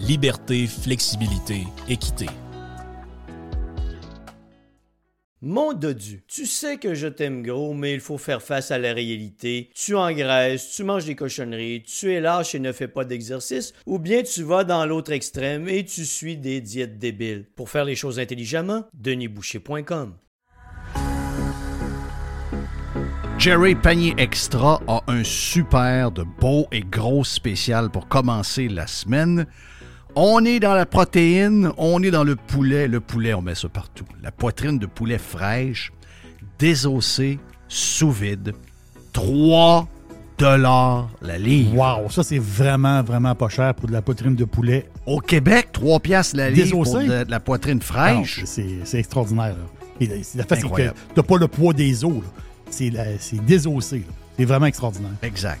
liberté, flexibilité, équité. Mon dodu, tu sais que je t'aime gros, mais il faut faire face à la réalité. Tu engraisses, tu manges des cochonneries, tu es lâche et ne fais pas d'exercice, ou bien tu vas dans l'autre extrême et tu suis des diètes débiles. Pour faire les choses intelligemment, denisboucher.com. Jerry Panier Extra a un super de beau et gros spécial pour commencer la semaine. On est dans la protéine, on est dans le poulet. Le poulet, on met ça partout. La poitrine de poulet fraîche, désossée, sous vide. 3 dollars la livre. Wow, ça c'est vraiment, vraiment pas cher pour de la poitrine de poulet. Au Québec, 3 piastres la livre pour de, de la poitrine fraîche. Non, C'est extraordinaire. là. Et, La fait, c'est que t'as pas le poids des os. C'est désossé. C'est vraiment extraordinaire. Exact.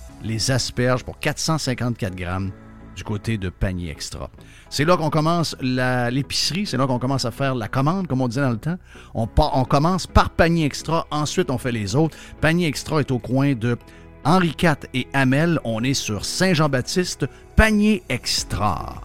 les asperges pour 454 grammes du côté de panier extra. C'est là qu'on commence l'épicerie, c'est là qu'on commence à faire la commande, comme on disait dans le temps. On commence par panier extra, ensuite on fait les autres. Panier extra est au coin de Henri IV et Hamel. On est sur Saint-Jean-Baptiste, panier extra.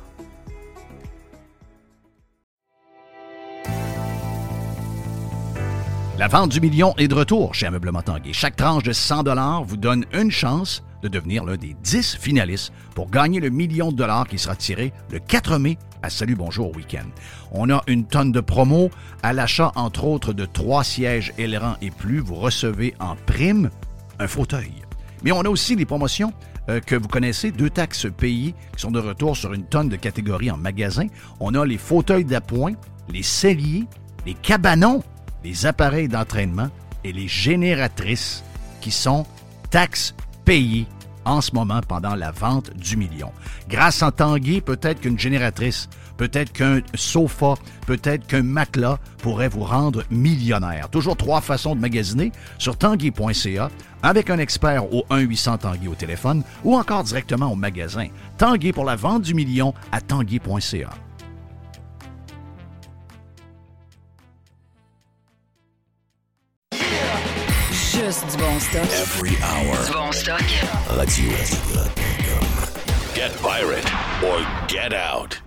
La vente du million est de retour chez Ameublement Tanguay. Chaque tranche de 100 vous donne une chance de devenir l'un des 10 finalistes pour gagner le million de dollars qui sera tiré le 4 mai à Salut Bonjour Week-end. On a une tonne de promos. À l'achat, entre autres, de trois sièges ailerons et plus, vous recevez en prime un fauteuil. Mais on a aussi des promotions euh, que vous connaissez, deux taxes payées qui sont de retour sur une tonne de catégories en magasin. On a les fauteuils d'appoint, les celliers, les cabanons, les appareils d'entraînement et les génératrices qui sont taxes payées en ce moment pendant la vente du million. Grâce à Tanguy, peut-être qu'une génératrice, peut-être qu'un sofa, peut-être qu'un matelas pourrait vous rendre millionnaire. Toujours trois façons de magasiner sur tanguy.ca avec un expert au 1-800 Tanguy au téléphone ou encore directement au magasin. Tanguy pour la vente du million à tanguy.ca. Juste du bon stock. Every hour. Du bon stock. Radio. Get pirate or get out.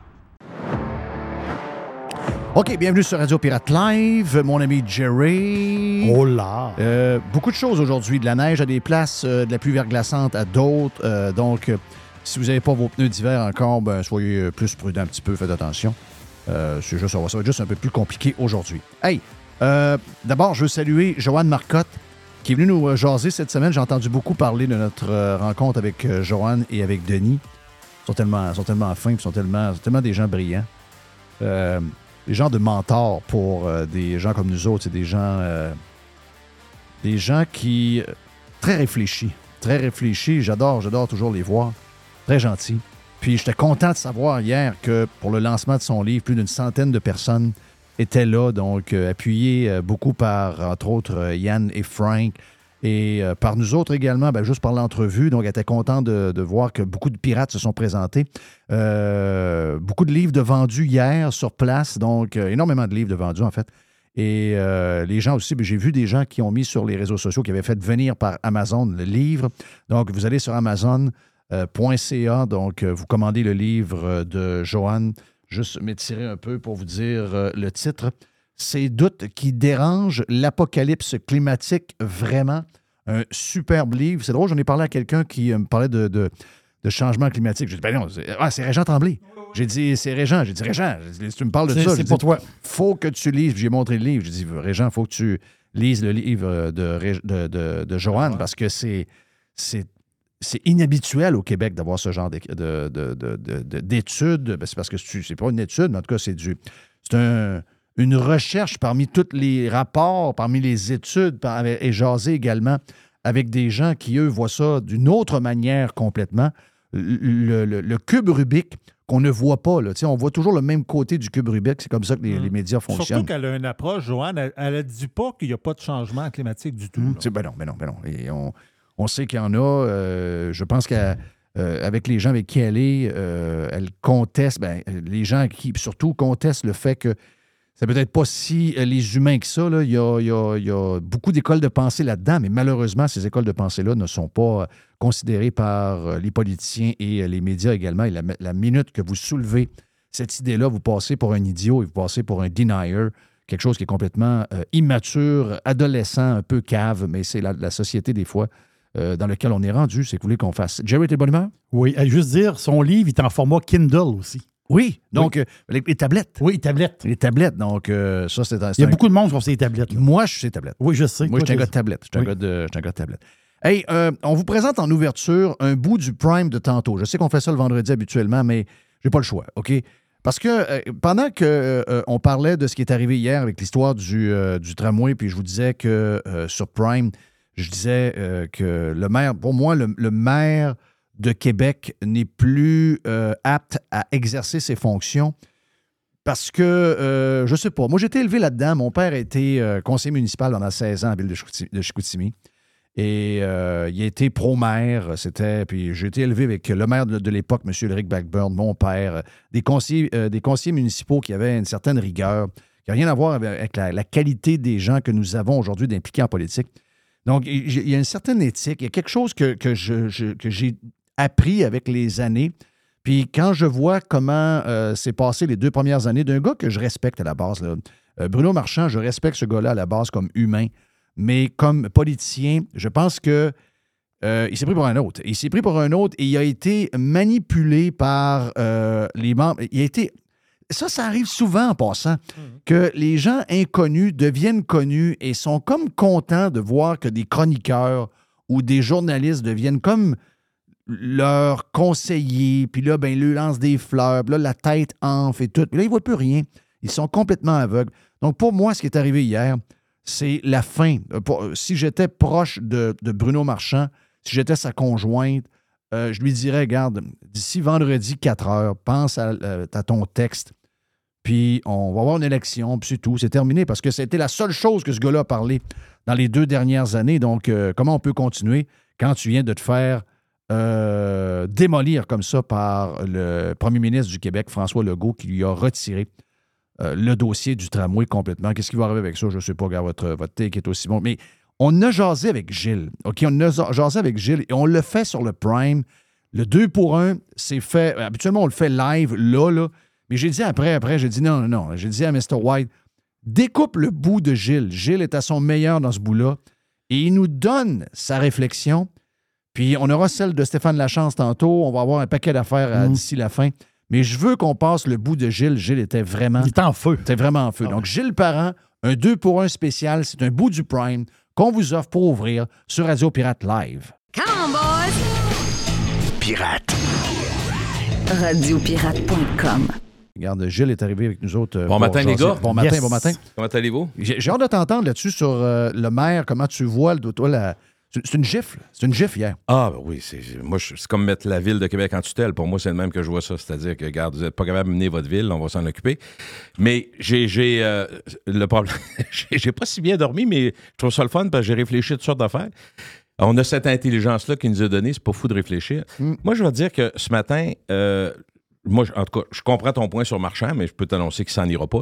OK, bienvenue sur Radio Pirate Live, mon ami Jerry. Oh là! Euh, beaucoup de choses aujourd'hui, de la neige à des places, euh, de la pluie verglaçante à d'autres. Euh, donc, euh, si vous n'avez pas vos pneus d'hiver encore, ben, soyez euh, plus prudent un petit peu, faites attention. Euh, c'est juste, ça va ça va être juste un peu plus compliqué aujourd'hui. Hey, euh, d'abord, je veux saluer Joanne Marcotte qui est venue nous euh, jaser cette semaine. J'ai entendu beaucoup parler de notre euh, rencontre avec euh, Joanne et avec Denis. Ils sont tellement, sont tellement fins, ils sont tellement, tellement des gens brillants. Des gens de mentors pour des gens comme nous autres. C'est des gens, des gens qui très réfléchis, très réfléchis. J'adore, j'adore toujours les voir. Très gentils. Puis j'étais content de savoir hier que pour le lancement de son livre, plus d'une centaine de personnes étaient là, donc euh, appuyées euh, beaucoup par, entre autres, euh, Yann et Frank. Et euh, par nous autres également, ben, juste par l'entrevue. Donc, elle était content de, voir que beaucoup de pirates se sont présentés. Euh, beaucoup de livres de vendus hier sur place. Donc, euh, énormément de livres de vendus, en fait. Et euh, les gens aussi, ben, j'ai vu des gens qui ont mis sur les réseaux sociaux, qui avaient fait venir par Amazon le livre. Donc, vous allez sur Amazon.ca, donc euh, vous commandez le livre euh, de Joanne. Juste m'étirer un peu pour vous dire euh, le titre. Ces doutes qui dérangent l'apocalypse climatique vraiment. Un superbe livre. C'est drôle, j'en ai parlé à quelqu'un qui euh, me parlait de, de- de changement climatique. J'ai dit, ben non, c'est ah, c'est Régent Tremblay. J'ai dit, c'est Régent. J'ai dit, Régent, tu me parles de ça. c'est J'ai dit, pour toi. faut que tu lises. J'ai montré le livre. J'ai dit, Régent, il faut que tu lises le livre de, de, de, de Joanne parce que c'est, c'est, inhabituel au Québec d'avoir ce genre de, de- de- d'études. Ben, c'est parce que c'est pas une étude, mais en tout cas, c'est du. C'est un- une recherche parmi tous les rapports, parmi les études, par- et jaser également avec des gens qui, eux, voient ça d'une autre manière complètement. Le, le- le cube Rubik qu'on ne voit pas, là. On voit toujours le même côté du cube Rubik. C'est comme ça que les, les médias Surtout fonctionnent. qu'elle a une approche, Joanne, elle, a dit pas qu'il n'y a pas de changement climatique du tout. Sais, Ben non, ben non, ben non. Et on, on sait qu'il y en a. euh, je pense qu'avec les gens avec qui elle est, euh, elle conteste, ben, les gens qui surtout contestent le fait que c'est peut-être pas si euh, les humains que ça. là. Il, y a, beaucoup d'écoles de pensée là-dedans, mais malheureusement, ces écoles de pensée-là ne sont pas euh, considérées par euh, les politiciens et euh, les médias également. Et la, minute que vous soulevez cette idée-là, vous passez pour un idiot et vous passez pour un denier, quelque chose qui est complètement euh, immature, adolescent, un peu cave, mais c'est la société des fois euh, dans laquelle on est rendu. C'est que vous voulez qu'on fasse. Jerry, t'es bonne humeur? Oui, à juste dire, son livre est en format Kindle aussi. Oui. Donc, euh, les, les tablettes. Oui, tablette. Les tablettes. Donc, euh, ça, c'est un. Il y a un- beaucoup de monde sur ces tablettes. là. Moi, je suis ces tablettes. Oui, je sais. Moi, je suis un gars de tablette. Je suis un Oui. gars de- je suis un gars de tablette. Hey, euh, on vous présente en ouverture un bout du Prime de tantôt. Je sais qu'on fait ça le vendredi habituellement, mais j'ai pas le choix, OK? Parce que euh, pendant que euh, on parlait de ce qui est arrivé hier avec l'histoire du, euh, du tramway, puis je vous disais que euh, sur Prime, je disais euh, que le maire, pour moi, le, maire de Québec n'est plus euh, apte à exercer ses fonctions parce que, euh, je sais pas, moi été élevé là-dedans. Mon père a été euh, conseiller municipal pendant 16 ans à la ville de Chicoutimi. Et il a été pro-maire, c'était. Puis j'ai été élevé avec le maire de, l'époque, M. Eric Blackburn, mon père, des conseillers, des conseillers municipaux qui avaient une certaine rigueur, qui n'a rien à voir avec, la, la qualité des gens que nous avons aujourd'hui d'impliqués en politique. Donc, il y a une certaine éthique, il y a quelque chose que, que j'ai appris avec les années. Puis quand je vois comment euh, s'est passé les deux premières années d'un gars que je respecte à la base, euh, Bruno Marchand, je respecte ce gars-là à la base comme humain, mais comme politicien, je pense que euh, il s'est pris pour un autre. Il s'est pris pour un autre et il a été manipulé par les membres. Il a été. Ça, ça arrive souvent en passant, que les gens inconnus deviennent connus et sont comme contents de voir que des chroniqueurs ou des journalistes deviennent comme leurs conseillers, puis là, ben, ils lui lancent des fleurs, puis là, la tête enfle et tout. Puis là, ils ne voient plus rien. Ils sont complètement aveugles. Donc, pour moi, ce qui est arrivé hier, c'est la fin. Euh, euh, si j'étais proche de, de Bruno Marchand, si j'étais sa conjointe, euh, je lui dirais, regarde, d'ici vendredi 4 heures, pense à, euh, à ton texte, puis on va avoir une élection, puis c'est tout, c'est terminé, parce que c'était la seule chose que ce gars-là a parlé dans les deux dernières années. Donc, euh, comment on peut continuer quand tu viens de te faire euh, démolir comme ça par le premier ministre du Québec, François Legault, qui lui a retiré euh, le dossier du tramway complètement? Qu'est-ce qui va arriver avec ça? Je ne sais pas, regarde, votre, votre take est aussi bon. Mais on a jasé avec Gilles. OK, on a jasé avec Gilles et on le fait sur le Prime. Le 2 pour 1, c'est fait. Habituellement, on le fait live là, là. Mais j'ai dit après, après, j'ai dit non, non, non. J'ai dit à Mr. White, découpe le bout de Gilles. Gilles est à son meilleur dans ce bout-là. Et il nous donne sa réflexion. Puis on aura celle de Stéphane Lachance tantôt. On va avoir un paquet d'affaires euh, Mm. d'ici la fin. Mais je veux qu'on passe le bout de Gilles. Gilles était vraiment. Il est en feu. C'était vraiment en feu. Ah Donc, Gilles Parent, un 2 pour 1 spécial. C'est un bout du Prime qu'on vous offre pour ouvrir sur Radio Pirate Live. Come on, boys! Pirate. Radiopirate.com. Regarde, Gilles est arrivé avec nous autres. euh, Bon matin, les gars. Bon matin, Yes. bon matin. Comment allez-vous? J'ai hâte de t'entendre là-dessus sur euh, le maire, comment tu vois, le- toi, la... c'est une gifle. C'est une gifle hier. Ah, ben oui, c'est moi, c'est comme mettre la ville de Québec en tutelle. Pour moi, c'est le même que je vois ça. C'est-à-dire que, regarde, vous n'êtes pas capable de mener votre ville, on va s'en occuper. Mais j'ai j'ai, euh, le problème. j'ai pas si bien dormi, mais je trouve ça le fun parce que j'ai réfléchi à toutes sortes d'affaires. On a cette intelligence-là qui nous a donné, c'est pas fou de réfléchir. Mm. Moi, je vais te dire que ce matin, euh, moi, en tout cas, je comprends ton point sur Marchand, mais je peux t'annoncer qu'il s'en ira pas.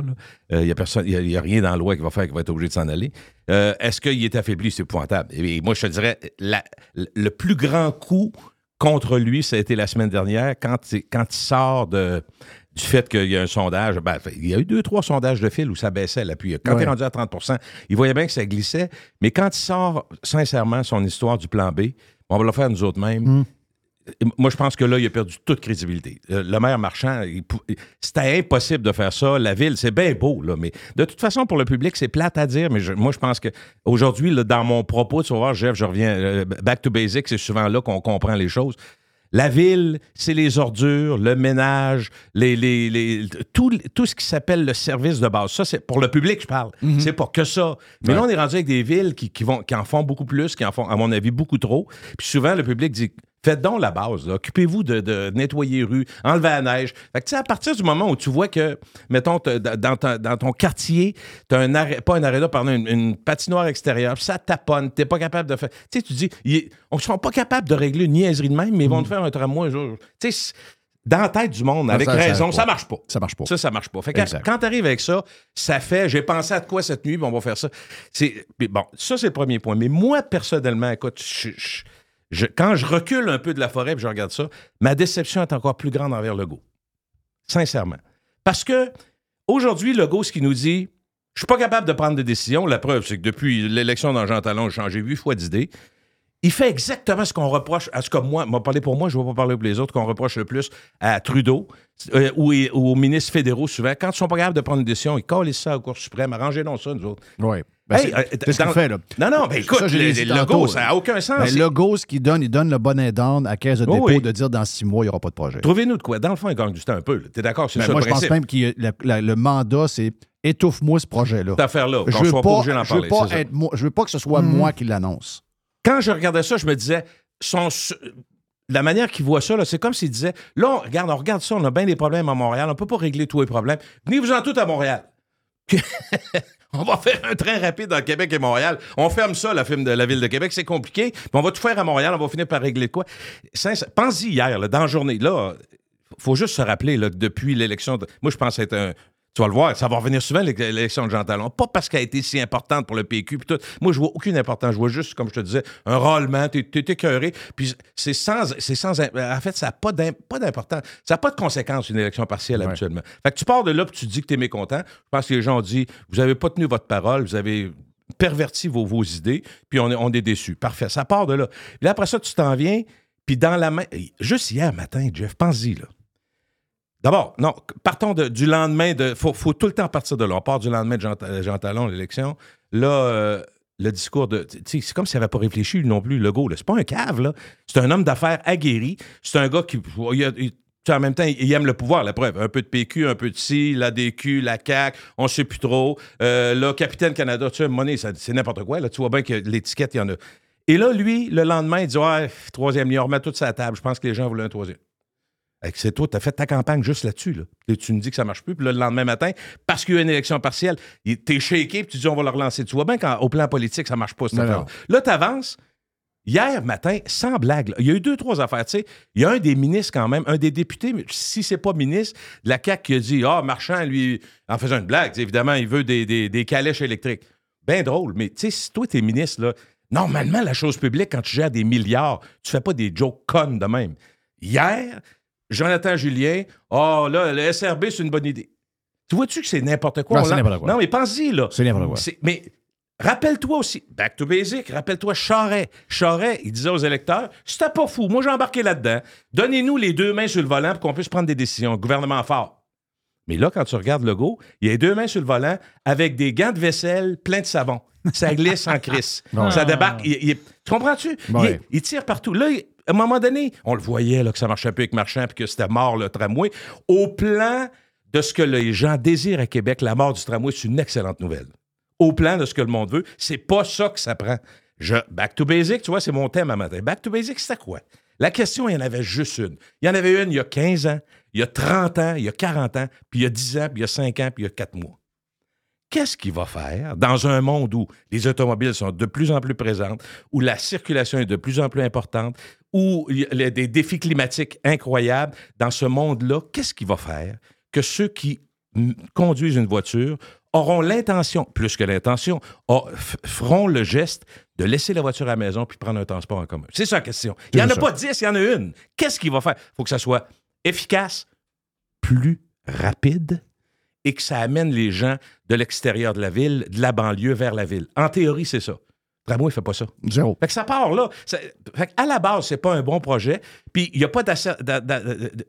Il n'y a, personne- y a- y a rien dans la loi qui va faire qu'il va être obligé de s'en aller. Euh, Est-ce qu'il est affaibli? C'est épouvantable. Et, moi, je te dirais, la- le plus grand coup contre lui, ça a été la semaine dernière, quand, il- quand il sort de, du fait qu'il y a un sondage. Ben, il y a eu deux, trois sondages de fil où ça baissait. Là, puis quand il est rendu à 30% il voyait bien que ça glissait. Mais quand il sort, sincèrement, son histoire du plan B, on va le faire nous autres mêmes. Moi, je pense que là, il a perdu toute crédibilité. Euh, Le maire marchand, c'était impossible de faire ça. La ville, c'est bien beau, là, mais de toute façon, pour le public, c'est plate à dire. Mais je- moi, je pense que aujourd'hui, dans mon propos, tu vas voir, Jeff, je reviens euh, back to basics, c'est souvent là qu'on comprend les choses. La ville, c'est les ordures, le ménage, les, les, les- tout, tout ce qui s'appelle le service de base. Ça, c'est pour le public, je parle. C'est pas que ça. Mais là, on est rendu avec des villes qui, qui vont, qui en font beaucoup plus, qui en font, à mon avis, beaucoup trop. Puis souvent, le public dit Faites donc la base. Occupez-vous de, de nettoyer rues, enlever la neige. Fait que, à partir du moment où tu vois que, mettons, dans, ta- dans ton quartier, tu as un arrêt, pas un aréna, pardon, une, une patinoire extérieure, ça taponne, tu pas capable de faire. Tu sais, tu dis, ils ne sont pas capables de régler une niaiserie de même, mais ils vont te faire un tramway un jour. Tu sais, dans la tête du monde, avec ça, ça raison, ça pas. marche pas. Ça marche pas. Ça, ça marche pas. Fait que quand tu arrives avec ça, ça fait, j'ai pensé à de quoi cette nuit, on va faire ça. C'est, bon, ça, c'est le premier point. Mais moi, personnellement, écoute, je- je- quand je recule un peu de la forêt puis je regarde ça, ma déception est encore plus grande envers Legault. Sincèrement. Parce que aujourd'hui, Legault, ce qu'il nous dit, je suis pas capable de prendre des décisions. La preuve, c'est que depuis l'élection dans Jean Talon, j'ai changé huit fois d'idée. Il fait exactement ce qu'on reproche, à ce que moi, m'a parlé pour moi, je ne vais pas parler pour les autres, qu'on reproche le plus à Trudeau euh, ou, aux ministres fédéraux souvent. Quand ils sont pas capables de prendre une décision, ils collent ça au Cour suprême. Arrangez donc ça, nous autres. Oui. Ben, Hey, c'est euh, fait, là. Non, non, ben écoute, Ça, le, logo, ça n'a aucun sens. Ben, le go, ce qu'il donne, il donne le bon down à Caisse de Oh, dépôt oui. de dire dans six mois, il n'y aura pas de projet. Trouvez-nous de quoi. Dans le fond, il gagne du temps un peu. là. T'es d'accord? C'est Ben, ça moi, le je pense même que le mandat, c'est étouffe-moi ce projet-là. Cette affaire-là, Je ne veux pas, pas, je veux parler. pas c'est ça. être moi- je veux pas que ce soit Mhm. moi qui l'annonce. Quand je regardais ça, je me disais, son, la manière qu'il voit ça, c'est comme s'il disait, là, on, regarde, on regarde ça, on a bien des problèmes à Montréal, on ne peut pas régler tous les problèmes. Venez-vous-en tous à Montréal. On va faire un train rapide dans Québec et Montréal. On ferme ça, la, film de la ville de Québec. C'est compliqué. Puis on va tout faire à Montréal. On va finir par régler quoi. Pense-y hier, dans la journée. Là, faut juste se rappeler que depuis l'élection. Moi, je pense être un. Tu vas le voir, ça va revenir souvent, l'é- l'élection de Jean Talon. Pas parce qu'elle a été si importante pour le PQ. Puis tout. Moi, je vois aucune importance. Je vois juste, comme je te disais, un rôlement. T'es t'es écœuré. Puis c'est sans. C'est sans en fait, ça n'a pas d'im- pas d'importance. Ça n'a pas de conséquences, une élection partielle, habituellement. Fait que tu pars de là, puis tu dis que tu es mécontent. Je pense que les gens ont dit vous n'avez pas tenu votre parole, vous avez perverti vos, vos idées, puis on est, on est déçus. Parfait. Ça part de là. Puis là, après ça, tu t'en viens, puis dans la main. Juste hier matin, Jeff, pense-y, là. D'abord, non, partons du lendemain de. Faut, faut tout le temps partir de là. On part du lendemain de Jean, Jean Talon, l'élection. Là, euh, le discours de. C'est comme s'il n'avait pas réfléchi non plus, Legault. là. C'est pas un cave, là. C'est un homme d'affaires aguerri. C'est un gars qui. il a- il- sais, en même temps, il aime le pouvoir, la preuve. Un peu de PQ, un peu de ci, la DQ, la CAQ, on ne sait plus trop. Euh, là, Capitaine Canada, tu sais, monnaie, c'est n'importe quoi. Là, tu vois bien que l'étiquette, il y en a. Et là, lui, le lendemain, il dit Ouais, troisième on remet tout la table. Je pense que les gens voulaient un troisième. C'est toi, tu as fait ta campagne juste là-dessus. Là. Et tu me dis que ça marche plus. Puis là, le lendemain matin, parce qu'il y a une élection partielle, tu es shaké, puis tu dis on va le relancer. Tu vois bien qu'au plan politique, ça marche pas. cette. Là, tu avances. Hier matin, sans blague, là, il y a eu deux, trois affaires. Tu sais, il y a un des ministres quand même, un des députés, mais si c'est pas ministre, de la CAQ qui a dit Ah, Marchand, lui, en faisant une blague, évidemment, il veut des, des, des calèches électriques. Bien drôle, mais tu sais, si toi, tu es ministre, là, normalement, la chose publique, quand tu gères des milliards, tu fais pas des jokes connes de même. Hier, Jonathan Julien, oh là, le SRB, c'est une bonne idée. Tu vois-tu que c'est n'importe quoi? Non, On c'est l'a- n'importe quoi. Non, mais pense-y, là. C'est n'importe quoi. Mais rappelle-toi aussi, back to basic, rappelle-toi Charret. Charret, il disait aux électeurs, c'était pas fou, moi j'ai embarqué là-dedans. Donnez-nous les deux mains sur le volant pour qu'on puisse prendre des décisions. Gouvernement fort. Mais là, quand tu regardes le go, il y a les deux mains sur le volant avec des gants de vaisselle pleins de savon. Ça glisse en crise. Ça débarque. il- il- tu comprends-tu? Il- Ouais. Il, tire partout. Là, il- à un moment donné, on le voyait là, que ça marchait plus avec Marchand puis que c'était mort le tramway. Au plan de ce que les gens désirent à Québec, la mort du tramway, c'est une excellente nouvelle. Au plan de ce que le monde veut, c'est pas ça que ça prend. Je, back to basic, tu vois, c'est mon thème à matin. Back to basic, c'était quoi? La question, il y en avait juste une. Il y en avait une il y a 15 ans, il y a 30 ans, il y a 40 ans, puis il y a 10 ans, puis il y a 5 ans, puis il y a 4 mois. Qu'est-ce qu'il va faire dans un monde où les automobiles sont de plus en plus présentes, où la circulation est de plus en plus importante, où il y a des défis climatiques incroyables, dans ce monde-là, qu'est-ce qu'il va faire que ceux qui conduisent une voiture auront l'intention, plus que l'intention, feront le geste de laisser la voiture à la maison puis prendre un transport en commun? C'est ça la question. Il n'y en a ça. pas dix, il y en a une. Qu'est-ce qu'il va faire? Il faut que ça soit efficace, plus rapide? Et que ça amène les gens de l'extérieur de la ville, de la banlieue vers la ville. En théorie, c'est ça. Tramway, il fait pas ça. Zéro. Fait que ça part là. Ça- fait à la base, c'est pas un bon projet. Puis il n'y a pas de,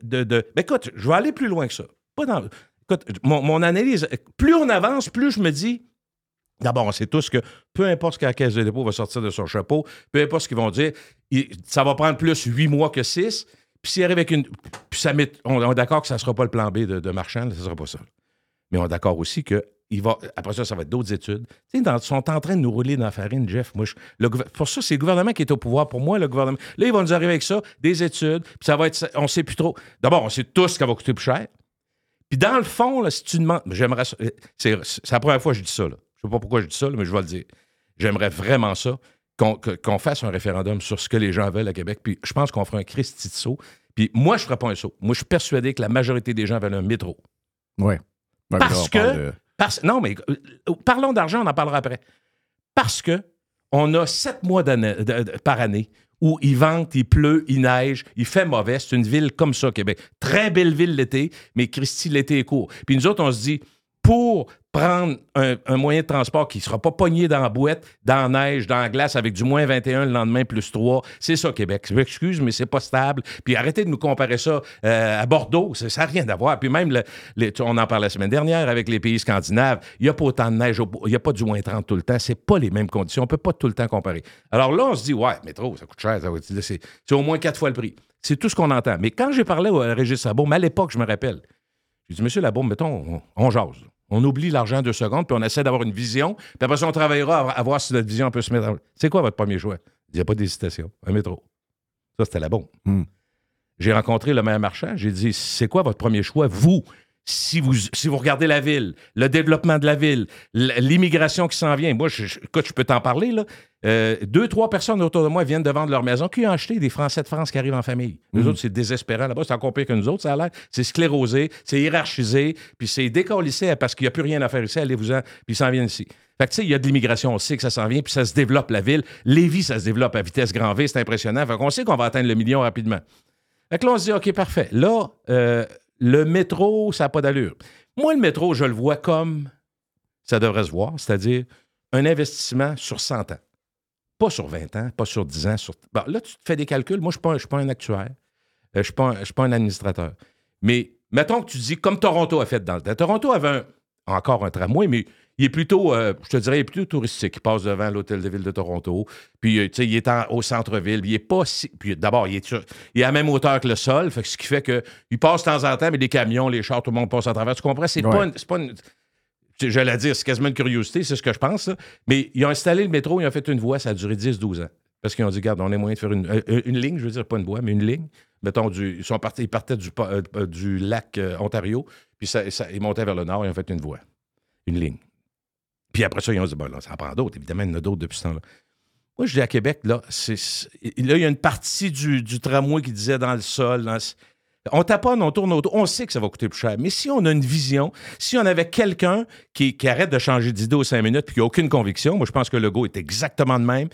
de, de- Mais écoute, je vais aller plus loin que ça. Pas dans. Écoute, mon, mon analyse, plus on avance, plus je me dis. D'abord, on sait tous que peu importe ce que la Caisse de dépôt va sortir de son chapeau, peu importe ce qu'ils vont dire, ça va prendre plus huit mois que six. Puis s'il arrive avec une. Puis ça met, on, on est d'accord que ça ne sera pas le plan B de, de Marchand, ça ne sera pas ça. Mais on est d'accord aussi que. Il va, après ça, ça va être d'autres études. Ils sont en train de nous rouler dans la farine, Jeff. Moi, pour ça, c'est le gouvernement qui est au pouvoir. Pour moi, le gouvernement. Là, ils vont nous arriver avec ça, des études, puis ça va être. On sait plus trop. D'abord, on sait tous ce va coûter plus cher. Puis dans le fond, là, si tu demandes. J'aimerais ça. C'est la première fois que je dis ça. Là. Je ne sais pas pourquoi je dis ça, mais je vais le dire. J'aimerais vraiment ça, qu'on fasse un référendum sur ce que les gens veulent à Québec. Puis je pense qu'on fera un Christi de saut. Puis moi, je ne ferai pas un saut. Moi, je suis persuadé que la majorité des gens veulent un métro. Parce que- Parce- non, mais euh, parlons d'argent, on en parlera après. Parce que on a sept mois d'année- de- de- par année où il vente, il pleut, il neige, il fait mauvais. C'est une ville comme ça, Québec. Très belle ville l'été, mais Christy, l'été est court. Puis nous autres, on se dit, pour prendre un, moyen de transport qui ne sera pas pogné dans la boîte, dans la neige, dans la glace, avec du moins 21 le lendemain, plus 3, c'est ça, Québec. Je m'excuse, mais c'est pas stable. Puis arrêtez de nous comparer ça euh, à Bordeaux. Ça n'a rien à voir. Puis même, on en parlait la semaine dernière avec les pays scandinaves, il n'y a pas autant de neige, il n'y a pas du moins 30 tout le temps. C'est pas les mêmes conditions. On ne peut pas tout le temps comparer. Alors là, on se dit, ouais, métro, ça coûte cher. C'est au moins quatre fois le prix. C'est tout ce qu'on entend. Mais quand j'ai parlé au Régis Sabaume, à l'époque, je me rappelle, j'ai dit, Monsieur Labaume, mettons, on, on jase. On oublie l'argent deux secondes, puis on essaie d'avoir une vision, puis après ça, on travaillera à, voir si notre vision peut se mettre en... C'est quoi votre premier choix? Il n'y a pas d'hésitation. Un métro. Ça, c'était la bombe. Hmm. J'ai rencontré le maire marchand. J'ai dit, c'est quoi votre premier choix, vous? Si vous, si vous regardez la ville, le développement de la ville, l'immigration qui s'en vient, moi, je, je- écoute, je peux t'en parler, là. Euh, deux, trois personnes autour de moi viennent de vendre leur maison qui ont acheté des Français de France qui arrivent en famille? Les autres, c'est désespérant. Là-bas, c'est encore pire que nous autres, ça a l'air. C'est sclérosé, c'est hiérarchisé, puis c'est décollissé parce qu'il n'y a plus rien à faire ici. Allez-vous-en, puis ils s'en viennent ici. Fait que, tu sais, il y a de l'immigration, on sait que ça s'en vient, puis ça se développe, la ville. Lévis, ça se développe à vitesse grand V, c'est impressionnant. Fait qu'on sait qu'on va atteindre le million rapidement. Fait que là, on se dit, OK, parfait. Là, euh, le métro, ça n'a pas d'allure. Moi, le métro, je le vois comme ça devrait se voir, c'est-à-dire un investissement sur 100 ans. Pas sur 20 ans, pas sur 10 ans. Sur... Bon, là, tu te fais des calculs. Moi, je ne suis, pas un- actuaire. Euh, je ne suis, pas un- administrateur. Mais mettons que tu dis, comme Toronto a fait dans le temps. Toronto avait encore un tramway, mais il est plutôt, euh, je te dirais, il est plutôt touristique. Il passe devant l'hôtel de ville de Toronto. Puis, euh, tu sais, il est en- au centre-ville. Il est pas si. Puis, d'abord, il est, sur- il est à la même hauteur que le sol. Fait que ce qui fait que il passe de temps en temps, mais les camions, les chars, tout le monde passe à travers. Tu comprends? C'est Ouais. pas une. c'est pas une- je- J'allais dire, c'est quasiment une curiosité, c'est ce que je pense. là. Mais ils ont installé le métro, ils ont fait une voie, ça a duré 10-12 ans. Parce qu'ils ont dit, regarde, on a moyen de faire une, euh, une ligne, je veux dire, pas une voie, mais une ligne. Mettons, du, ils, sont partis, ils partaient du, euh, du lac euh, Ontario, puis ça, ça- ils montaient vers le nord, ils ont fait une voie, une ligne. Puis après ça, ils ont dit, bon, là, ça en prend d'autres. Évidemment, il y en a d'autres depuis ce temps-là. Moi, je dis à Québec, là, là, il y a une partie du, du tramway qui disait dans le sol. dans on taponne, on tourne autour. On sait que ça va coûter plus cher. Mais si on a une vision, si on avait quelqu'un qui, arrête de changer d'idée aux cinq minutes puis qui n'a aucune conviction, moi, je pense que le go est exactement de même.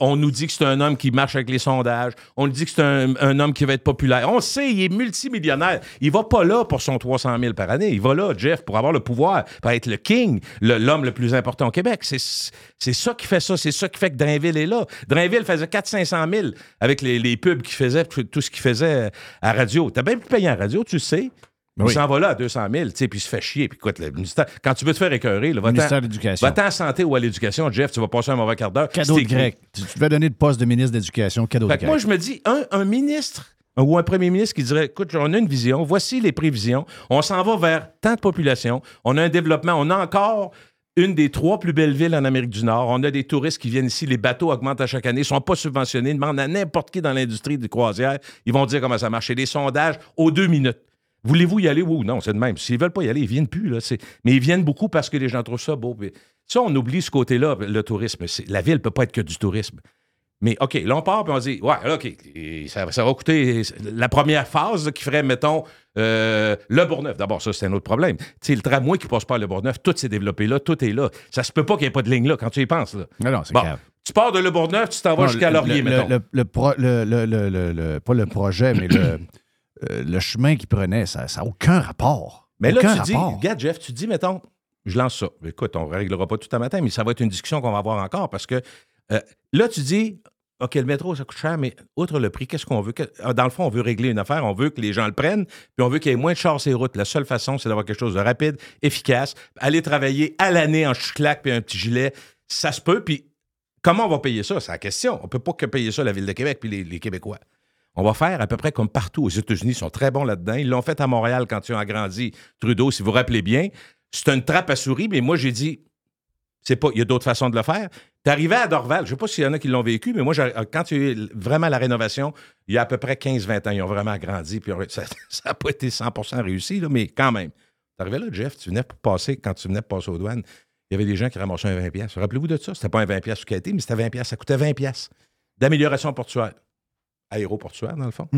On nous dit que c'est un homme qui marche avec les sondages. On nous dit que c'est un, homme qui va être populaire. On sait, il est multimillionnaire. Il va pas là pour son 300 000 par année. Il va là, Jeff, pour avoir le pouvoir, pour être le king, le- l'homme le, plus important au Québec. C'est, ça qui fait ça. C'est ça qui fait que Drainville est là. Drainville faisait 400-500 000 avec les, pubs qu'il faisait, tout ce qu'il faisait à radio. T'as plus payé en radio, tu le sais. Oui. Il s'en va là à 200 000, tu sais, puis il se fait chier. Puis écoute, le ministère- quand tu veux te faire écœurer, va-t'en Ministère de l'Éducation. va-t'en en santé ou à l'éducation, Jeff, tu vas passer un mauvais quart d'heure. Cadeau de grec. Tu tu devais donner le poste de ministre de l'Éducation, cadeau de Fait grec. moi, je me dis, un, un ministre ou un premier ministre qui dirait écoute, on a une vision, voici les prévisions, on s'en va vers tant de population, on a un développement, on a encore une des trois plus belles villes en Amérique du Nord. On a des touristes qui viennent ici, les bateaux augmentent à chaque année, ils ne sont pas subventionnés, demandent à n'importe qui dans l'industrie des croisières, ils vont dire comment ça marche. Et des sondages aux deux minutes. Voulez-vous y aller? Ou non, c'est de même. S'ils veulent pas y aller, ils viennent plus. Là. Mais ils viennent beaucoup parce que les gens trouvent ça beau. Ça, on oublie ce côté-là, le tourisme. La ville peut pas être que du tourisme. Mais OK, là, on part, puis on dit, ouais, là, OK, ça, ça va coûter la première phase là, qui ferait, mettons, euh, le Bourgneuf. D'abord, ça, c'est un autre problème. Tu sais, le tramway qui passe par le Bourgneuf, tout s'est développé là, tout est là. Ça se peut pas qu'il n'y ait pas de ligne là quand tu y penses. Là. Non, non, c'est Bon, grave. tu pars de Le Bourgneuf, tu t'en vas jusqu'à Laurier, le, mettons. le, le, pro- le- pas le projet, mais le, euh, le chemin qu'il prenait, ça n'a aucun rapport. Mais là, Aucun tu dis, rapport. regarde, Jeff, tu dis, mettons, je lance ça. Écoute, on ne réglera pas tout un matin, mais ça va être une discussion qu'on va avoir encore parce que euh, là, tu dis, OK, le métro, ça coûte cher, mais outre le prix, qu'est-ce qu'on veut? Ah, Dans le fond, on veut régler une affaire, on veut que les gens le prennent, puis on veut qu'il y ait moins de chars sur les routes. La seule façon, c'est d'avoir quelque chose de rapide, efficace, aller travailler à l'année en chouclac puis un petit gilet. Ça se peut, puis comment on va payer ça? C'est la question. On ne peut pas que payer ça la Ville de Québec puis les, les Québécois. On va faire à peu près comme partout aux États-Unis. Ils sont très bons là-dedans. Ils l'ont fait à Montréal quand ils ont agrandi Trudeau, si vous vous rappelez bien. C'est une trappe à souris, mais moi, j'ai dit, c'est pas, il y a d'autres façons de le faire. T'es arrivé à Dorval, je ne sais pas s'il y en a qui l'ont vécu, mais moi, j'ai- quand il y a eu vraiment la rénovation, il y a à peu près 15-20 ans, ils ont vraiment agrandi, puis ça n'a pas été 100% réussi, là, mais quand même. T'es arrivé là, Jeff, tu venais pour passer, quand tu venais pour passer aux douanes, il y avait des gens qui ramassaient un 20 pièces. Rappelez-vous de ça, c'était pas un 20 pièces sous qualité, mais c'était 20 pièces, ça coûtait 20 pièces d'amélioration portuaire. Aéroportuaire, dans le fond.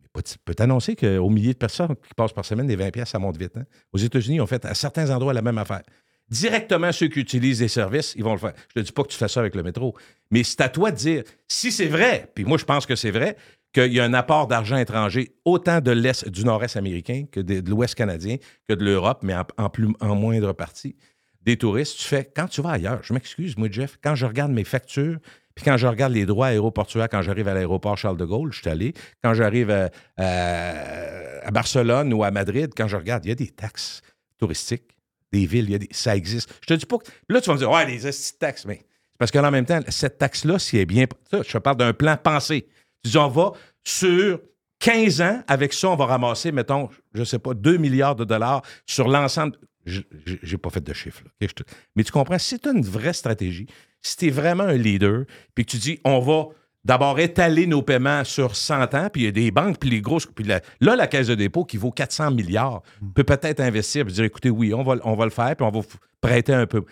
Mais pas- tu peux t'annoncer qu'au milliers de personnes qui passent par semaine, des 20 pièces, ça monte vite. hein. Aux États-Unis, ils ont fait à certains endroits la même affaire. Directement, ceux qui utilisent des services, ils vont le faire. Je ne dis pas que tu fais ça avec le métro, mais c'est à toi de dire si c'est vrai, puis moi je pense que c'est vrai, qu'il y a un apport d'argent étranger autant de l'Est, du Nord-Est américain que de, l'Ouest canadien, que de l'Europe, mais en, plus, en moindre partie, des touristes. Tu fais, quand tu vas ailleurs, je m'excuse, moi, Jeff, quand je regarde mes factures, puis quand je regarde les droits aéroportuaires, quand j'arrive à l'aéroport Charles de Gaulle, je suis allé, quand j'arrive à Barcelone ou à Madrid, quand je regarde, il y a des taxes touristiques, des villes, ça existe. Je te dis pas que. Là, tu vas me dire, ouais, les taxes, mais parce que là, en même temps, cette taxe-là, si elle est bien. ça, je te parle d'un plan pensé. Tu dis, on va sur 15 ans, avec ça, on va ramasser, mettons, je sais pas, 2 milliards de dollars sur l'ensemble. J'ai pas fait de chiffres. là, Mais tu comprends, si tu as une vraie stratégie, si tu es vraiment un leader, puis que tu dis, on va d'abord étaler nos paiements sur 100 ans, puis il y a des banques, puis les grosses. Puis la- là, la caisse de dépôt qui vaut 400 milliards peut peut-être investir, puis dire, écoutez, oui, on va, on va le faire, puis on va prêter un peu.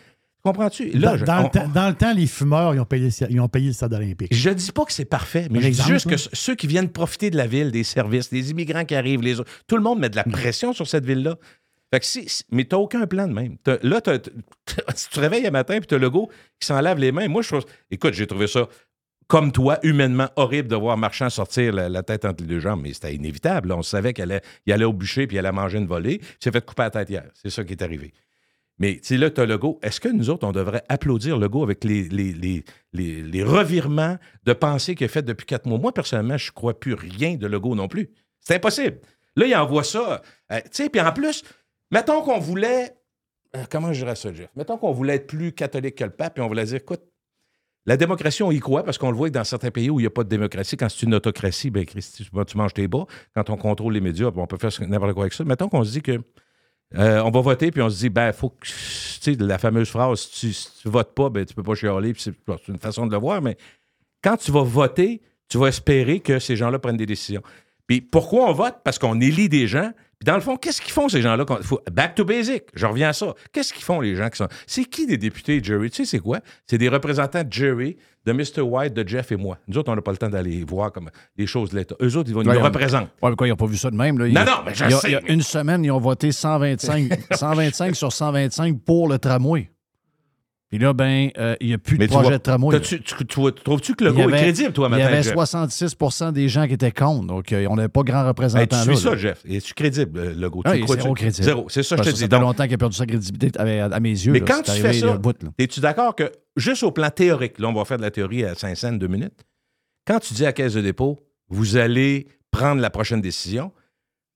Comprends-tu? Là, Dans, je- dans le on- temps, dans le temps, les fumeurs, ils ont payé, ils ont payé le stade olympique. je dis pas que c'est parfait, mais je dis juste que ceux qui viennent profiter de la ville, des services, des immigrants qui arrivent, les autres, tout le monde met de la Mm. pression sur cette ville-là. Fait que si, mais t'as aucun plan de même. Là, si tu te réveilles un matin puis t'as le go qui s'en lave les mains, moi, je trouve. Écoute, j'ai trouvé ça, comme toi, humainement horrible de voir Marchand sortir la, tête entre les deux jambes, mais c'était inévitable. On savait qu'il allait, au bûcher puis il allait manger une volée. Il s'est fait couper la tête hier. C'est ça qui est arrivé. Mais tu là, tu as Legault. Est-ce que nous autres, on devrait applaudir Legault avec les, revirements de pensée qu'il a fait depuis quatre mois? Moi, personnellement, je ne crois plus rien de Legault non plus. C'est impossible. Là, il envoie ça. euh, tu sais, puis en plus, mettons qu'on voulait. euh, comment je dirais ça, Jeff? Mettons qu'on voulait être plus catholique que le pape, puis on voulait dire, écoute, la démocratie, on y croit parce qu'on le voit que dans certains pays où il n'y a pas de démocratie, quand c'est une autocratie, ben Christy, tu manges tes bas. Quand on contrôle les médias, ben, on peut faire n'importe quoi avec ça. Mettons qu'on se dit que euh, on va voter, puis on se dit, ben, faut que, tu sais, la fameuse phrase, si tu, si tu votes pas, ben, tu peux pas chialer, c'est une façon de le voir, mais quand tu vas voter, tu vas espérer que ces gens-là prennent des décisions. Puis pourquoi on vote? Parce qu'on élit des gens. Puis dans le fond, qu'est-ce qu'ils font, ces gens-là? Back to basic. Je reviens à ça. Qu'est-ce qu'ils font, les gens qui sont. C'est qui des députés, Jerry? Tu sais, c'est quoi? C'est des représentants de Jerry, de Mr. White, de Jeff et moi. Nous autres, on n'a pas le temps d'aller voir comme les choses de l'État. Eux autres, ils, vont, Ouais, nous on- représentent. Ouais, mais quoi, ils n'ont pas vu ça de même. Là? Il Non, a- non, mais je il y a, sais, il y a une semaine, ils ont voté 125, 125 sur 125 pour le tramway. Puis là, ben, euh, il n'y a plus de Mais tu projet vois, de tramway. tu- tu Trouves-tu que le go est crédible, toi, Il y matin, avait Jeff? 66% des gens qui étaient contre. Donc, euh, on n'avait pas grand représentant tu là. suis ça, là. Jeff. Es-tu crédible, le go? Ah, Tu zéro crédible. Zéro. C'est ça, je te dis. ça fait Donc, longtemps qu'il a perdu sa crédibilité à, à mes yeux. Mais là. quand tu fais ça, es-tu d'accord que, juste au plan théorique, là, on va faire de la théorie à Saint-Saëns deux minutes, quand tu dis à la Caisse de dépôt, vous allez prendre la prochaine décision,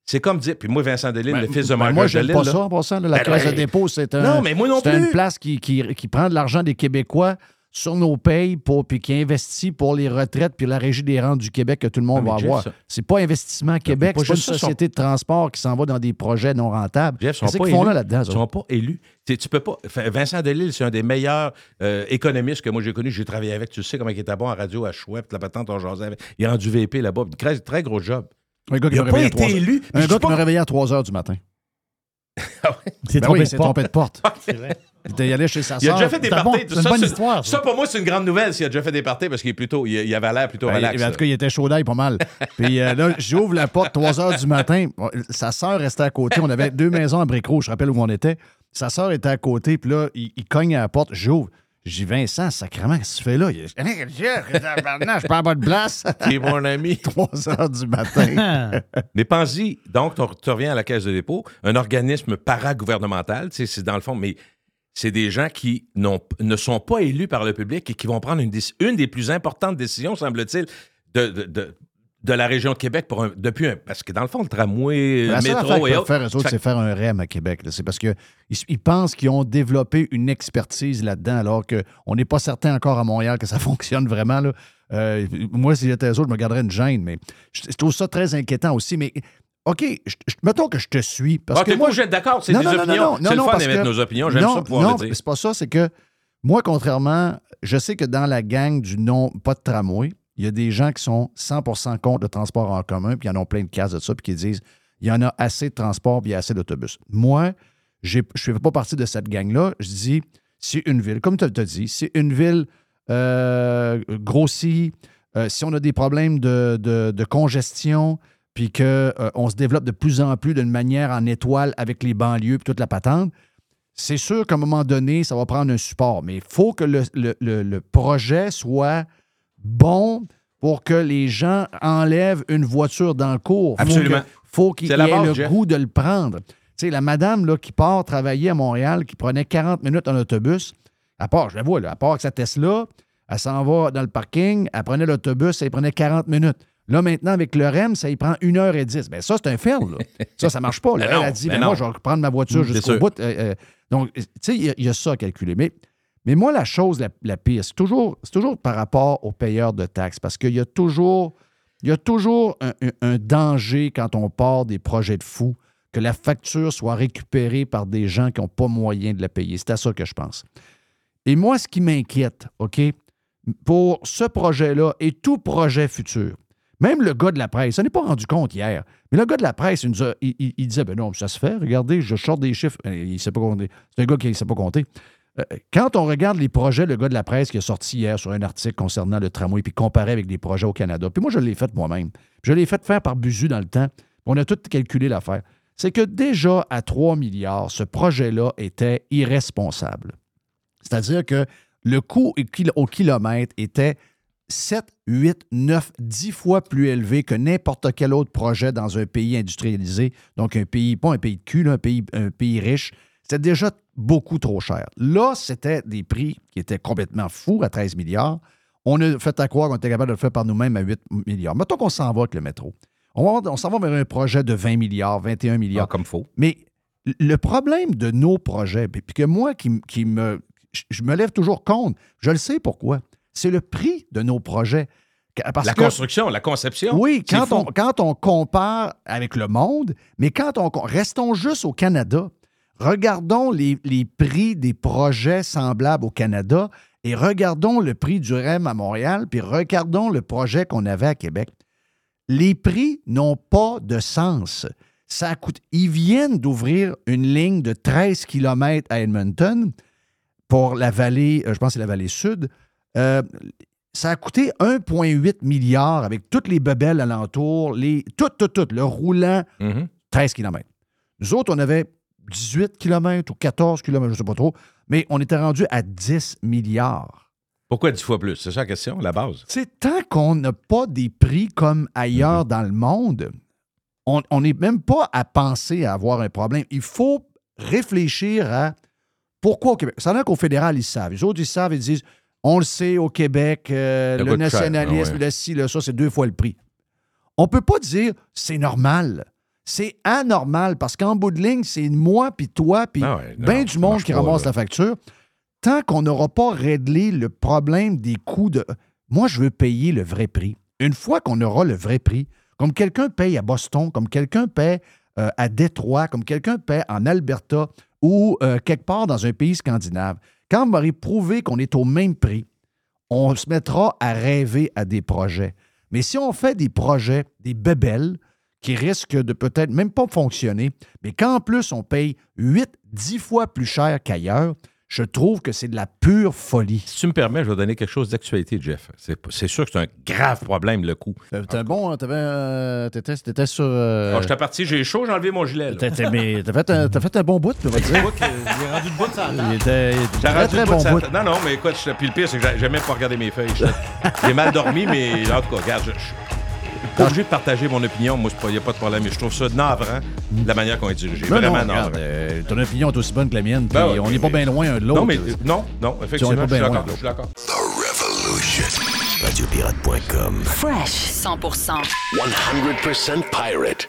c'est comme dire, puis moi, Vincent Delisle, le fils de Ben, moi, j'aime Delisle, pas là- ça en passant. là. La Ben, caisse ben, de dépôt, c'est un, Non, mais moi non c'est une place qui, qui, qui prend de l'argent des Québécois sur nos payes pour, puis qui investit pour les retraites puis la régie des rentes du Québec que tout le monde Ah, va Jeff, avoir. C'est pas Investissement Québec, c'est pas une sont- société de transport qui s'en va dans des projets non rentables. Pas qu'ils font là élus. là-dedans? Ils sont pas élus. Tu peux pas. Vincent Delisle, c'est un des meilleurs euh, économistes que moi j'ai connu. J'ai travaillé avec. Tu sais comment il était bon en radio à Chouette, la patente, on jasait. Il est rendu VP là-bas. Très, très gros job. Un gars qui Il a me pas été 3 heures. élu. Un gars qui me réveillait à 3 heures du matin. C'est Ben oui, trompé de porte. C'est vrai. Il était allé chez sa Il a sœur. déjà fait des parties. bon- c'est une ça, bonne histoire, ça. Ça, pour moi, c'est une grande nouvelle s'il a déjà fait des parties parce qu'il est plutôt, il, il avait l'air plutôt Ben, relax. en tout cas, il était chaud d'ail pas mal. Puis euh, là, j'ouvre la porte 3 heures du matin. Sa sœur restait à côté. On avait deux maisons à Bricro, je rappelle où on était. Sa sœur était à côté, puis là, il, il cogne à la porte. J'ouvre. Dis, Vincent, sacrément, qu'est-ce que tu fais là? Il dit, je perds pas de place. T'es mon ami. 3 heures du matin. Mais pense-y, donc, tu reviens à la Caisse de dépôt, un organisme paragouvernemental, tu sais, c'est dans le fond, mais c'est des gens qui ne sont pas élus par le public et qui vont prendre une, des plus importantes décisions, semble-t-il, de, de, de- de la région de Québec pour un- depuis un. Parce que dans le fond, le tramway, La seule métro et autres. faire, eux autres, c'est faire un REM à Québec. C'est parce qu'ils ils pensent qu'ils ont développé une expertise là-dedans, alors qu'on n'est pas certain encore à Montréal que ça fonctionne vraiment. là. Euh, moi, si j'étais eux autres, je me garderais une gêne, mais je, je trouve ça très inquiétant aussi. Mais OK, je- je- mettons que je te suis. Parce Ah, que moi, d'être d'accord, c'est des non, opinions. c'est le fun d'émettre que- nos opinions, j'aime ça pouvoir non, le dire. c'est pas ça, c'est que moi, contrairement, je sais que dans la gang du non, pas de tramway, il y a des gens qui sont 100% contre le transport en commun, puis ils en ont plein de cases de ça, puis qui disent il y en a assez de transport, puis il y a assez d'autobus. Moi, je ne fais pas partie de cette gang-là. Je dis si une ville, comme tu as dit, si une ville euh, grossit, euh, si on a des problèmes de, de- congestion, puis qu'on se développe de plus en plus d'une manière en étoile avec les banlieues, puis toute la patente, c'est sûr qu'à un moment donné, ça va prendre un support. Mais il faut que le- le- le projet soit bon pour que les gens enlèvent une voiture dans le cours. Faut Absolument. que- faut qu'ils aient le Jeff. goût de le prendre. Tu sais, la madame là, qui part travailler à Montréal, qui prenait 40 minutes en autobus, à part, je la vois, là, à part avec sa Tesla, elle s'en va dans le parking, elle prenait l'autobus, ça y prenait 40 minutes. Là, maintenant, avec le REM, ça y prend 1h10. Bien, ça, c'est un fail. là. Ça, ça marche pas. là. Ben non, Elle a dit, ben ben moi, non. je vais prendre ma voiture Mm, jusqu'au bout. Euh, euh, donc, tu sais, il y y, a ça à calculer. Mais, mais moi, la chose la, pire, c'est toujours, toujours par rapport aux payeurs de taxes. Parce qu'il y a toujours, il y a toujours un, danger quand on part des projets de fous que la facture soit récupérée par des gens qui n'ont pas moyen de la payer. C'est à ça que je pense. Et moi, ce qui m'inquiète, OK, pour ce projet-là et tout projet futur, même le gars de la presse, ça n'est pas rendu compte hier, mais le gars de la presse, il, nous a- disait, ben non, ça se fait, regardez, je sorte des chiffres. Euh, Il ne sait pas compter. C'est un gars qui ne sait pas compter. Euh, Quand on regarde les projets, le gars de la presse qui a sorti hier sur un article concernant le tramway, puis comparé avec des projets au Canada, puis moi, je l'ai fait moi-même. Je l'ai fait faire par Buzu dans le temps. On a tout calculé l'affaire. C'est que déjà à 3 milliards, ce projet-là était irresponsable. C'est-à-dire que le coût au kil- au kilomètre était 7, 8, 9, 10 fois plus élevé que n'importe quel autre projet dans un pays industrialisé. Donc, un pays, pas un pays de cul, un, pays, un pays riche. C'était déjà beaucoup trop cher. Là, c'était des prix qui étaient complètement fous à 13 milliards. On a fait à croire qu'on était capable de le faire par nous-mêmes à 8 milliards. Mettons qu'on s'en va avec le métro. On, s'en va vers un projet de 20 milliards, 21 milliards. Ah, comme faux. Mais le problème de nos projets, puis que moi qui, me. je- me lève toujours contre, je le sais pourquoi. C'est le prix de nos projets. Parce La que- construction, la conception. oui, quand on, quand on compare avec le monde, mais quand on. Restons juste au Canada. Regardons les, les prix des projets semblables au Canada et regardons le prix du REM à Montréal, puis regardons le projet qu'on avait à Québec. Les prix n'ont pas de sens. Ça coûte. Ils viennent d'ouvrir une ligne de 13 km à Edmonton pour la vallée, euh, je pense que c'est la vallée sud. Euh, ça a coûté 1,8 milliard avec toutes les bebelles alentour, les, tout, tout, tout, le roulant, Mhm. 13 km. Nous autres, on avait 18 km ou 14 km, je ne sais pas trop, mais on était rendu à 10 milliards. Pourquoi dix fois plus? C'est ça la question, la base. C'est tant qu'on n'a pas des prix comme ailleurs dans le monde, on n'est même pas à penser à avoir un problème. Il faut réfléchir à pourquoi au Québec. Ça a qu'au fédéral, ils savent. Les autres, ils savent, ils disent on le sait, au Québec, euh, le cher, nationalisme, ah ouais. le ci, le ça, c'est deux fois le prix. On ne peut pas dire c'est normal. C'est anormal parce qu'en bout de ligne, c'est moi, puis toi, puis Ah ouais, bien du monde qui ramasse la facture. Tant qu'on n'aura pas réglé le problème des coûts de. Moi, je veux payer le vrai prix. Une fois qu'on aura le vrai prix, comme quelqu'un paye à Boston, comme quelqu'un paye euh, à Détroit, comme quelqu'un paye en Alberta ou euh, quelque part dans un pays scandinave, quand on va prouvé qu'on est au même prix, on se mettra à rêver à des projets. Mais si on fait des projets, des bébelles, qui risque de peut-être même pas fonctionner, mais qu'en plus on paye 8, 10 fois plus cher qu'ailleurs, je trouve que c'est de la pure folie. Si tu me permets, je vais donner quelque chose d'actualité, Jeff. C'est, sûr que c'est un grave problème, le coup. Euh, T'es bon, hein, t'avais, euh, t'étais, t'étais sur... euh, Ah, j'étais parti, j'ai chaud, j'ai enlevé mon gilet. t'as, t'as- mais t'as fait, un, t'as fait un bon bout, on va dire. J'ai rendu le bout de. Il était, il était J'ai rendu très le bout bon de sa-. Non, non, mais écoute, je- puis le pire, c'est que j'ai- même pas regardé mes feuilles. J'ai mal dormi, mais en tout cas, regarde, je je suis pas obligé de partager mon opinion. Moi, il n'y a pas de problème. Mais je trouve ça navrant, de la manière qu'on est dirigé. Non, Vraiment non, regarde, navrant. euh, ton opinion est aussi bonne que la mienne, puis Ben ouais, on n'est pas bien loin un de l'autre. Non, mais euh, non, non, effectivement, pas je suis bien d'accord. loin, Je suis d'accord. The Revolution. Radiopirate.com. Fresh 100%. 100% pirate.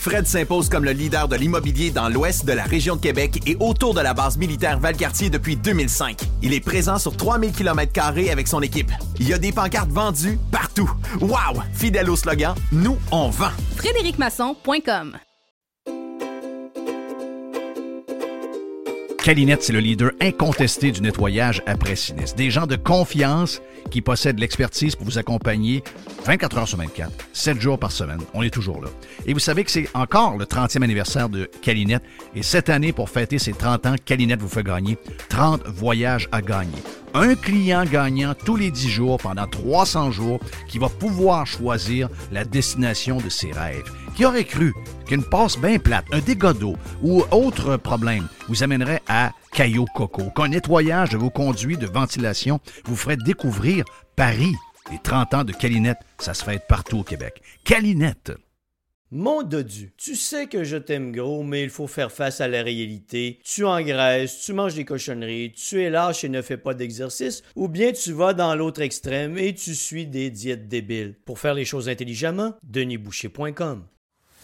Fred s'impose comme le leader de l'immobilier dans l'ouest de la région de Québec et autour de la base militaire Valcartier depuis 2005. Il est présent sur 3000 km avec son équipe. Il y a des pancartes vendues partout. Wow! Fidèle au slogan, nous, on vend. FrédéricMasson.com Calinette, c'est le leader incontesté du nettoyage après sinistre. Des gens de confiance qui possèdent l'expertise pour vous accompagner 24 heures sur 24, 7 jours par semaine. On est toujours là. Et vous savez que c'est encore le 30e anniversaire de Calinette. Et cette année, pour fêter ses 30 ans, Calinette vous fait gagner 30 voyages à gagner. Un client gagnant tous les 10 jours pendant 300 jours qui va pouvoir choisir la destination de ses rêves. Qui aurait cru qu'une passe bien plate, un dégât d'eau ou autre problème vous amènerait à Caillou Coco, qu'un nettoyage de vos conduits de ventilation vous ferait découvrir Paris. Les 30 ans de Calinette, ça se fête partout au Québec. Calinette. Mon dodu, tu sais que je t'aime gros, mais il faut faire face à la réalité. Tu engraisses, tu manges des cochonneries, tu es lâche et ne fais pas d'exercice, ou bien tu vas dans l'autre extrême et tu suis des diètes débiles. Pour faire les choses intelligemment, denisboucher.com.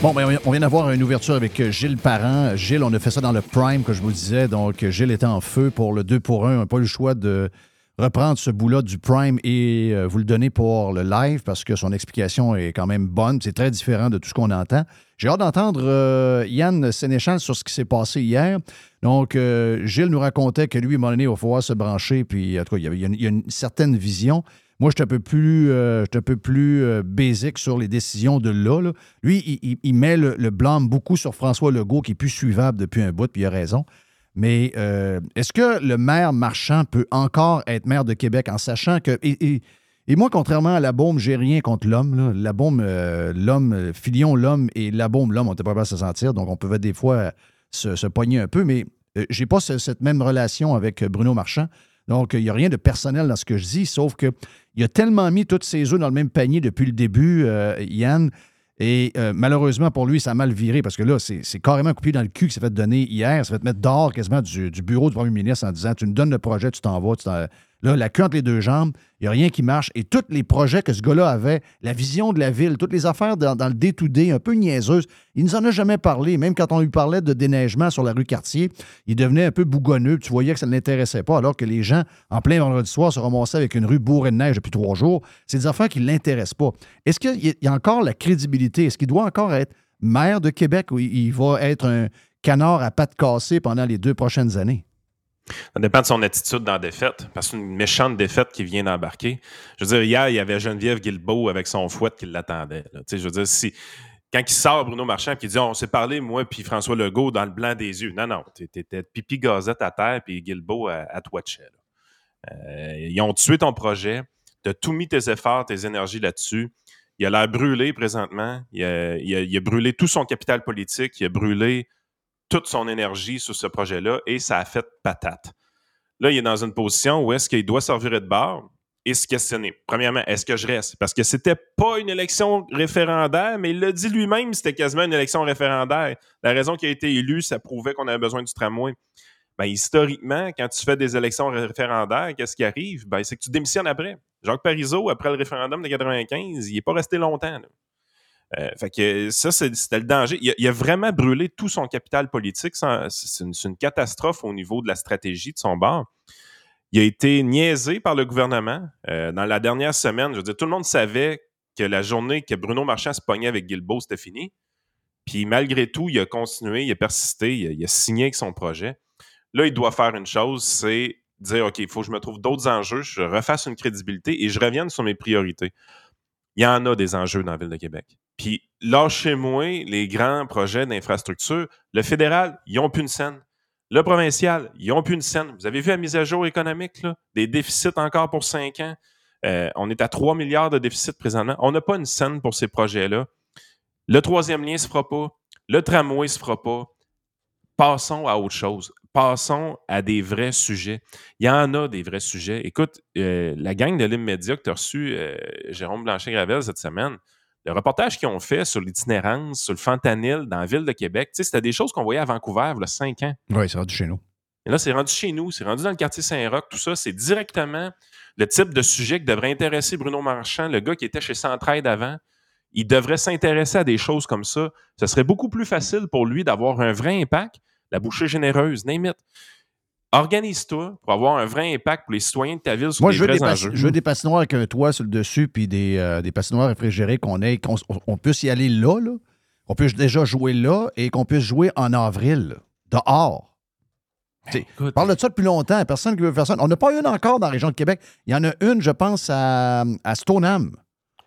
Bon, ben, on vient d'avoir une ouverture avec euh, Gilles Parent. Gilles, on a fait ça dans le Prime, que je vous disais. Donc, Gilles était en feu pour le 2 pour 1. On n'a pas eu le choix de reprendre ce bout-là du Prime et euh, vous le donner pour le live parce que son explication est quand même bonne. C'est très différent de tout ce qu'on entend. J'ai hâte d'entendre euh, Yann Sénéchal sur ce qui s'est passé hier. Donc, Gilles nous racontait que lui, à un moment il va falloir se brancher. Puis, en tout cas, il y a une certaine vision. Moi, je suis un peu plus, euh, plus euh, basic sur les décisions de là. Lui, il, met le, blâme beaucoup sur François Legault, qui est plus suivable depuis un bout, puis il a raison. Mais euh, est-ce que le maire marchand peut encore être maire de Québec en sachant que. Et, moi, contrairement à la bombe, j'ai rien contre l'homme. La bombe, euh, l'homme, Filion, l'homme et la bombe, l'homme, on n'était pas capable de se sentir. Donc, on pouvait des fois se, se pogner un peu, mais j'ai pas ce- cette même relation avec Bruno Marchand. Donc, il n'y a rien de personnel dans ce que je dis, sauf que il a tellement mis toutes ses œufs dans le même panier depuis le début, euh, Yann. Et euh, malheureusement pour lui, ça a mal viré parce que là, c'est carrément coupé dans le cul qui s'est fait donner hier. Ça fait te mettre dehors quasiment du, bureau du premier ministre en disant Tu me donnes le projet, tu t'en vas. tu Là, la queue entre les deux jambes, il n'y a rien qui marche. Et tous les projets que ce gars-là avait, la vision de la ville, toutes les affaires dans, le day-to-day, un peu niaiseuses, il nous en a jamais parlé. Même quand on lui parlait de déneigement sur la rue Cartier, il devenait un peu bougonneux. Tu voyais que ça ne l'intéressait pas, alors que les gens, en plein vendredi soir, se ramassaient avec une rue bourrée de neige depuis trois jours. C'est des affaires qui ne l'intéressent pas. Est-ce qu'il y a- encore la crédibilité? Est-ce qu'il doit encore être maire de Québec ou il- il va être un canard à pattes cassées pendant les deux prochaines années? Ça dépend de son attitude dans la défaite, parce que une méchante défaite qui vient d'embarquer. Je veux dire, hier, il y avait Geneviève Guilbeault avec son fouette qui l'attendait. Je veux dire, si, quand il sort Bruno Marchand et dit On s'est parlé, moi puis François Legault, dans le blanc des yeux. Non, non, t'étais pipi gazette à terre puis Guilbeault à, à. Euh, ils ont tué ton projet. Tu as tout mis tes efforts, tes énergies là-dessus. Il a l'air brûlé présentement. Il a brûlé tout son capital politique. Il a brûlé toute son énergie sur ce projet-là et ça a fait patate. Là, il est dans une position où est-ce qu'il doit servir de bord et se questionner. Premièrement, est-ce que je reste? Parce que c'était pas une élection référendaire, mais il l'a dit lui-même, c'était quasiment une élection référendaire. La raison qui a été élue, ça prouvait qu'on avait besoin du tramway. Ben, historiquement, quand tu fais des élections référendaires, qu'est-ce qui arrive? Ben, c'est que tu démissionnes après. Jacques Parizeau, après le référendum de 95, il n'est pas resté longtemps. Euh, fait que ça, c'était le danger. Il a, vraiment brûlé tout son capital politique. sans- C'est une, c'est une catastrophe au niveau de la stratégie de son bord. Il a été niaisé par le gouvernement. Euh, dans la dernière semaine, je veux dire, tout le monde savait que la journée que Bruno Marchand se pognait avec Guilbeault, c'était fini. Puis malgré tout, il a continué, il a persisté, il a, il a signé avec son projet. Là, il doit faire une chose, c'est dire, OK, il faut que je me trouve d'autres enjeux, je refasse une crédibilité et je revienne sur mes priorités. Il y en a des enjeux dans la Ville de Québec. Puis lâchez-moi les grands projets d'infrastructure. Le fédéral, ils n'ont plus une scène. Le provincial, ils n'ont plus une scène. Vous avez vu la mise à jour économique, là? des déficits encore pour cinq ans. Euh, on est à 3 milliards de déficit présentement. On n'a pas une scène pour ces projets-là. Le troisième lien ne se fera pas. Le tramway ne se fera pas. Passons à autre chose. Passons à des vrais sujets. Il y en a des vrais sujets. Écoute, euh, la gang de l'immédiat que tu as reçu, euh, Jérôme Blanchet-Gravel, cette semaine, le reportage qu'ils ont fait sur l'itinérance, sur le fentanyl dans la ville de Québec, c'était des choses qu'on voyait à Vancouver il y a cinq ans. Oui, c'est rendu chez nous. Et là, c'est rendu chez nous, c'est rendu dans le quartier Saint-Roch, tout ça. C'est directement le type de sujet qui devrait intéresser Bruno Marchand, le gars qui était chez Centraide avant. Il devrait s'intéresser à des choses comme ça. Ce serait beaucoup plus facile pour lui d'avoir un vrai impact. La bouchée généreuse, name it. Organise-toi pour avoir un vrai impact pour les citoyens de ta ville sur Moi, les je veux, vrais des enjeux. je veux des patinoires avec un toit sur le dessus, puis des, euh, des patinoires réfrigérées qu'on ait, qu'on on puisse y aller là, là. On puisse déjà jouer là et qu'on puisse jouer en avril, dehors. On parle de ça depuis longtemps. Personne qui veut faire ça. On n'a pas une encore dans la région de Québec. Il y en a une, je pense, à, à Stoneham.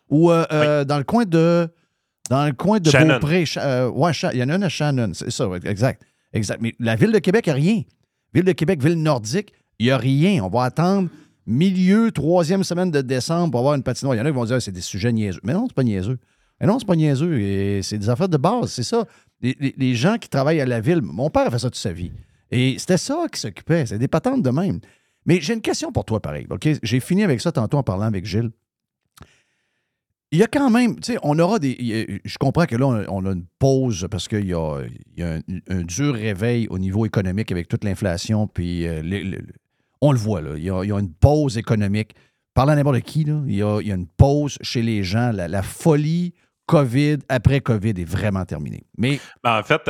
Ou euh, euh, dans le coin de. Dans le coin de Shannon. Beaupré. Euh, ouais, il y en a une à Shannon. C'est ça, exact. Exact. Mais la ville de Québec, a rien. Ville de Québec, ville nordique, il n'y a rien. On va attendre milieu, troisième semaine de décembre pour avoir une patinoire. Il y en a qui vont dire c'est des sujets niaiseux. Mais non, c'est pas niaiseux. Mais non, c'est pas niaiseux. C'est des affaires de base, c'est ça. Les, gens qui travaillent à la ville, mon père a fait ça toute sa vie. Et c'était ça qui s'occupait. C'est des patentes de même. Mais j'ai une question pour toi, pareil. J'ai fini avec ça tantôt en parlant avec Gilles. Il y a quand même, tu sais, on aura des. je comprends que là, on a, une pause parce qu'il y a, un, dur réveil au niveau économique avec toute l'inflation. Puis euh, on le voit, là. Il y a, une pause économique. Parlant n'importe qui, là, il, y a, une pause chez les gens. La, folie COVID, après COVID, est vraiment terminée. Mais Ben, en fait,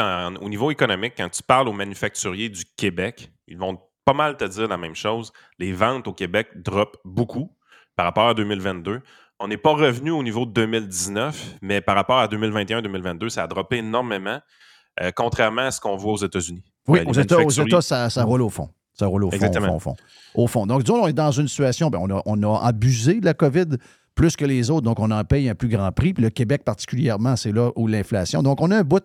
au niveau économique, quand tu parles aux manufacturiers du Québec, ils vont pas mal te dire la même chose. Les ventes au Québec droppent beaucoup par rapport à 2022. On n'est pas revenu au niveau de 2019, mais par rapport à 2021-2022, ça a droppé énormément, euh, contrairement à ce qu'on voit aux États-Unis. Oui, Euh, aux États, aux manufacturiers- États, ça, ça roule au fond. Ça roule au fond, au Exactement. fond, au fond. Au fond. Donc, disons, on est dans une situation, ben, on, a, on a abusé de la COVID plus que les autres, donc on en paye un plus grand prix. Puis le Québec, particulièrement, c'est là où l'inflation. Donc, on a un bout,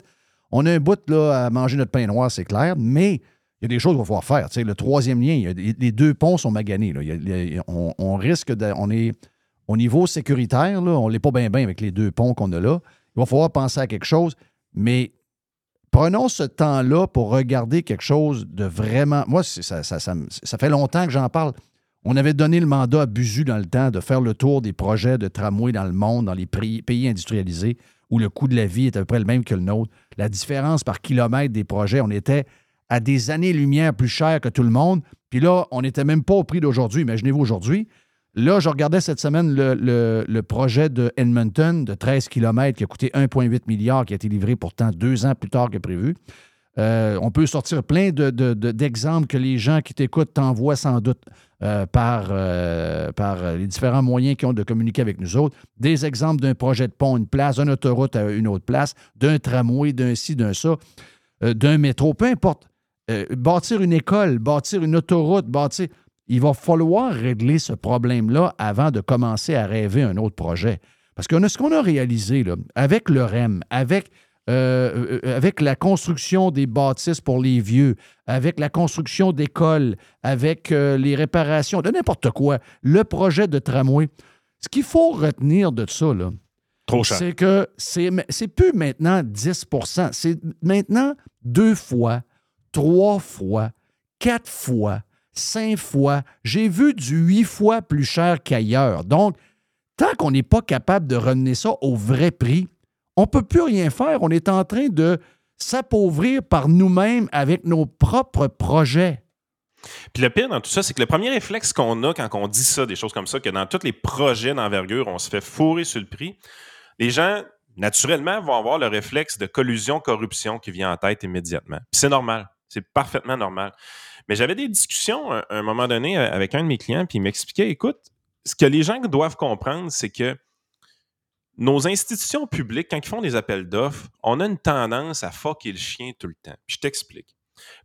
on a un bout là, à manger notre pain noir, c'est clair, mais il y a des choses qu'il va falloir faire. Tu sais, le troisième lien, il y a des- les deux ponts sont maganés. là. Il y a- il y a- on, on risque de. On est au niveau sécuritaire, là, on n'est pas bien bien avec les deux ponts qu'on a là. Il va falloir penser à quelque chose, mais prenons ce temps-là pour regarder quelque chose de vraiment. Moi, ça, fait longtemps que j'en parle. On avait donné le mandat à Buzu dans le temps de faire le tour des projets de tramway dans le monde, dans les pays industrialisés, où le coût de la vie est à peu près le même que le nôtre. La différence par kilomètre des projets, on était à des années-lumière plus cher que tout le monde. Puis là, on n'était même pas au prix d'aujourd'hui. Imaginez-vous aujourd'hui. Là, je regardais cette semaine le, projet de Edmonton de 13 km qui a coûté 1,8 milliard, qui a été livré pourtant deux ans plus tard que prévu. Euh, on peut sortir plein de- de- de- d'exemples que les gens qui t'écoutent t'envoient sans doute euh, par, euh, par les différents moyens qu'ils ont de communiquer avec nous autres. Des exemples d'un projet de pont une place, d'une autoroute à une autre place, d'un tramway, d'un ci, d'un ça, d'un métro, peu importe. Bâtir une école, bâtir une autoroute, bâtir. Il va falloir régler ce problème-là avant de commencer à rêver un autre projet. Parce que ce qu'on a réalisé là, avec le REM, avec, euh, euh, avec la construction des bâtisses pour les vieux, avec la construction d'écoles, avec euh, les réparations, de n'importe quoi, le projet de tramway, ce qu'il faut retenir de ça, là, Trop cher. c'est que c'est, c'est plus maintenant 10% c'est maintenant deux fois, trois fois, quatre fois, cinq fois. J'ai vu du huit fois plus cher qu'ailleurs. Donc, tant qu'on n'est pas capable de ramener ça au vrai prix, on ne peut plus rien faire. On est en train de s'appauvrir par nous-mêmes avec nos propres projets. Puis le pire dans tout ça, c'est que le premier réflexe qu'on a quand on dit ça, des choses comme ça, que dans tous les projets d'envergure, on se fait fourrer sur le prix, les gens, naturellement, vont avoir le réflexe de collusion-corruption qui vient en tête immédiatement. C'est normal. C'est parfaitement normal. Mais j'avais des discussions à un moment donné avec un de mes clients, puis il m'expliquait, écoute, ce que les gens doivent comprendre, c'est que nos institutions publiques, quand ils font des appels d'offres, on a une tendance à fucker le chien tout le temps. Je t'explique.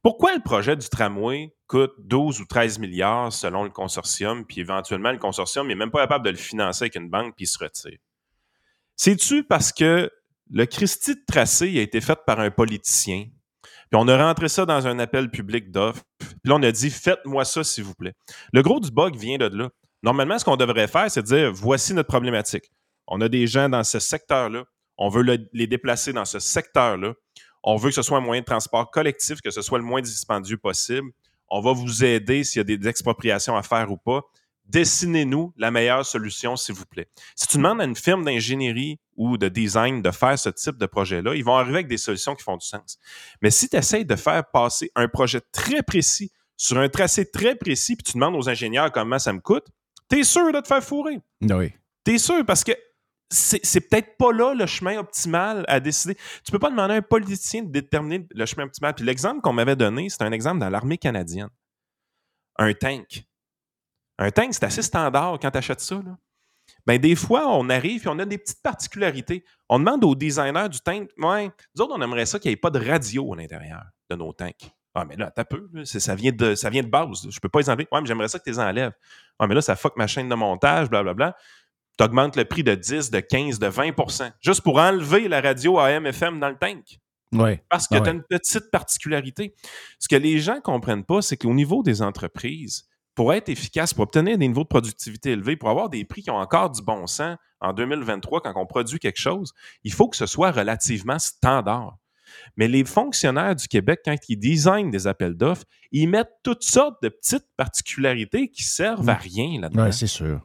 Pourquoi le projet du tramway coûte 12 ou 13 milliards selon le consortium, puis éventuellement le consortium n'est même pas capable de le financer avec une banque, puis il se retire? C'est-tu parce que le Christie de tracé a été fait par un politicien, puis on a rentré ça dans un appel public d'offres, puis là on a dit faites-moi ça s'il vous plaît. Le gros du bug vient de là. Normalement, ce qu'on devrait faire, c'est dire voici notre problématique. On a des gens dans ce secteur-là, on veut les déplacer dans ce secteur-là. On veut que ce soit un moyen de transport collectif, que ce soit le moins dispendieux possible. On va vous aider s'il y a des expropriations à faire ou pas. Dessinez-nous la meilleure solution, s'il vous plaît. Si tu demandes à une firme d'ingénierie ou de design de faire ce type de projet-là, ils vont arriver avec des solutions qui font du sens. Mais si tu essaies de faire passer un projet très précis sur un tracé très précis, puis tu demandes aux ingénieurs comment ça me coûte, tu es sûr de te faire fourrer? Oui. Tu es sûr parce que c'est peut-être pas là le chemin optimal à décider. Tu peux pas demander à un politicien de déterminer le chemin optimal. Puis l'exemple qu'on m'avait donné, c'est un exemple dans l'armée canadienne. Un tank. Un tank, c'est assez standard quand tu achètes ça. Là. Ben, des fois, on arrive et on a des petites particularités. On demande aux designers du tank, ouais, nous autres, on aimerait ça qu'il n'y ait pas de radio à l'intérieur de nos tanks. Ah, mais là, t'as peu, ça vient, de, ça vient de base. Je peux pas les enlever. Ouais, mais j'aimerais ça que tu les enlèves. Ah, mais là, ça fuck ma chaîne de montage, blablabla. Bla, bla tu augmentes le prix de 10, de 15, de 20% juste pour enlever la radio AM-FM dans le tank. Oui. Parce que Ah tu as ouais. une petite particularité. Ce que les gens ne comprennent pas, c'est qu'au niveau des entreprises, pour être efficace, pour obtenir des niveaux de productivité élevés, pour avoir des prix qui ont encore du bon sens en 2023 quand on produit quelque chose, il faut que ce soit relativement standard. Mais les fonctionnaires du Québec, quand ils designent des appels d'offres, ils mettent toutes sortes de petites particularités qui servent à rien là-dedans. Oui, c'est sûr.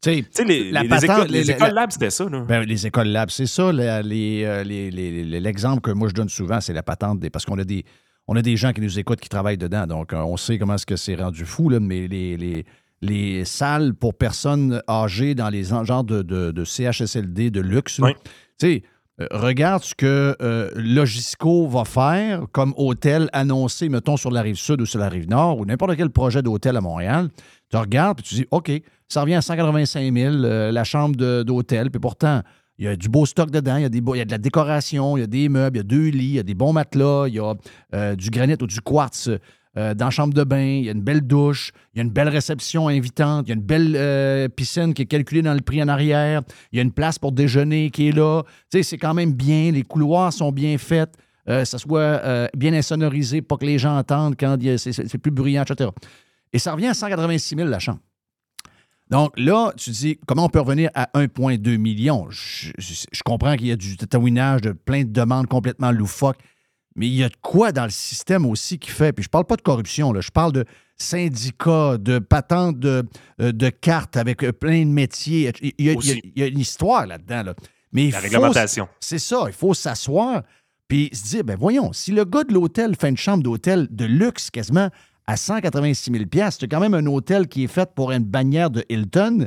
Tu sais, les, les patente- écoles, les les- écoles la- labs, c'était ça. Là. Ben, les écoles labs, c'est ça. euh, L'exemple que moi je donne souvent, c'est la patente des. Parce qu'on a des. On a des gens qui nous écoutent qui travaillent dedans, donc euh, on sait comment est-ce que c'est rendu fou, là, mais les, les, les salles pour personnes âgées dans les en- genres de, de- de CHSLD de luxe, Oui. tu sais, euh, regarde ce que euh, Logisco va faire comme hôtel annoncé, mettons, sur la rive sud ou sur la rive nord, ou n'importe quel projet d'hôtel à Montréal. Tu regardes et tu dis, OK, ça revient à 185 000, euh, la chambre d'hôtel, puis pourtant, il y a du beau stock dedans, il y, a de la décoration, il y a des meubles, il y a deux lits, il y a des bons matelas, il y a euh, du granit ou du quartz euh, dans la chambre de bain, il y a une belle douche, il y a une belle réception invitante, il y a une belle euh, piscine qui est calculée dans le prix en arrière, il y a une place pour déjeuner qui est là. Tu sais, c'est quand même bien, les couloirs sont bien faits, euh, ça soit euh, bien insonorisé, pas que les gens entendent quand c'est plus bruyant, etc. Et ça revient à 186 000 la chambre. Donc là, tu dis, comment on peut revenir à 1,2 million? Je, je- je comprends qu'il y a du tatouinage, de plein de demandes complètement loufoques, mais il y a de quoi dans le système aussi qui fait, puis je parle pas de corruption, là, je parle de syndicats, de patentes de, euh, de cartes avec euh, plein de métiers. Il y a, il y a- Aussi. il y a une histoire là-dedans. là. Mais il La faut- réglementation. C'est ça, il faut s'asseoir puis se dire, ben voyons, si le gars de l'hôtel fait une chambre d'hôtel de luxe quasiment à 186 000 c'est quand même un hôtel qui est fait pour une bannière de Hilton.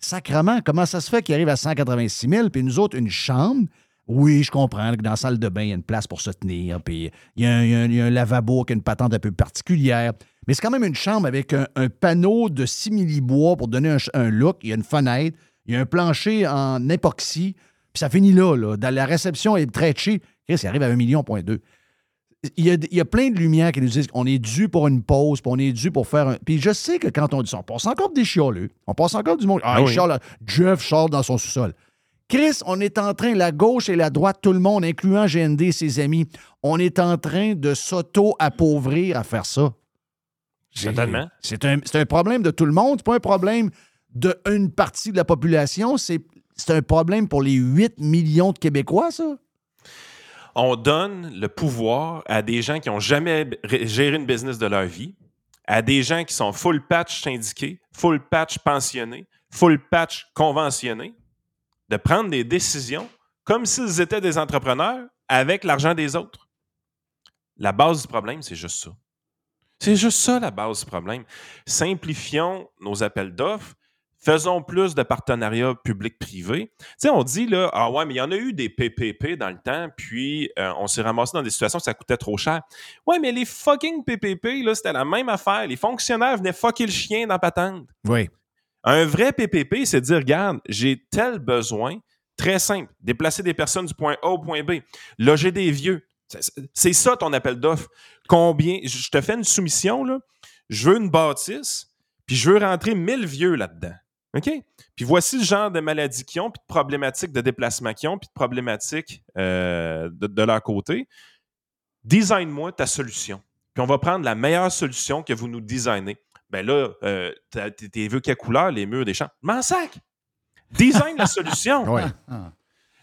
Sacrement, comment ça se fait qu'il arrive à 186 000 puis nous autres, une chambre? Oui, je comprends que dans la salle de bain, il y a une place pour se tenir, puis il y a un, il y a lavabo une patente un peu particulière. Mais c'est quand même une chambre avec un, panneau de simili-bois pour donner un, look. Il y a une fenêtre, il y a un plancher en époxy, puis ça finit là. là. Dans la réception est très cheap. Chris, il arrive à 1,2 million. Il y, a, il y a plein de lumières qui nous disent qu'on est dû pour une pause, puis on est dû pour faire un. Puis je sais que quand on dit ça, on passe encore des chialeux. On passe encore du monde. Ah, Ah oui. chiale, Jeff sort dans son sous-sol. Chris, on est en train, la gauche et la droite, tout le monde, incluant GND et ses amis, on est en train de s'auto-appauvrir à faire ça. Totalement. C'est un, problème de tout le monde. C'est pas un problème d'une partie de la population. C'est c'est un problème pour les 8 millions de Québécois, ça. On donne le pouvoir à des gens qui n'ont jamais ré- géré une business de leur vie, à des gens qui sont full patch syndiqués, full patch pensionnés, full patch conventionnés, de prendre des décisions comme s'ils étaient des entrepreneurs avec l'argent des autres. La base du problème, c'est juste ça. C'est juste ça la base du problème. Simplifions nos appels d'offres, faisons plus de partenariats public-privé. Tu sais, on dit là, ah ouais, mais il y en a eu des PPP dans le temps, puis euh, on s'est ramassé dans des situations où ça coûtait trop cher. Ouais, mais les fucking PPP, là, c'était la même affaire. Les fonctionnaires venaient fucker le chien dans la patente. Oui. Un vrai PPP, c'est de dire, regarde, j'ai tel besoin, très simple, déplacer des personnes du point A au point B, loger des vieux. C'est- C'est ça ton appel d'offres. Combien, je te fais une soumission, là, je veux une bâtisse, puis je veux rentrer 1000 vieux là-dedans. OK? Puis voici le genre de maladies qu'ils ont, puis de problématiques de déplacement qu'ils ont, puis de problématiques euh, de, de leur côté. Design-moi ta solution. Puis on va prendre la meilleure solution que vous nous designez. Ben là, euh, t'es veux quelle couleur les murs des champs? M'en sac! Design la solution. Ouais.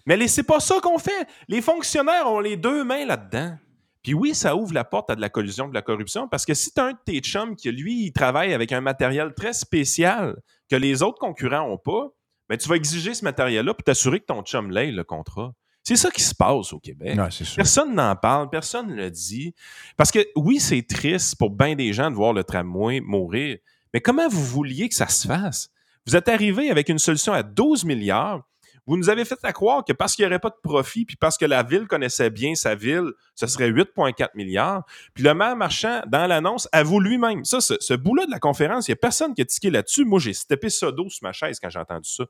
Mais c'est pas ça qu'on fait. Les fonctionnaires ont les deux mains là-dedans. Puis oui, ça ouvre la porte à de la collusion, de la corruption, parce que si tu as un de tes chums qui, lui, il travaille avec un matériel très spécial que les autres concurrents n'ont pas, ben, tu vas exiger ce matériel-là pour t'assurer que ton chum l'ait, le contrat. C'est ça qui se passe au Québec. Ouais, c'est sûr. Personne n'en parle, personne ne le dit. Parce que oui, c'est triste pour bien des gens de voir le tramway mourir, mais comment vous vouliez que ça se fasse? Vous êtes arrivé avec une solution à 12 milliards. Vous nous avez fait à croire que parce qu'il n'y aurait pas de profit, puis parce que la ville connaissait bien sa ville, ce serait 8,4 milliards. Puis le maire marchand, dans l'annonce, avoue lui-même. Ça, ce, ce bout-là de la conférence, il n'y a personne qui a tiqué là-dessus. Moi, j'ai steppé ça d'eau sur ma chaise quand j'ai entendu ça.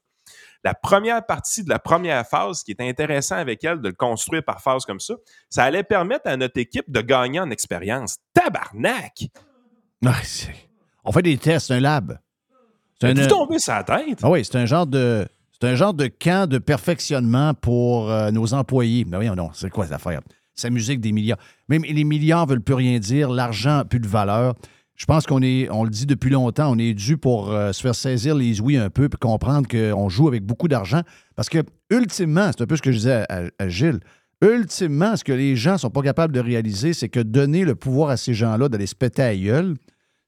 La première partie de la première phase, qui est intéressant avec elle de le construire par phase comme ça, ça allait permettre à notre équipe de gagner en expérience. Tabarnak! C'est- on fait des tests, c'est un lab. C'est Vous un, tombez sur la tête? Ah oui, c'est un genre de. C'est un genre de camp de perfectionnement pour euh, nos employés. Mais voyons, non, c'est quoi cette affaire? S'amuser avec des milliards. Même les milliards ne veulent plus rien dire, l'argent n'a plus de valeur. Je pense qu'on le dit depuis longtemps, on est dû pour euh, se faire saisir les ouïes un peu puis comprendre qu'on joue avec beaucoup d'argent. Parce que, ultimement, c'est un peu ce que je disais à, Gilles, ultimement, ce que les gens ne sont pas capables de réaliser, c'est que donner le pouvoir à ces gens-là d'aller se péter à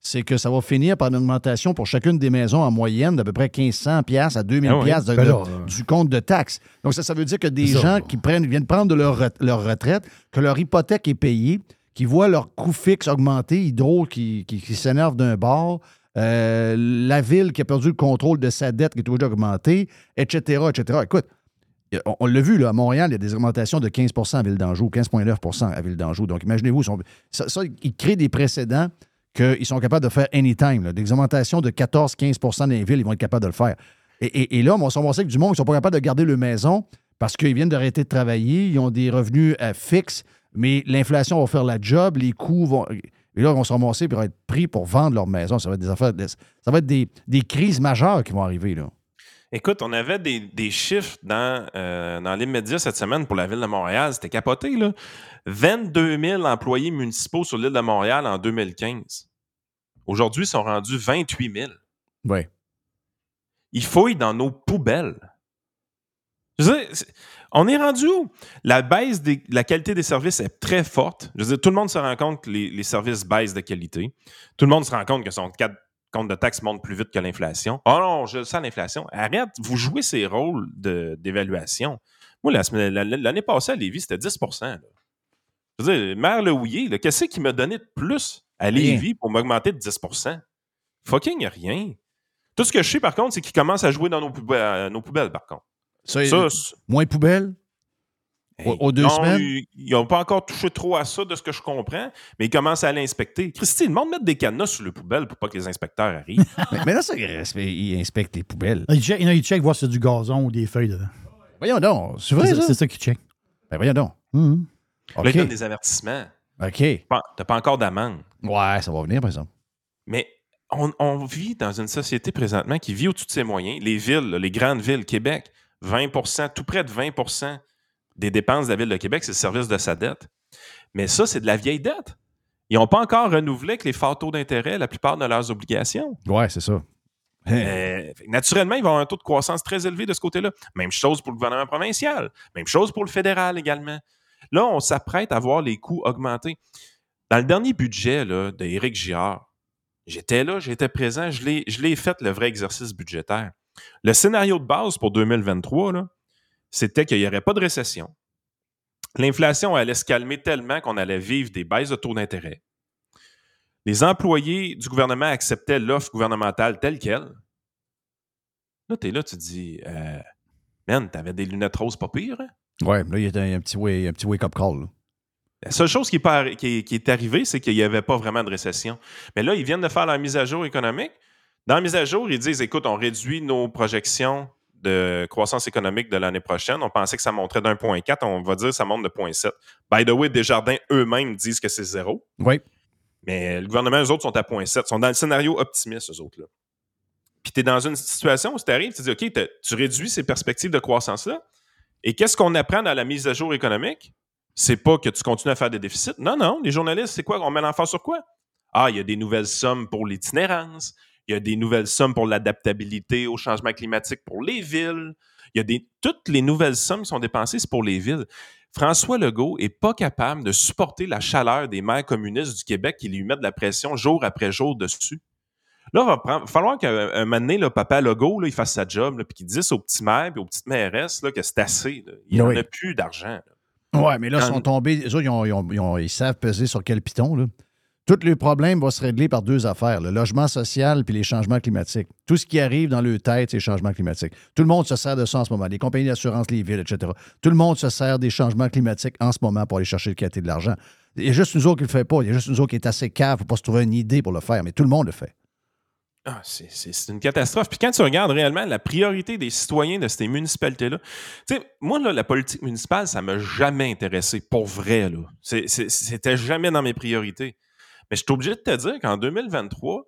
c'est que ça va finir par une augmentation pour chacune des maisons en moyenne d'à peu près 1500 pièces à 2000 Ah oui. pièces de- Ben euh. du compte de taxes. Donc ça, ça veut dire que des ça. gens qui prennent, viennent prendre de leur, leur retraite, que leur hypothèque est payée, qui voient leur coût fixe augmenter, Hydro qui, qui, qui s'énerve d'un bord, euh, la ville qui a perdu le contrôle de sa dette qui est toujours augmentée, etc., etc. Écoute, on, on l'a vu, là, à Montréal, il y a des augmentations de 15% à Ville d'Anjou, 15,9% à Ville d'Anjou. Donc, imaginez-vous, ça, ça, ils créent des précédents qu'ils sont capables de faire anytime. là. Des augmentations de 14-15 dans les villes, ils vont être capables de le faire. Et, et- et là, on va se ramasser avec du monde qui ne sont pas capables de garder leur maison parce qu'ils viennent d'arrêter de travailler, ils ont des revenus euh, fixes, mais l'inflation va faire la job, les coûts vont. Et là, ils vont se ramasser et être pris pour vendre leur maison. Ça va être des affaires. Ça va être des, des crises majeures qui vont arriver. Là. Écoute, on avait des, des chiffres dans, euh, dans les médias cette semaine pour la ville de Montréal. C'était capoté, là. 22 000 employés municipaux sur l'île de Montréal en 2015. Aujourd'hui, ils sont rendus 28 000. Oui. Ils fouillent dans nos poubelles. Je veux dire, on est rendu où? La baisse de la qualité des services est très forte. Je veux dire, tout le monde se rend compte que les, les services baissent de qualité. Tout le monde se rend compte que son cadre- compte de taxes monte plus vite que l'inflation. Oh non, je sens l'inflation. Arrête, vous jouez ces rôles d'évaluation. Moi, la semaine- la- l'année passée à Lévis, c'était 10 là. Je veux dire, maire Lehouillier, qu'est-ce qui m'a donné de plus à Lévis pour m'augmenter de 10% Fucking rien. Tout ce que je sais, par contre, c'est qu'ils commencent à jouer dans nos poubelles, nos poubelles par contre. Ça, Ça, moins poubelle? Aux- aux deux non, semaines? Ils n'ont pas encore touché trop à ça, de ce que je comprends, mais ils commencent à l'inspecter. Christy, le monde mettre des cadenas sur les poubelles pour pas que les inspecteurs arrivent. mais, mais là, ça, ils inspectent les poubelles. Il check, il check voir si c'est du gazon ou des feuilles dedans. Voyons donc, c'est vrai, C'est ça? c'est ça qu'il check. Ben voyons donc. Mhm. Là, OK. ils donnent des avertissements. OK. T'as pas encore d'amende. Ouais, ça va venir, par exemple. Mais on, on vit dans une société présentement qui vit au-dessus de ses moyens. Les villes, les grandes villes, Québec, 20% tout près de 20 des dépenses de la ville de Québec, c'est le service de sa dette. Mais ça, c'est de la vieille dette. Ils n'ont pas encore renouvelé avec les forts taux d'intérêt la plupart de leurs obligations. Ouais, c'est ça. Euh, naturellement, il va y avoir un taux de croissance très élevé de ce côté-là. Même chose pour le gouvernement provincial. Même chose pour le fédéral également. Là, on s'apprête à voir les coûts augmenter. Dans le dernier budget d'Éric Girard, J'étais là, j'étais présent, je l'ai je l'ai fait le vrai exercice budgétaire. Le scénario de base pour 2023, là, c'était qu'il n'y aurait pas de récession. L'inflation allait se calmer tellement qu'on allait vivre des baisses de taux d'intérêt. Les employés du gouvernement acceptaient l'offre gouvernementale telle qu'elle. Là, tu es là, tu te dis, euh, man, t'avais des lunettes roses pas pire, hein? Ouais, là, il y a un, un petit, way- un petit wake-up call. là. La seule chose est, qui est arrivée, c'est qu'il n'y avait pas vraiment de récession. Mais là, ils viennent de faire la mise à jour économique. Dans la mise à jour, ils disent écoute, on réduit nos projections de croissance économique de l'année prochaine. On pensait que ça monterait d'un point 4, on va dire que ça monte de 0.7. By the way, Desjardins eux-mêmes disent que c'est zéro. Oui. Mais le gouvernement, eux autres, sont à 0.7. Ils sont dans le scénario optimiste, eux autres. Là. Puis tu es dans une situation où tu arrives, tu dis OK, tu réduis ces perspectives de croissance-là. Et qu'est-ce qu'on apprend dans la mise à jour économique? C'est pas que tu continues à faire des déficits. Non, non. Les journalistes, c'est quoi? On met l'emphase sur quoi? Ah, il y a des nouvelles sommes pour l'itinérance. Il y a des nouvelles sommes pour l'adaptabilité au changement climatique pour les villes. Il y a des. Toutes les nouvelles sommes qui sont dépensées, c'est pour les villes. François Legault est pas capable de supporter la chaleur des maires communistes du Québec qui lui mettent de la pression jour après jour dessus. Là, il va, prendre- va falloir qu'un un moment donné, là, papa Legault, là, il fasse sa job, là, puis qu'il dise aux petits maires et aux petites mairesses que c'est assez. Il n'y Oui. en a plus d'argent. Ouais, mais là, ils sont tombés. Eux ils, ont- ils ont- ils ont- ils savent peser sur quel piton, là. Tous les problèmes vont se régler par deux affaires, le logement social puis les changements climatiques. Tout ce qui arrive dans leur tête, c'est les changements climatiques. Tout le monde se sert de ça en ce moment. Les compagnies d'assurance, les villes, etc. Tout le monde se sert des changements climatiques en ce moment pour aller chercher le qualité de l'argent. Il y a juste nous autres qui le fait pas. Il y a juste nous autres qui est assez cave pour pas se trouver une idée pour le faire, mais tout le monde le fait. Ah, c'est- une catastrophe. Puis quand tu regardes réellement la priorité des citoyens de ces municipalités-là, tu sais, moi, là, la politique municipale, ça m'a jamais intéressé, pour vrai. C'était jamais dans mes priorités. Mais je suis obligé de te dire qu'en 2023,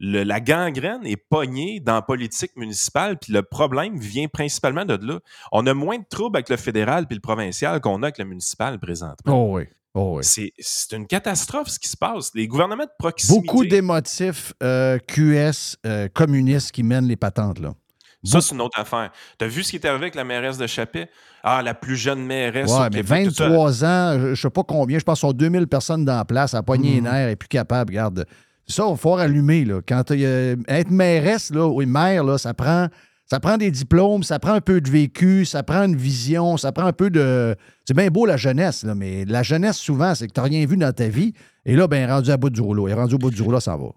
le- la gangrène est pognée dans la politique municipale, puis le problème vient principalement de là. On a moins de troubles avec le fédéral puis le provincial qu'on a avec le municipal présentement. Oh oui. Oh oui. C'est c'est une catastrophe ce qui se passe. Les gouvernements de proximité. Beaucoup d'émotifs euh, QS euh, communistes qui mènent les patentes, là. Ça, c'est une autre affaire. Tu as vu ce qui est arrivé avec la mairesse de Chappé? Ah, la plus jeune mairesse Ouais, au mais Québec. tout ça. 23 ans, je ne sais pas combien, je pense sont 2000 personnes dans la place, à les nerfs, elle n'est plus capable. Regarde, ça, il va falloir allumer. Là. Quand euh, être mairesse, là, oui, maire, là, ça prend. Ça prend des diplômes, ça prend un peu de vécu, ça prend une vision, ça prend un peu de. C'est bien beau la jeunesse, là, mais la jeunesse, souvent, c'est que tu n'as rien vu dans ta vie. Et là, ben, rendu à bout du rouleau. Et rendu au bout du rouleau, ça va.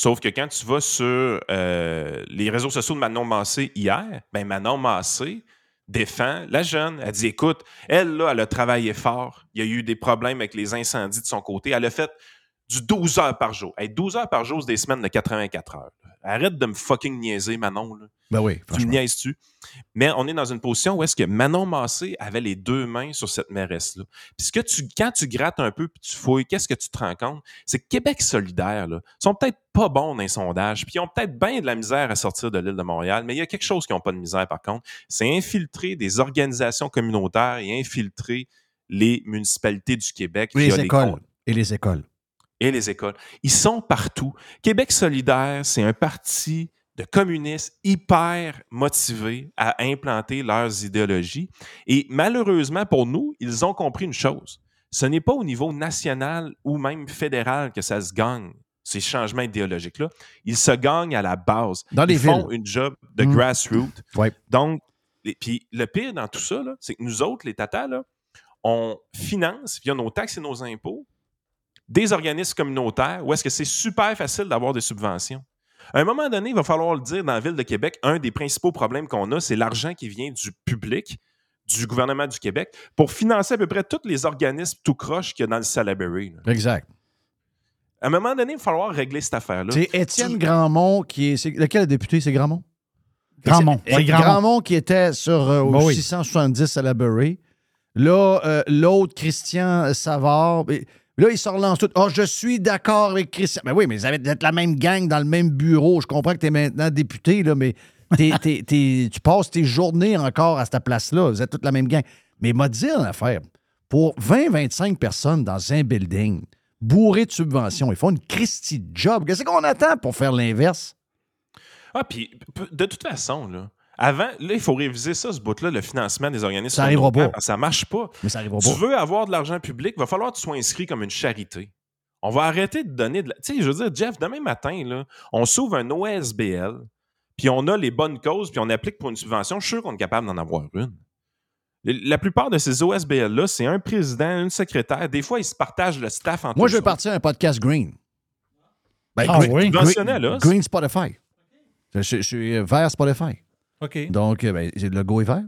Sauf que quand tu vas sur euh, les réseaux sociaux de Manon Massé hier, ben Manon Massé défend la jeune. Elle dit écoute, elle, là, elle a travaillé fort. Il y a eu des problèmes avec les incendies de son côté. Elle a fait du 12 heures par jour. Hey, 12 heures par jour, c'est des semaines de 84 heures. Arrête de me fucking niaiser, Manon. là. Ben oui, Tu me niaises-tu? Mais on est dans une position où est-ce que Manon Massé avait les deux mains sur cette mairesse-là. Puis ce que tu, quand tu grattes un peu puis tu fouilles, qu'est-ce que tu te rends compte? C'est que Québec solidaire, là, sont peut-être pas bons dans les sondages, puis ils ont peut-être bien de la misère à sortir de l'île de Montréal, mais il y a quelque chose qui n'ont pas de misère par contre, c'est infiltrer des organisations communautaires et infiltrer les municipalités du Québec. A les écoles. Et les écoles. et les écoles. Ils sont partout. Québec solidaire, c'est un parti de communistes hyper motivés à implanter leurs idéologies. Et malheureusement pour nous, ils ont compris une chose. Ce n'est pas au niveau national ou même fédéral que ça se gagne, ces changements idéologiques-là. Ils se gagnent à la base. Dans les Ils font une job de Mm. grassroots. Ouais. Donc, les- puis le pire dans tout ça, c'est que nous autres, les tatas, là, on finance via nos taxes et nos impôts des organismes communautaires où est-ce que c'est super facile d'avoir des subventions. À un moment donné, il va falloir le dire dans la ville de Québec, un des principaux problèmes qu'on a, c'est l'argent qui vient du public, du gouvernement du Québec, pour financer à peu près tous les organismes tout croche qu'il y a dans le Salaberry. là. Exact. À un moment donné, il va falloir régler cette affaire-là. C'est Étienne Grandmont qui est. c'est- lequel député, c'est Grandmont? Grandmont. C'est Grandmont. Grandmont. qui était sur euh, au Ben oui. 670 à la Bury. Là, euh, l'autre, Christian Savard. et- Là, ils se relancent tous. Ah, je suis d'accord avec Christian. Mais oui, mais vous d'être la même gang dans le même bureau. Je comprends que tu es maintenant député, là, mais t'es- t'es- t'es- tu passes tes journées encore à cette place-là. Vous êtes toute la même gang. Mais m'a dit une affaire. Pour 20-25 personnes dans un building, bourré de subventions, ils font une Christie de job. Qu'est-ce qu'on attend pour faire l'inverse? Ah, puis de toute façon, là, avant, là, il faut réviser ça, ce bout-là, le financement des organismes. Ça arrivera pas. Ça marche pas. Mais ça arrivera Tu pas. veux avoir de l'argent public, il va falloir que tu sois inscrit comme une charité. On va arrêter de donner de la... Tu sais, je veux dire, Jeff, demain matin, là, on s'ouvre un OSBL, puis on a les bonnes causes, puis on applique pour une subvention. Je suis sûr qu'on est capable d'en avoir une. La plupart de ces OSBL-là, c'est un président, une secrétaire. Des fois, ils se partagent le staff entre Moi, je vais autres. partir un podcast Green. Ben, Ah green, oui? Là. Green Spotify. Je, je- je suis vert Spotify. OK. Donc, euh, ben, le logo est vert.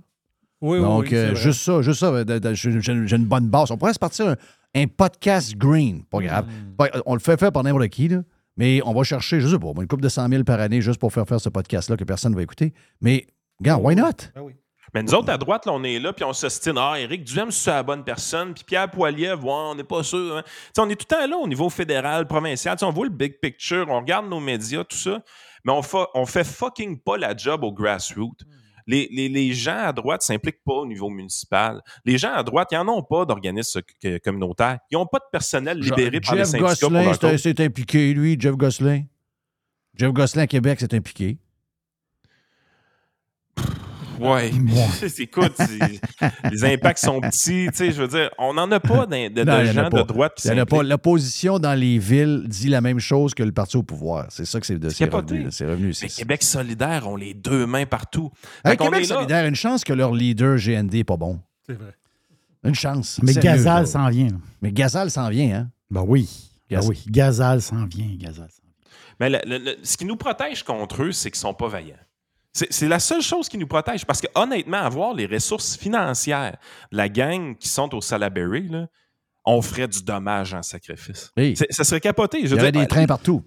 Oui, oui, Donc, oui, c'est euh, juste ça, juste ça. de- J'ai une bonne base. On pourrait se partir un, un podcast green. Pas grave. Hmm. On le fait faire par n'importe qui, là. Mais on va chercher, je sais pas, une coupe de 100 000 par année juste pour faire faire ce podcast-là que personne ne va écouter. Mais, gars, why not? Ben oui. Mais nous autres, à droite, là, on est là, puis on s'ostine. Ah, Éric Duhem, c'est la bonne personne? Puis Pierre Poilievre, ouais, on n'est pas sûr. hein. Tu sais, on est tout le temps là au niveau fédéral, provincial. Tu sais, on voit le big picture, on regarde nos médias, tout ça. Mais on, fa- on fait fucking pas la job au grassroots. Les, les- les gens à droite ne s'impliquent pas au niveau municipal. Les gens à droite, ils n'en ont pas d'organismes communautaires. Ils n'ont pas de personnel libéré par les Jeff syndicats pour Gosselin c'est impliqué, lui, Jeff Gosselin. Jeff Gosselin à Québec, c'est impliqué. Ouais. Écoute, c'est- les impacts sont petits. Tu sais, je veux dire, on n'en a pas de, de- Non, gens pas. de droite qui Il y en a pas. L'opposition dans les villes dit la même chose que le parti au pouvoir. C'est ça que c'est revenu. C'est revenu. Mais Québec solidaire ont les deux mains partout. Québec est là. solidaire, une chance que leur leader GND n'est pas bon. C'est vrai. Une chance. Mais Sérieux, Gazal s'en vient. Mais Gazal s'en vient, hein? Ben oui. Ben oui. Gazal s'en vient. Gazal s'en vient. Mais le- le- le- ce qui nous protège contre eux, c'est qu'ils sont pas vaillants. C'est la seule chose qui nous protège. Parce que honnêtement, avoir les ressources financières de la gang qui sont au Salaberry, là, on ferait du dommage en sacrifice. Oui. Ça serait capoté. Je Il y aurait des trains partout.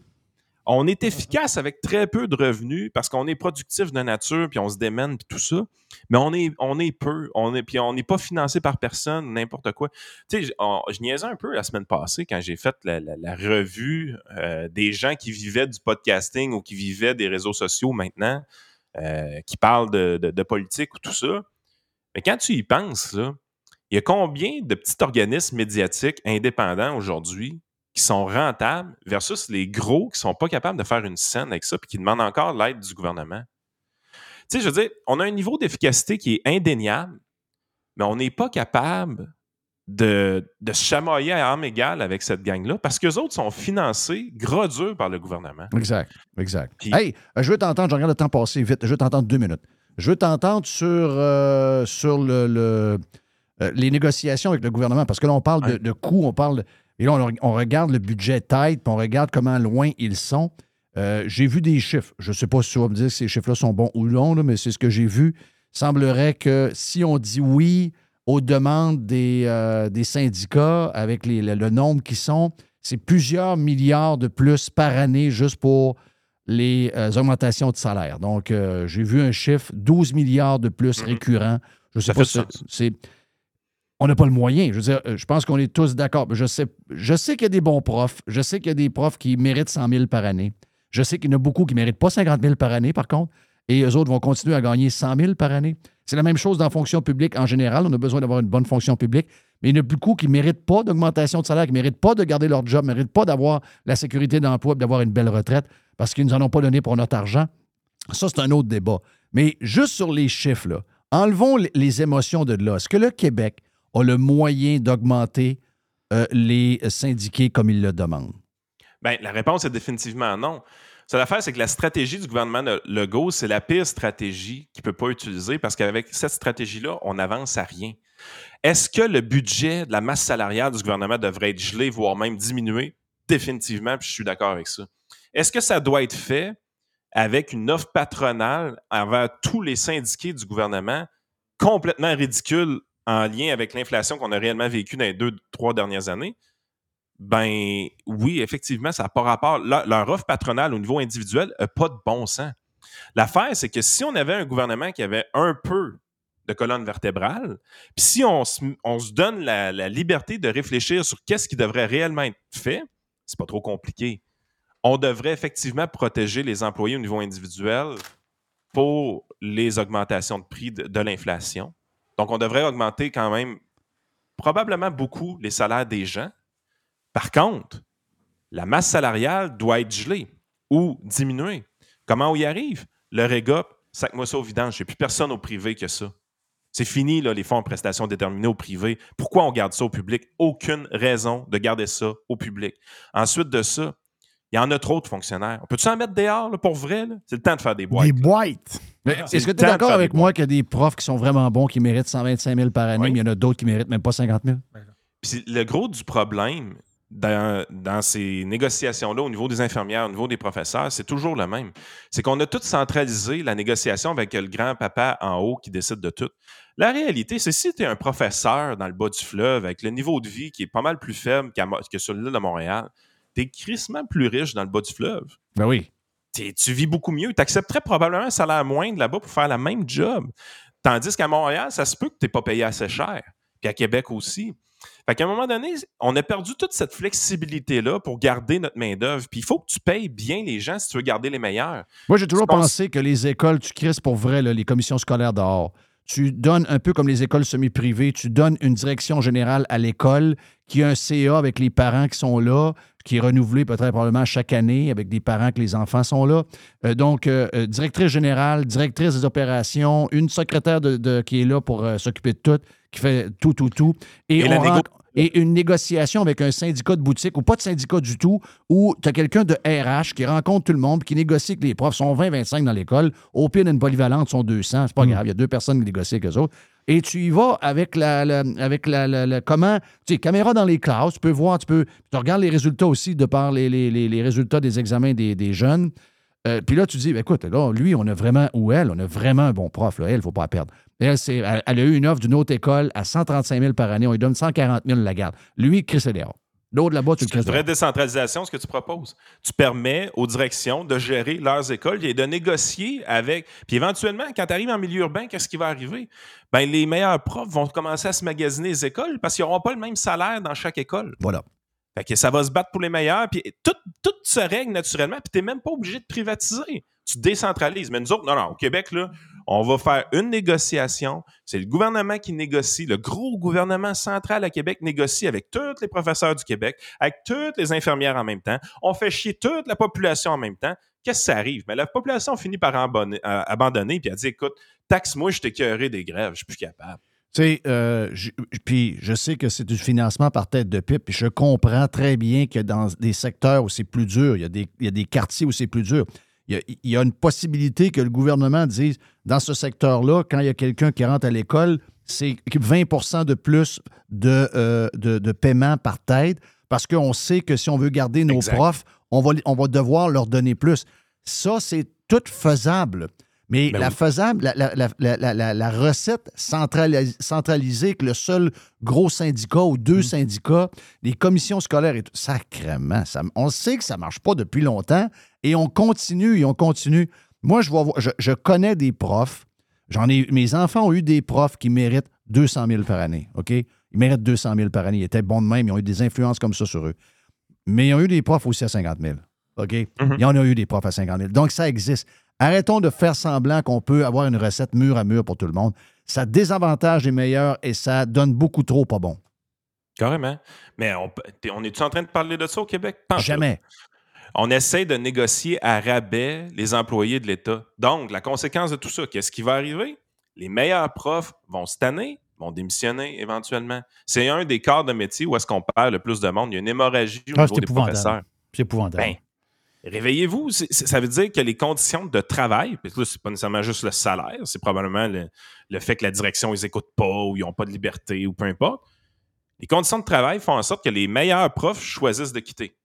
on est efficace avec très peu de revenus parce qu'on est productif de nature, puis on se démène, puis tout ça. Mais on est, on est peu, on est, puis on n'est pas financé par personne, n'importe quoi. Tu sais, je niaisais un peu la semaine passée quand j'ai fait la, la- la revue euh, des gens qui vivaient du podcasting ou qui vivaient des réseaux sociaux maintenant, euh, qui parlent de, politique ou tout ça. Mais quand tu y penses, il y a combien de petits organismes médiatiques indépendants aujourd'hui qui sont rentables versus les gros qui sont pas capables de faire une scène avec ça puis qui demandent encore l'aide du gouvernement? Tu sais, je veux dire, on a un niveau d'efficacité qui est indéniable, mais on n'est pas capable de, de se chamailler à armes égales avec cette gang-là parce qu'eux autres sont financés gras dur par le gouvernement. Exact, exact. Puis- hey, je veux t'entendre, je regarde le temps passer vite, je veux t'entendre deux minutes. Je veux t'entendre sur, euh, sur le, le- euh, les négociations avec le gouvernement, parce que là, on parle de, coûts, on parle. et là, on, on regarde le budget tête, puis on regarde comment loin ils sont. Euh, j'ai vu des chiffres. Je ne sais pas si tu vas me dire si ces chiffres-là sont bons ou non, là, mais c'est ce que j'ai vu. semblerait que si on dit oui aux demandes des, euh, des syndicats avec les- le, le nombre qui sont, c'est plusieurs milliards de plus par année juste pour les euh, augmentations de salaire. Donc, euh, j'ai vu un chiffre, 12 milliards de plus Mhm. récurrents. Je sais Ça pas si c'est... On n'a pas le moyen. Je veux dire, je pense qu'on est tous d'accord. Je sais, je sais qu'il y a des bons profs. Je sais qu'il y a des profs qui méritent 100 000 par année. Je sais qu'il y en a beaucoup qui ne méritent pas 50 000 par année, par contre. Et eux autres vont continuer à gagner 100 000 par année. C'est la même chose dans la fonction publique en général. On a besoin d'avoir une bonne fonction publique. Mais il y en a beaucoup qui ne méritent pas d'augmentation de salaire, qui ne méritent pas de garder leur job, ne méritent pas d'avoir la sécurité d'emploi et d'avoir une belle retraite parce qu'ils ne nous en ont pas donné pour notre argent. Ça, c'est un autre débat. Mais juste sur les chiffres, là, enlevons les- émotions de là. Est-ce que le Québec a le moyen d'augmenter euh, les syndiqués comme il le demande? Ben, la réponse est définitivement non. Ça, l'affaire, c'est que la stratégie du gouvernement Legault, c'est la pire stratégie qu'il ne peut pas utiliser parce qu'avec cette stratégie-là, on n'avance à rien. Est-ce que le budget de la masse salariale du gouvernement devrait être gelé, voire même diminué? Définitivement, puis je suis d'accord avec ça. Est-ce que ça doit être fait avec une offre patronale envers tous les syndiqués du gouvernement complètement ridicule en lien avec l'inflation qu'on a réellement vécue dans les deux, trois dernières années? Ben oui, effectivement, ça n'a pas rapport. Leur, offre patronale au niveau individuel n'a pas de bon sens. L'affaire, c'est que si on avait un gouvernement qui avait un peu de colonne vertébrale, puis si on se, on se donne la, liberté de réfléchir sur qu'est-ce qui devrait réellement être fait, c'est pas trop compliqué. On devrait effectivement protéger les employés au niveau individuel pour les augmentations de prix de l'inflation. Donc, on devrait augmenter quand même probablement beaucoup les salaires des gens. Par contre, la masse salariale doit être gelée ou diminuée. Comment on y arrive? Le REGOP, sac-moi ça au vidange. Il n'y a plus personne au privé que ça. C'est fini, là, les fonds en prestations déterminées au privé. Pourquoi on garde ça au public? Aucune raison de garder ça au public. Ensuite de ça, il y en a trop de fonctionnaires. On peut-tu en mettre dehors, là, pour vrai? C'est le temps de faire des boîtes. Des boîtes. Mais C'est Est-ce que tu es d'accord avec moi qu'il y a des profs qui sont vraiment bons, qui méritent 125 000 par année, Oui. mais il y en a d'autres qui méritent même pas 50 000? Puis c'est le gros du problème dans, dans ces négociations-là, au niveau des infirmières, au niveau des professeurs, c'est toujours le même. C'est qu'on a tout centralisé la négociation avec le grand-papa en haut qui décide de tout. La réalité, c'est si tu es un professeur dans le bas du fleuve avec le niveau de vie qui est pas mal plus faible que sur l'île de Montréal, tu es crissement plus riche dans le bas du fleuve. Ben oui. Tu vis beaucoup mieux. Tu accepterais probablement un salaire moindre là-bas pour faire la même job. Tandis qu'à Montréal, ça se peut que tu n'es pas payé assez cher. Puis à Québec aussi. Fait qu'à un moment donné, on a perdu toute cette flexibilité-là pour garder notre main-d'œuvre. Puis il faut que tu payes bien les gens si tu veux garder les meilleurs. Moi, j'ai toujours pensé que les écoles, tu crises pour vrai, là, les commissions scolaires dehors. Tu donnes un peu comme les écoles semi-privées, tu donnes une direction générale à l'école qui a un CA avec les parents qui sont là, qui est renouvelé peut-être probablement chaque année avec des parents que les enfants sont là. Euh, donc, euh, euh, directrice générale, directrice des opérations, une secrétaire de, de- qui est là pour euh, s'occuper de tout, qui fait tout, tout, tout. Et, Et la on négo- rentre- et une négociation avec un syndicat de boutique ou pas de syndicat du tout, où tu as quelqu'un de RH qui rencontre tout le monde, qui négocie avec les profs. Sont 20-25 dans l'école. Au pire, d'une polyvalente, sont 200. C'est pas grave. Il y a deux personnes qui négocient avec eux autres. Et tu y vas avec la, avec la, comment, tu sais, caméra dans les classes, tu peux voir, tu peux, tu regardes les résultats aussi de par les, résultats des examens des, jeunes. Euh, puis là, tu dis, ben, écoute, là, lui, on a vraiment, ou elle, on a vraiment un bon prof. Là. Elle, il ne faut pas perdre. Elle, a eu une offre d'une autre école à 135 000 par année. On lui donne 140 000 la garde. Lui, Chris dehors. L'autre là-bas, tu le C'est une vraie décentralisation, ce que tu proposes. Tu permets aux directions de gérer leurs écoles et de négocier avec. Puis éventuellement, quand tu arrives en milieu urbain, qu'est-ce qui va arriver? Ben, les meilleurs profs vont commencer à se magasiner les écoles parce qu'ils n'auront pas le même salaire dans chaque école. Voilà. Fait que ça va se battre pour les meilleurs. Puis tout, tout se règle naturellement. Puis tu n'es même pas obligé de privatiser. Tu décentralises. Mais nous autres, non, non, au Québec, là, on va faire une négociation. C'est le gouvernement qui négocie. Le gros gouvernement central à Québec négocie avec tous les professeurs du Québec, avec toutes les infirmières en même temps. On fait chier toute la population en même temps. Qu'est-ce que ça arrive? Mais la population finit par euh, abandonner puis elle dit écoute, taxe-moi, je t'ai des grèves, je suis plus capable. Tu sais, euh, puis je sais que c'est du financement par tête de pipe, puis je comprends très bien que dans des secteurs où c'est plus dur, il y a des quartiers où c'est plus dur. Il y, a, il y a une possibilité que le gouvernement dise, dans ce secteur-là, quand il y a quelqu'un qui rentre à l'école, c'est 20% de plus de, euh, de, de paiement par tête, parce qu'on sait que si on veut garder nos Exact. profs, on va, on va devoir leur donner plus. Ça, c'est tout faisable. Mais Ben la oui. faisable, la, recette centralis- centralisée que le seul gros syndicat ou deux syndicats, les commissions scolaires et tout, sacrément, ça, on sait que ça ne marche pas depuis longtemps et on continue et on continue. Moi, je, vois, je, je connais des profs, j'en ai, mes enfants ont eu des profs qui méritent 200 000 par année, OK? Ils méritent 200 000 par année, ils étaient bons de même, ils ont eu des influences comme ça sur eux. Mais ils ont eu des profs aussi à 50 000. OK? Il y en a eu des profs à 50 000. Donc, ça existe. Arrêtons de faire semblant qu'on peut avoir une recette mur à mur pour tout le monde. Ça désavantage les meilleurs et ça donne beaucoup trop pas bon. Carrément. Mais on, est-tu en train de parler de ça au Québec? Tout. Jamais. On essaie de négocier à rabais les employés de l'État. Donc, la conséquence de tout ça, qu'est-ce qui va arriver? Les meilleurs profs vont se tanner, vont démissionner éventuellement. C'est un des corps de métier où est-ce qu'on perd le plus de monde. Il y a une hémorragie au Ah, niveau des épouvantable. professeurs. C'est épouvantable. Ben, réveillez-vous. Ça veut dire que les conditions de travail, puis là, c'est pas nécessairement juste le salaire, c'est probablement le, le fait que la direction, ils écoutent pas ou ils n'ont pas de liberté ou peu importe. Les conditions de travail font en sorte que les meilleurs profs choisissent de quitter.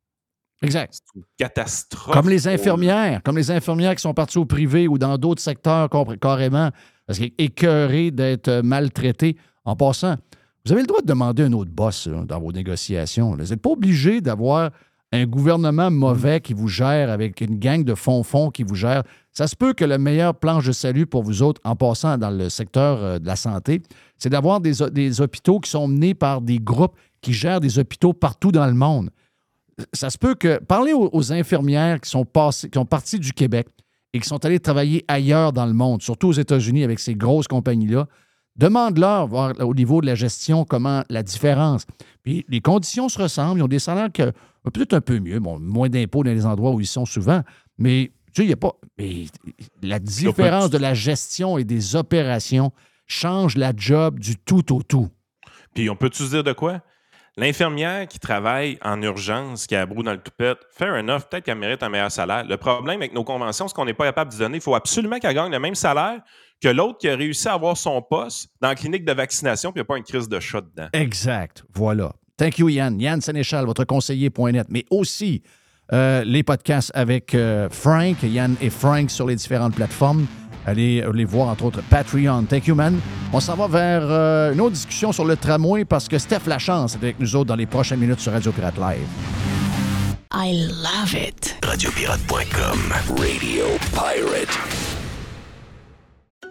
Exact. C'est une catastrophe. Comme les infirmières, comme les infirmières qui sont parties au privé ou dans d'autres secteurs carrément, parce qu'ils écœurés d'être maltraités. En passant, vous avez le droit de demander un autre boss là, dans vos négociations. là. Vous n'êtes pas obligé d'avoir un gouvernement mauvais qui vous gère avec une gang de fonds-fonds qui vous gère. Ça se peut que le meilleur planche de salut pour vous autres, en passant dans le secteur euh, de la santé, c'est d'avoir des, hôpitaux qui sont menés par des groupes qui gèrent des hôpitaux partout dans le monde ça se peut que. Parlez aux, aux infirmières qui sont, passées, qui sont parties du Québec et qui sont allées travailler ailleurs dans le monde, surtout aux États-Unis avec ces grosses compagnies-là. Demande-leur, voir au niveau de la gestion, comment la différence. Puis les conditions se ressemblent. Ils ont des salaires que peut-être un peu mieux. Bon, moins d'impôts dans les endroits où ils sont souvent. Mais tu sais, il n'y a pas. mais la différence de la gestion et des opérations. change la job du tout au tout. Puis on peut-tu se dire de quoi? L'infirmière qui travaille en urgence, qui a brou dans le toupette, fair enough, peut-être qu'elle mérite un meilleur salaire. Le problème avec nos conventions, c'est qu'on n'est pas capable de donner. Il faut absolument qu'elle gagne le même salaire que l'autre qui a réussi à avoir son poste dans la clinique de vaccination, puis il n'y a pas une crise de chat dedans. Exact. Voilà. Thank you, Yann. Yann Sénéchal, votre conseiller.net, mais aussi euh, les podcasts avec euh, Frank, Yann et Frank sur les différentes plateformes. Allez les voir, entre autres, Patreon. Thank you, man. On s'en va vers euh, une autre discussion sur le tramway parce que Steph Lachance est avec nous autres dans les prochaines minutes sur Radio Pirate Live. I love it. Radiopirate.com. Radio Pirate.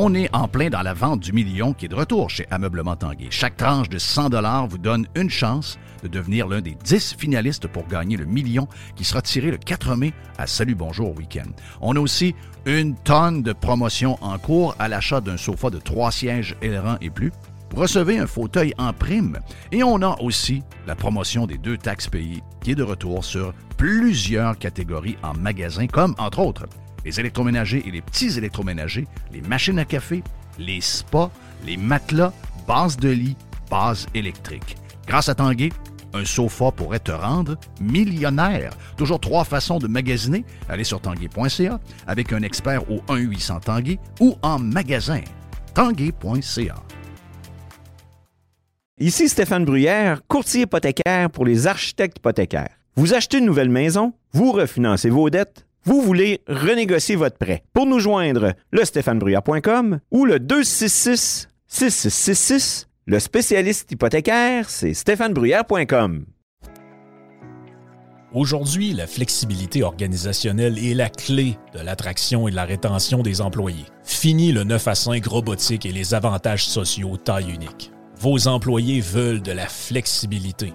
On est en plein dans la vente du million qui est de retour chez Ameublement Tanguay. Chaque tranche de 100 vous donne une chance de devenir l'un des 10 finalistes pour gagner le million qui sera tiré le 4 mai à Salut Bonjour Week-end. On a aussi une tonne de promotions en cours à l'achat d'un sofa de 3 sièges ailerons et plus. Recevez un fauteuil en prime. Et on a aussi la promotion des deux taxes payées qui est de retour sur plusieurs catégories en magasin, comme entre autres les électroménagers et les petits électroménagers, les machines à café, les spas, les matelas, bases de lit, bases électriques. Grâce à Tanguay, un sofa pourrait te rendre millionnaire. Toujours trois façons de magasiner. Allez sur tanguay.ca avec un expert au 1-800 Tanguay ou en magasin. Tanguay.ca. Ici Stéphane Bruyère, courtier hypothécaire pour les architectes hypothécaires. Vous achetez une nouvelle maison, vous refinancez vos dettes, vous voulez renégocier votre prêt. Pour nous joindre, le stéphanebruyère.com ou le 266 6666. Le spécialiste hypothécaire, c'est stéphanebruyère.com. Aujourd'hui, la flexibilité organisationnelle est la clé de l'attraction et de la rétention des employés. Fini le 9 à 5 robotique et les avantages sociaux taille unique. Vos employés veulent de la flexibilité.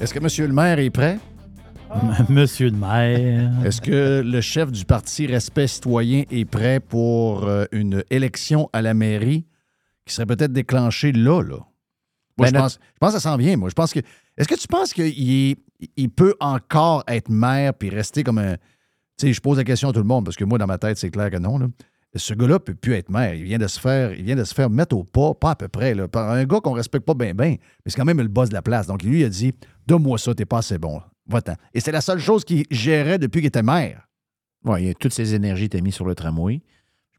Est-ce que Monsieur le maire est prêt? Monsieur le maire. Est-ce que le chef du parti Respect citoyen est prêt pour euh, une élection à la mairie qui serait peut-être déclenchée là, là? Moi, Ben, je, notre- pense, je pense que ça s'en vient, moi. Je pense que. Est-ce que tu penses qu'il il peut encore être maire puis rester comme un. Tu sais, je pose la question à tout le monde parce que moi, dans ma tête, c'est clair que non. Là. Ce gars-là peut plus être maire. Il vient de se faire, il vient de se faire mettre au pas, pas à peu près, là, par un gars qu'on respecte pas bien, bien, mais c'est quand même le boss de la place. Donc, lui, il a dit Donne-moi ça, t'es pas assez bon. Va-t'en. Et c'est la seule chose qu'il gérait depuis qu'il était maire. Oui, toutes ces énergies étaient mises sur le tramway.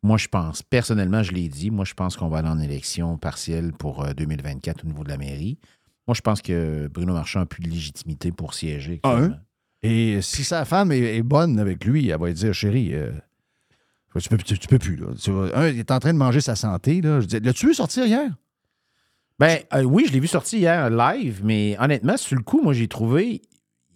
Moi, je pense, personnellement, je l'ai dit, moi, je pense qu'on va aller en élection partielle pour euh, 2024 au niveau de la mairie. Moi, je pense que Bruno Marchand n'a plus de légitimité pour siéger. Un. actuellement. Et si sa femme est, est bonne avec lui, elle va lui dire Chérie, euh, tu, peux, tu, tu peux plus. Là. Tu un, il est en train de manger sa santé. Là. Je dis, L'as-tu vu sortir hier? Ben euh, oui, je l'ai vu sortir hier live, mais honnêtement, sur le coup, moi, j'ai trouvé.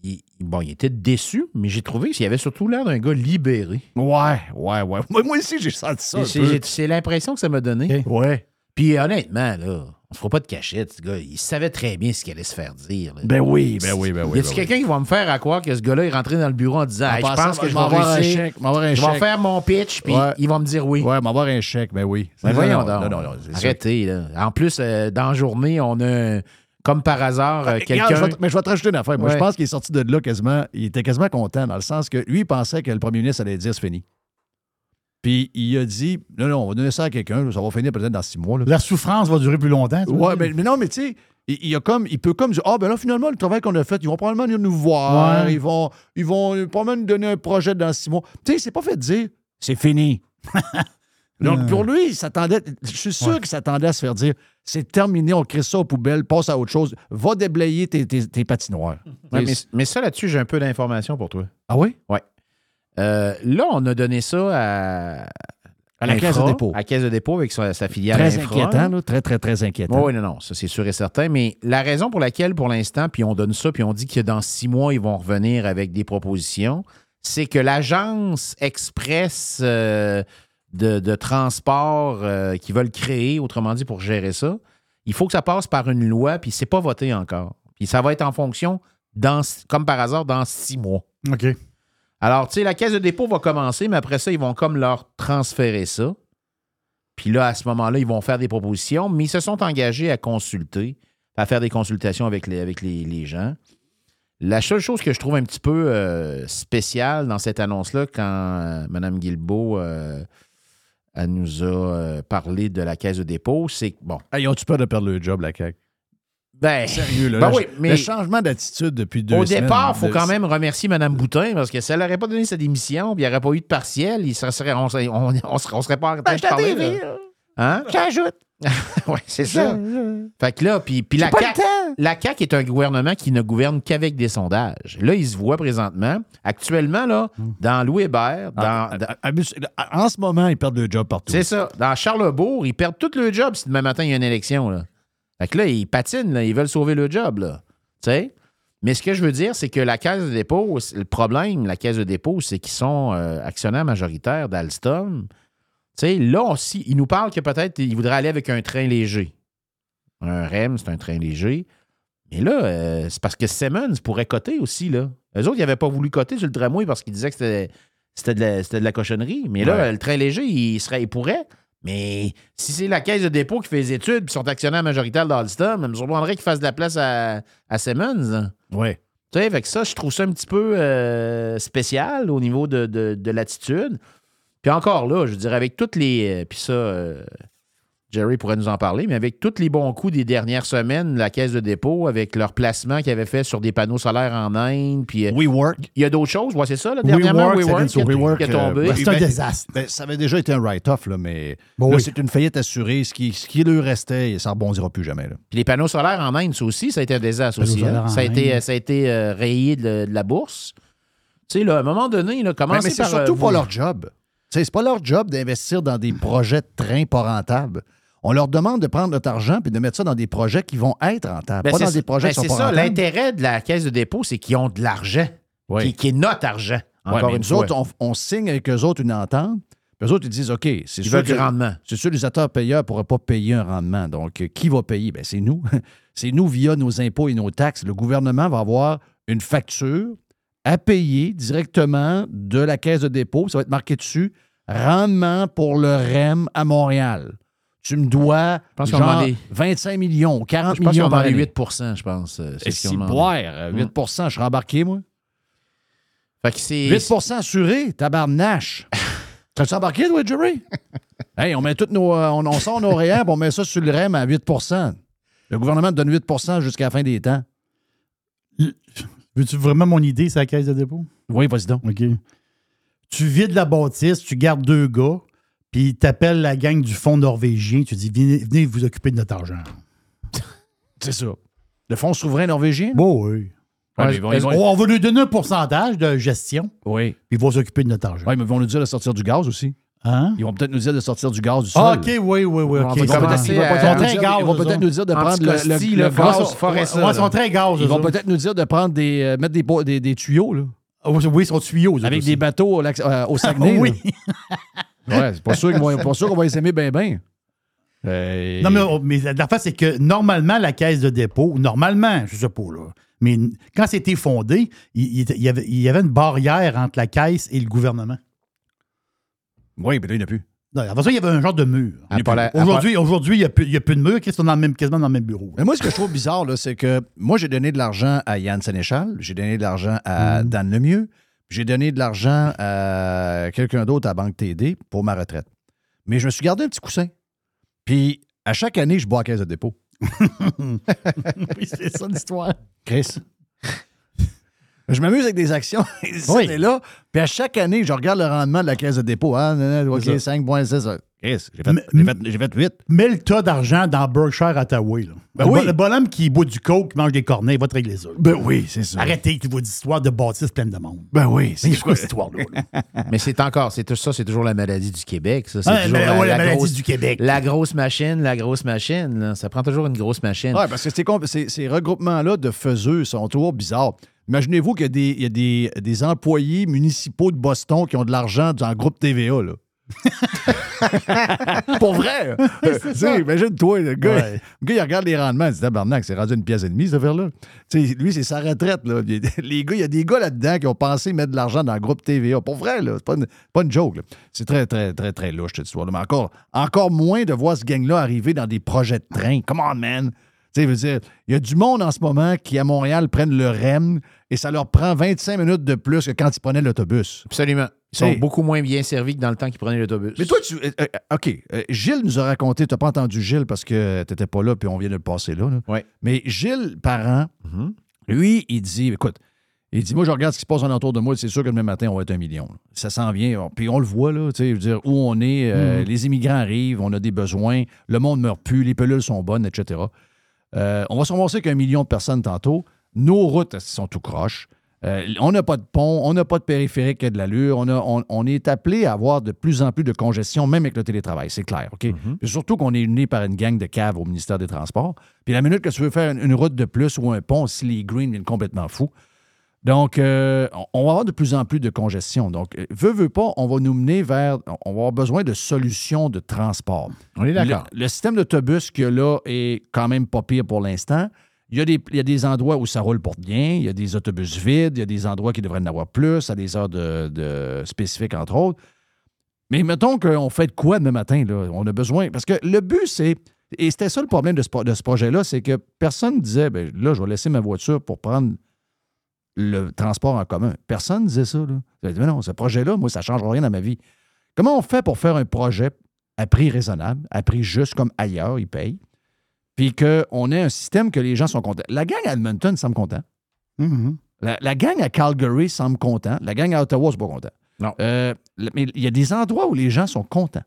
il- bon, il était déçu, mais j'ai trouvé qu'il avait surtout l'air d'un gars libéré. Ouais, ouais, ouais. Moi, moi aussi, j'ai senti ça. C'est- l'impression que ça m'a donné. Ouais. Puis honnêtement, là, on se fera pas de cachette, ce gars. Il savait très bien ce qu'il allait se faire dire. là. Ben oui, ben oui, ben oui. Y a-t-il ben oui. quelqu'un qui va me faire à croire que ce gars-là est rentré dans le bureau en disant En Hey, Je pense que je vais avoir un chèque, je vais faire mon pitch, puis Ouais. il va me dire oui. Ouais, m'avoir un chèque, ben oui. Ben voyons non, donc. non. Arrêtez, là. En plus, euh, dans la journée, on a, comme par hasard, euh, Regarde, quelqu'un. mais je vais te rajouter une affaire. Moi, Ouais. je pense qu'il est sorti de là quasiment. Il était quasiment content dans le sens que lui, il pensait que le premier ministre allait dire c'est fini. Puis il a dit non, non, on va donner ça à quelqu'un, ça va finir peut-être dans six mois. là. La souffrance va durer plus longtemps. dire? mais, mais non, mais tu sais, il, il a comme, il peut comme dire Ah, ben là, finalement, le travail qu'on a fait, ils vont probablement venir nous voir, Ouais. ils, vont, ils vont probablement nous donner un projet dans six mois. Tu sais, c'est pas fait de dire c'est fini. Donc, Euh. pour lui, il s'attendait, je suis sûr Ouais. qu'il s'attendait à se faire dire c'est terminé, on crée ça aux poubelles, passe à autre chose, va déblayer tes, tes- tes patinoires. Ouais, mais, mais ça, là-dessus, j'ai un peu d'informations pour toi. Ah oui? Oui. Là, on a donné ça à. À la Infra, Caisse de dépôt. À la Caisse de dépôt avec sa, sa filiale. Très Infra, inquiétant, là. très, très, très inquiétant. Oui, non, non, ça c'est sûr et certain. Mais la raison pour laquelle, pour l'instant, puis on donne ça, puis on dit que dans six mois, ils vont revenir avec des propositions, c'est que l'agence express euh, de, de transport euh, qu'ils veulent créer, autrement dit, pour gérer ça, il faut que ça passe par une loi, puis c'est pas voté encore. Puis ça va être en fonction, dans, comme par hasard, dans six mois. OK. Alors, tu sais, la caisse de dépôt va commencer, mais après ça, ils vont comme leur transférer ça. Puis là, à ce moment-là, ils vont faire des propositions, mais ils se sont engagés à consulter, à faire des consultations avec les, gens. La seule chose que je trouve un petit peu euh, spéciale dans cette annonce-là, quand euh, Mme Guilbeault euh, nous a parlé de la caisse de dépôt, c'est que, bon. Ils ont-tu peur de perdre le job, la CAQ? Ben, Sérieux, là. ben le, oui, mais- le changement d'attitude depuis deux Au semaines, départ, il faut de- quand même remercier Mme Boutin parce que si elle n'aurait pas donné sa démission puis il n'y aurait pas eu de partiel, il serait, on, serait, on, on serait, on serait pas en train de parler. là. Hein? J'ajoute. oui, c'est ça. Fait que là, puis, puis la, pas le CAQ, la CAQ est un gouvernement qui ne gouverne qu'avec des sondages. Là, il se voit présentement, actuellement, là, dans Louis Hébert, dans, Ah, dans- En ce moment, ils perdent le job partout. c'est ça, dans Charlebourg, ils perdent tout le job si demain matin, il y a une élection. Là. Fait que là, ils patinent, là, ils veulent sauver le job. Là. Tu sais? Mais ce que je veux dire, c'est que la caisse de dépôt, le problème, la caisse de dépôt, c'est qu'ils sont euh, actionnaires majoritaires d'Alstom. Tu sais, là, aussi, ils nous parlent que peut-être ils voudraient aller avec un train léger. Un REM, c'est un train léger. Mais là, euh, c'est parce que Simmons pourrait coter aussi, là. Eux autres, ils n'avaient pas voulu coter sur le tramway parce qu'ils disaient que c'était, de la, de la cochonnerie. Mais là, Ouais. le train léger, il, serait, il pourrait. Mais si c'est la caisse de dépôt qui fait les études et sont actionnaires majoritaires d'Alstom, ça me surprendrait qu'ils fassent de la place à, à Simmons. Oui. Tu sais, avec ça, je trouve ça un petit peu euh, spécial au niveau de, de- de l'attitude. Puis encore là, je dirais, avec toutes les. euh, Puis ça, euh, Jerry pourrait nous en parler, mais avec tous les bons coups des dernières semaines, la caisse de dépôt, avec leur placement qu'ils avaient fait sur des panneaux solaires en Inde, puis. WeWork. Il y a d'autres choses, ouais, c'est ça, là, dernièrement, WeWork, WeWork, qui WeWork, euh, tombé. ben, C'est un ben, désastre. ben, ça avait déjà été un write-off, là, mais Bon, là, oui. c'est une faillite assurée. Ce qui, ce qui lui restait, ça ne rebondira plus jamais. Là. Puis les panneaux solaires en Inde, ça aussi, ça a été un désastre aussi. hein. Ça a été, Inde. ça a été euh, rayé de, de la bourse. Tu sais, là, à un moment donné, là, Ben, commencez mais c'est surtout euh, pas vous- leur job. Tu sais, C'est pas leur job d'investir dans des projets de train pas rentables. On leur demande de prendre notre argent et de mettre ça dans des projets qui vont être rentables, Ben, pas c'est dans des projets ben, qui sont pas ça, rentables. l'intérêt de la caisse de dépôt, c'est qu'ils ont de l'argent, Oui. qui, qui est notre argent. Encore une nous fois. autres, on, on signe avec eux autres une entente. Puis eux autres, ils disent OK, c'est Ils sûr du que- rendement. C'est sûr, les acteurs payeurs ne pourraient pas payer un rendement. Donc, euh, qui va payer? Ben, c'est nous. c'est nous via nos impôts et nos taxes. Le gouvernement va avoir une facture à payer directement de la caisse de dépôt. Ça va être marqué dessus rendement pour le REM à Montréal. Tu me dois pense qu'on genre demandait- 25 millions, 40 Je pense millions demandé année. 8% je pense. euh, c'est si boire, euh, 8% je serais embarqué, moi. Fait que c'est... 8% assuré, tabarnache. T'as-tu embarqué, toi, Jerry? hey, on met toutes nos. euh, On, on sort nos REER on met ça sur le REM à 8% Le gouvernement te donne 8% jusqu'à la fin des temps. Veux-tu vraiment mon idée, c'est la caisse de dépôt? Oui, vas-y donc. OK. Tu vides la bâtisse, tu gardes deux gars, puis t'appelles la gang du fonds norvégien, tu dis venez, venez vous occuper de notre argent. C'est ça. Le fonds souverain norvégien? Bon, oui. Ouais, Ouais, mais ils vont- ils vont- on, va lui donner un pourcentage de gestion, Oui. puis ils vont s'occuper de notre argent. Oui, mais ils vont nous dire de sortir du gaz aussi. Hein? Ils vont peut-être nous dire de sortir du gaz du sol. Ah, OK, oui, oui, oui. Ils vont Ils peut-être- vont ils ils nous dire- ils de prendre le, Anticosti, le, le le gaz, Ouais, ils sont là. très gaz. Ils vont peut-être nous dire de prendre des. euh, mettre des, des, des tuyaux, là. Ah, oui, oui, ils sont tuyaux. Avec des bateaux au, lac- euh, au Saguenay. oui. Ouais, c'est pas sûr qu'on va les aimer bien, bien. Euh, Non, mais, mais l'affaire, c'est que normalement, la caisse de dépôt, normalement, je sais pas, là, mais quand c'était fondé, il, y avait, il y avait une barrière entre la caisse et le gouvernement. Oui, mais là, il n'y en a plus. Non, avant ça, il y avait un genre de mur. La- Aujourd'hui, aujourd'hui, il n'y a, plus- de mur, qu'ils sont dans le même, quasiment dans le même bureau? Mais moi, ce que je trouve bizarre, là, c'est que moi, j'ai donné de l'argent à Yann Sénéchal, j'ai donné de l'argent à Dan Lemieux, j'ai donné de l'argent à quelqu'un d'autre à Banque TD pour ma retraite. Mais je me suis gardé un petit coussin. Puis, à chaque année, je bois à caisse de dépôt. oui, c'est ça l'histoire. Chris. Je m'amuse avec des actions Oui. là. Puis à chaque année, je regarde le rendement de la caisse de dépôt. Ah, non, OK, C'est ça. 5,6. Chris, j'ai fait, Mais- j'ai fait, j'ai fait 8. Mets le tas d'argent dans Berkshire Hathaway. Là. Ben le, oui. bo- le bonhomme qui boit du coke, qui mange des cornets, il va te régler ça. Ben oui, c'est ça. Arrêtez vos histoires de bâtisses pleines de monde. Ben oui, c'est quoi cette histoire-là? là? Mais c'est encore, c'est tout ça, c'est toujours la maladie du Québec. Ça, c'est toujours mais- la, ouais, la maladie grosse, du Québec. La grosse machine, la grosse machine. là. Ça prend toujours une grosse machine. Oui, parce que ces, ces- ces regroupements-là de faiseux sont toujours bizarres. Imaginez-vous qu'il y a, des, il y a des, des employés municipaux de Boston qui ont de l'argent dans le groupe TVA. Là. Pour vrai? Euh, Imagine-toi, le gars, Ouais. le gars, il regarde les rendements, il dit Tabarnak, c'est rendu une pièce et demie, cette affaire-là. Lui, c'est sa retraite. Là. Il y a- Les gars, il y a des gars là-dedans qui ont pensé mettre de l'argent dans le groupe TVA. Pour vrai, là. C'est pas une, pas une joke. C'est très, très, très, très louche, cette histoire-là. Mais encore, encore moins de voir ce gang-là arriver dans des projets de train. Come on, man. Tu veux dire, il y a du monde en ce moment qui, à Montréal, prennent le REM et ça leur prend 25 minutes de plus que quand ils prenaient l'autobus. Absolument. Ils sont Hey. beaucoup moins bien servis que dans le temps qu'ils prenaient l'autobus. Mais toi, tu. euh, euh, OK. euh, Gilles nous a raconté, tu n'as pas entendu Gilles parce que tu n'étais pas là puis on vient de le passer là. là. Ouais. Mais Gilles, parent, lui, il dit écoute, il dit moi, je regarde ce qui se passe en entour de moi, c'est sûr que demain matin, on va être un million. là. Ça s'en vient. Puis on le voit, là, tu sais, je veux dire, où on est, euh, Mhm. les immigrants arrivent, on a des besoins, le monde meurt plus, les pelules sont bonnes, etc. On va se ramasser qu'un million de personnes tantôt. Nos routes elles sont tout croches. Euh, on n'a pas de pont, on n'a pas de périphérique qui a de l'allure. On, a- on- on est appelé à avoir de plus en plus de congestion, même avec le télétravail, c'est clair. OK? Puis surtout qu'on est né par une gang de caves au ministère des Transports. Puis la minute que tu veux faire une, une route de plus ou un pont, si les greens viennent complètement fous. Donc, euh, on- va avoir de plus en plus de congestion. Donc, veut, veut pas, on va nous mener vers. On va avoir besoin de solutions de transport. On est d'accord. Le, le système d'autobus qu'il y a là est quand même pas pire pour l'instant. Il y, a des, endroits où ça roule pour bien, il y a des autobus vides, il y a des endroits qui devraient en avoir plus, à des heures de, spécifiques, entre autres. Mais mettons qu'on fait de quoi demain matin? Là? On a besoin. Parce que le but, c'est. Et c'était ça le problème de ce, projet-là, c'est que personne disait, ben là, je vais laisser ma voiture pour prendre le transport en commun. Personne disait ça. Là. Dit, Mais non, ce projet-là, moi, ça ne change rien dans ma vie. Comment on fait pour faire un projet à prix raisonnable, à prix juste comme ailleurs, ils payent, puis qu'on ait un système que les gens sont contents? La gang à Edmonton semble content. Mhm. La, la gang à Calgary semble content. La gang à Ottawa, c'est pas content. Non. Euh, mais il y a des endroits où les gens sont contents.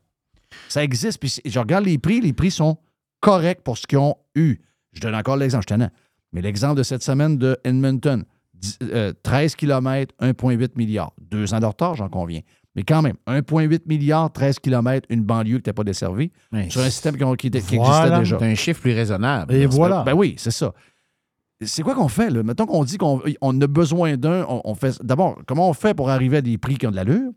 Ça existe. Puis je regarde les prix. Les prix sont corrects pour ce qu'ils ont eu. Je donne encore l'exemple, je tenais. Mais l'exemple de cette semaine de Edmonton, dix- euh, 13 km, 1,8 milliard. Deux ans de retard, j'en conviens. Mais quand même, 1,8 milliard, 13 km, une banlieue qui n'était pas desservie, sur un système qui, qui était- qui Voilà. existait déjà. C'est un chiffre plus raisonnable. Et là. voilà. Ben oui, c'est ça. C'est quoi qu'on fait, là? Mettons qu'on dit qu'on on a besoin d'un, on, on fait. D'abord, comment on fait pour arriver à des prix qui ont de l'allure?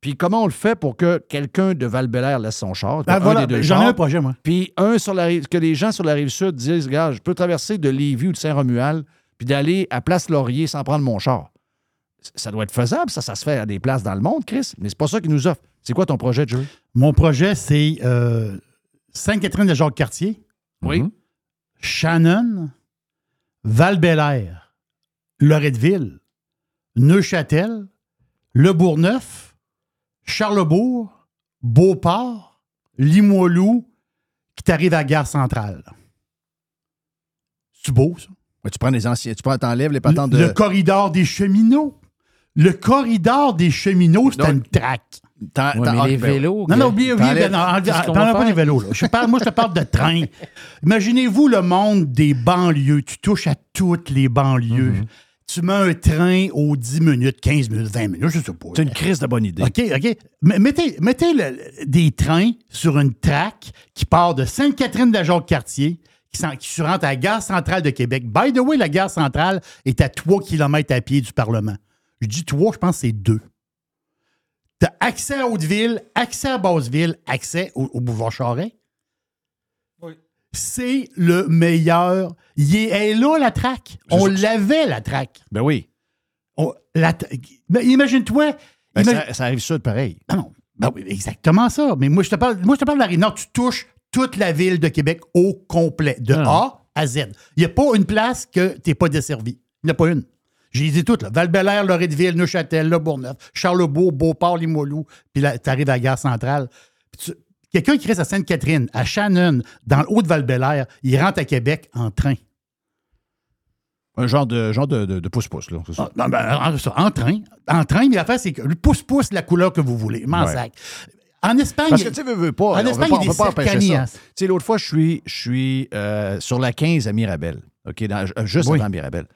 Puis comment on le fait pour que quelqu'un de val laisse son char? Ben voilà, j'en ai un projet, moi. Puis un sur la rive, que les gens sur la rive sud disent, regarde, je peux traverser de Lévis ou de Saint-Romuald, puis d'aller à Place Laurier sans prendre mon char. Ça doit être faisable, ça, ça se fait à des places dans le monde, Chris. Mais c'est pas ça qu'ils nous offrent. C'est quoi ton projet, Jerry? Mon projet, c'est euh, Sainte-Catherine de Jacques-Cartier, Oui. Shannon, Val-Bélair, Loretteville, Neuchâtel, Le Bourgneuf, Charlebourg, Beauport, Limoilou, qui t'arrive à la gare centrale. C'est beau, ça? Ouais, tu prends les anciens, tu prends, t'enlèves les patentes de. Le corridor des cheminots. Le corridor des cheminots, c'est Non. une traque. t'en- Ouais, t'en- mais les vélos. Non, non, oubliez, oubliez, t'enlèves- non, en- qu'est-ce en- qu'on parlez va pas faire? des vélos. Là. Je parle, moi, je te parle de train. Imaginez-vous le monde des banlieues. Tu touches à toutes les banlieues. Mhm. Tu mets un train aux 10 minutes, 15 minutes, 20 minutes, je sais pas. C'est une crise de bonne idée. OK, OK. Mettez, mettez le- des trains sur une traque qui part de Sainte-Catherine de la Jacques-Cartier, qui, qui se rentre à la gare centrale de Québec. By the way, la gare centrale est à 3 km à pied du Parlement. Je dis 3, je pense que c'est 2. Tu as accès à Hauteville, accès à Basseville, accès au, au boulevard Charest. C'est le meilleur. Il est, elle est là, la traque. On l'avait, la traque. Ben oui. On- la imagine-toi. Ben, imagine- ça, ça arrive sud pareil. ah non, ben oui, exactement ça. Mais moi, je te parle, moi, je te parle de la rive nord. Tu touches toute la ville de Québec au complet, de A à Z. Il n'y a pas une place que tu n'es pas desservi. Il n'y en a pas une. J'ai dit toutes, là. Val-Bélair, Loretteville, Neuchâtel, Le Bourgneuf, Charlebourg, Beauport, Limoilou, puis là, tu arrives à la gare centrale. Tu- Quelqu'un qui reste à Sainte-Catherine, à Shannon, dans le haut de Val-Bélair, il rentre à Québec en train. Un genre de, genre de, de, de pouce-pouce, là. c'est ça. Ah, non, ben, en, train. En train, mais l'affaire, c'est que le pouce-pouce, la couleur que vous voulez. M'en Ouais. sac. En Espagne. Parce que tu veux, veux pas. En on veut Espagne, pas- on pas empêcher ça. Tu sais, l'autre fois, je suis, je suis euh, sur la 15 à Mirabel. OK, dans- juste Oui. avant Mirabel.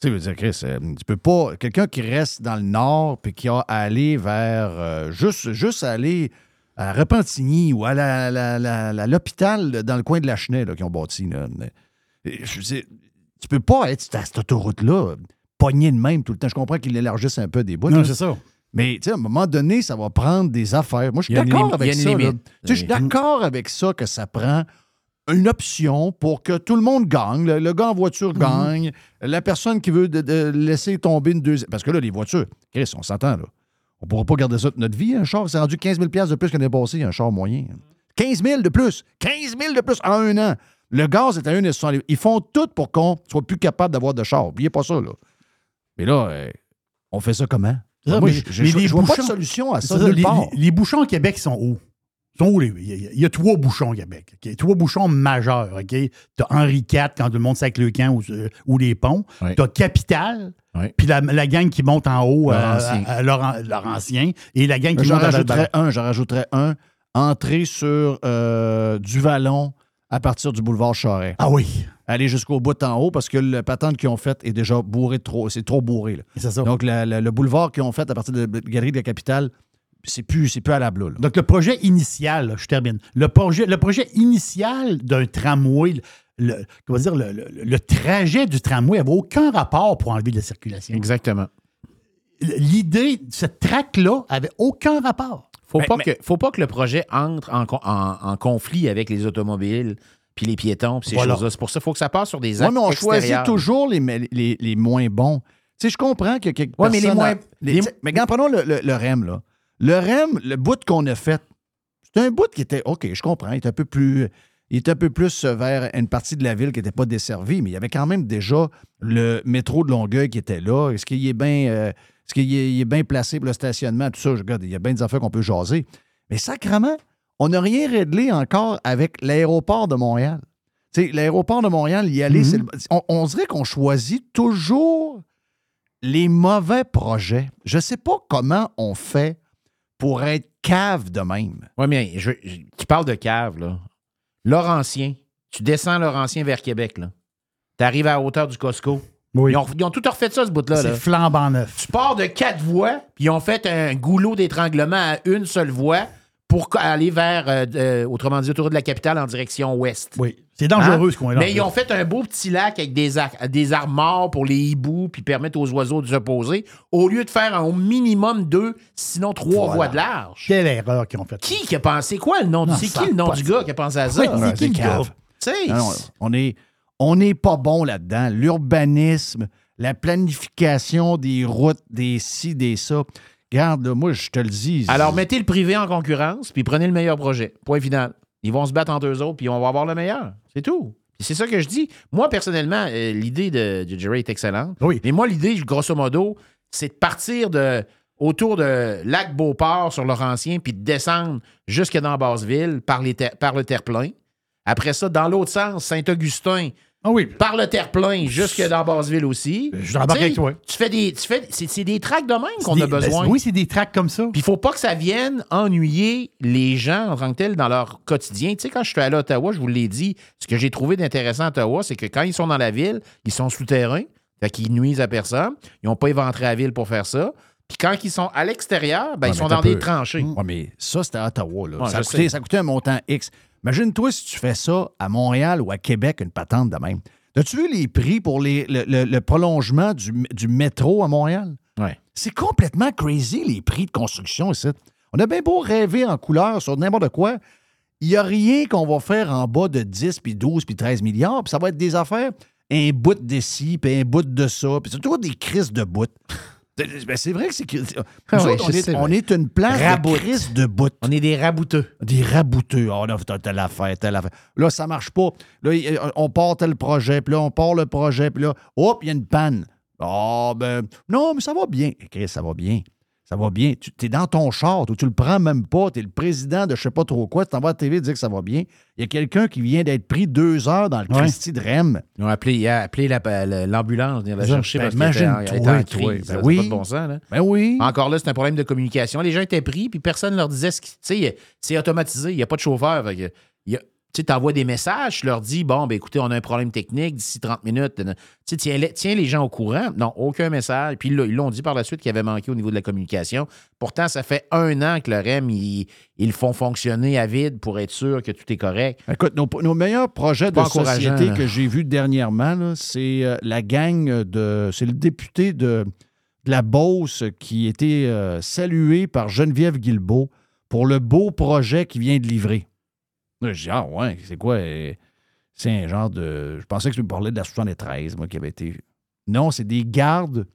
Tu sais, je veux dire, Chris, euh, tu peux pas. Quelqu'un qui reste dans le nord puis qui a à aller vers. euh, juste, juste aller à Repentigny ou à la- la- la- la- l'hôpital dans le coin de la Chenet là, qui ont bâti. Là. Je veux dire, tu peux pas être sur cette autoroute-là, pogné de même tout le temps. Je comprends qu'ils l'élargissent un peu des bouts. Non, c'est ça. Mais tu sais, à un moment donné, ça va prendre des affaires. Moi, je suis Il y a une d'accord lim- avec il y a ça. une là. limite. Tu sais, Je suis d'accord avec ça que ça prend une option pour que tout le monde gagne. Le, le gars en voiture gagne. La personne qui veut de, de laisser tomber une deuxième. Parce que là, les voitures, Chris, on s'entend, là. On ne pourra pas garder ça toute notre vie, un char. C'est rendu 15 000 de plus qu'année passée, un char moyen. 15 000 de plus. 15 000 de plus en un an. Le gaz est à 1,60. Ils font tout pour qu'on soit plus capable d'avoir de char. N'oubliez pas ça, là. Mais là, euh, on fait ça comment? C'est ça, Moi, mais- je- je mais je les vois pas de bouchons- solution à ça, les- les bouchons au Québec sont hauts. Il, y a, il y a trois bouchons au Québec. Trois bouchons majeurs. OK? Tu as Henri IV quand tout le monde sait avec le camp ou, euh, ou les ponts. Tu as Capital. Puis la, la gang qui monte en haut, euh, Laurentien. à- à Laurent- Laurentien. Et la gang qui J'en monte rajouterais un, j'en rajouterais un. Entrée sur euh, du Vallon à partir du boulevard Charest. Ah oui. Aller jusqu'au bout en haut parce que le patente qu'ils ont fait est déjà bourré de trop. C'est trop bourré. là. C'est ça. Donc, la- la- le boulevard qu'ils ont fait à partir de la galerie de la capitale, c'est plus, c'est plus à la bloule. Donc, le projet initial, là, je termine. Le projet, le projet initial d'un tramway, le, comment dire, le, le- le trajet du tramway n'avait aucun rapport pour enlever de la circulation. Exactement. L'idée de cette traque-là avait aucun rapport. Faut, Mais- pas mais- que, faut pas que le projet entre en, con- en- en conflit avec les automobiles, puis les piétons, puis ces Voilà. choses-là. C'est pour ça qu'il faut que ça passe sur des Oui, actes mais on choisit toujours les, les, les moins bons. Tu sais, je comprends que quelques Ouais, mais les moins- a- les- mais quand prenons le, le- le REM, là. Le REM, le bout qu'on a fait, c'est un bout qui était, OK, je comprends, il est un peu plus... Il est un peu plus vers une partie de la ville qui n'était pas desservie, mais il y avait quand même déjà le métro de Longueuil qui était là. Est-ce qu'il est bien euh, est-ce qu'il est, est bien placé pour le stationnement? Tout ça, je regarde, il y a bien des affaires qu'on peut jaser. Mais sacrement, on n'a rien réglé encore avec l'aéroport de Montréal. Tu sais, l'aéroport de Montréal, y aller, Mhm. le- on, on dirait qu'on choisit toujours les mauvais projets. Je ne sais pas comment on fait pour être cave de même. Oui, mais je- je- tu parles de cave, là. Laurentien. Tu descends Laurentien vers Québec, là. Tu arrives à la hauteur du Costco. Oui. Ils, ont, ils ont tout refait ça, ce bout-là. C'est flambant neuf. Tu pars de quatre voies, puis ils ont fait un goulot d'étranglement à une seule voie pour aller vers, euh, euh, autrement dit, autour de la capitale en direction ouest. Oui. C'est dangereux Hein? ce coin-là. Mais ils ont fait un beau petit lac avec des, ar- des armoires pour les hiboux, puis permettre aux oiseaux de se poser, au lieu de faire au minimum deux, sinon trois Voilà. voies de large. Quelle erreur qu'ils ont faite. Qui qui a pensé quoi, le nom? C'est qui le nom du gars qui a pensé à ça? C'est qui le gars? Non, on est, on n'est pas bon là-dedans. L'urbanisme, la planification des routes, des ci, des ça. Regarde, là, moi, je te le dis. Alors, mettez le privé en concurrence, puis prenez le meilleur projet. Point final. Ils vont se battre entre eux autres, puis on va avoir le meilleur. C'est tout. C'est ça que je dis. Moi, personnellement, euh, l'idée de, de Jerry est excellente. Oui. Mais moi, l'idée, grosso modo, c'est de partir de autour de Lac Beauport sur Laurentien, puis de descendre jusque dans Basseville par, les ter- par le terre-plein. Après ça, dans l'autre sens, Saint-Augustin, Ah oui. par le terre-plein jusque dans Basseville aussi. Je sais, avec toi. Tu fais des. Tu fais, c'est, c'est des tracks de même qu'on a besoin. ben, oui, c'est des tracks comme ça. Puis il faut pas que ça vienne ennuyer les gens en tant que tels dans leur quotidien. Tu sais, quand je suis allé à Ottawa, je vous l'ai dit, ce que j'ai trouvé d'intéressant à Ottawa, c'est que quand ils sont dans la ville, ils sont souterrains, fait qu'ils nuisent à personne. Ils n'ont pas éventré la ville pour faire ça. Puis quand ils sont à l'extérieur, ben, Ouais, ils sont dans des tranchées. Ouais, mais ça, c'était à Ottawa. Là. Ouais, ça, sais. ça coûté un montant X. Imagine-toi si tu fais ça à Montréal ou à Québec, une patente de même. As-tu vu les prix pour les- le, le- le prolongement du, du métro à Montréal? Ouais. C'est complètement crazy, les prix de construction ici. On a bien beau rêver en couleur sur n'importe quoi. Il n'y a rien qu'on va faire en bas de 10, puis 12, puis 13 milliards. Puis ça va être des affaires, un bout de ci, puis un bout de ça. Puis c'est toujours des crises de bout. Ben, c'est vrai que c'est... Ah on, est, on une place Raboute. de bout. On est des rabouteux. Des rabouteux. Oh, là, telle affaire, telle affaire. Là, ça marche pas. Là, il- on part tel projet, puis là, on part le projet, puis là, hop, il y a une panne. Ah, ben, non, mais ça va bien. Chris, ça va bien. Ça va bien. Tu es dans ton char, toi, tu le prends même pas. Tu es le président de je sais pas trop quoi. Tu t'en vas à la TV dire que ça va bien. Il y a quelqu'un qui vient d'être pris deux heures dans le Ouais. Christie de REM. Ils ont appelé, il a appelé la- la- l'ambulance, venir la Ben, chercher parce qu'il était en toi. crise. Ben oui. pas de bon sens, là. Ben oui. Encore là, c'est un problème de communication. Les gens étaient pris, puis personne ne leur disait ce qui. Tu sais, c'est automatisé, il n'y a pas de chauffeur. Il y a- tu envoies des messages, tu leur dis bon, ben écoutez, on a un problème technique d'ici 30 minutes. Tu tiens, les- tiens les gens au courant. Non, aucun message. Puis là, ils l'ont dit par la suite qu'il avait manqué au niveau de la communication. Pourtant, ça fait un an que le REM, ils, ils le font fonctionner à vide pour être sûr que tout est correct. Écoute, nos, nos meilleurs projets de société là. que j'ai vus dernièrement, c'est euh, la gang de. C'est le député de, de la Beauce qui était euh, salué par Geneviève Guilbeault pour le beau projet qu'il vient de livrer. Là, je dis, ah ouais, c'est quoi? euh, C'est un genre de. Je pensais que tu me parlais de la 73, moi, qui avait été. Non, c'est des gardes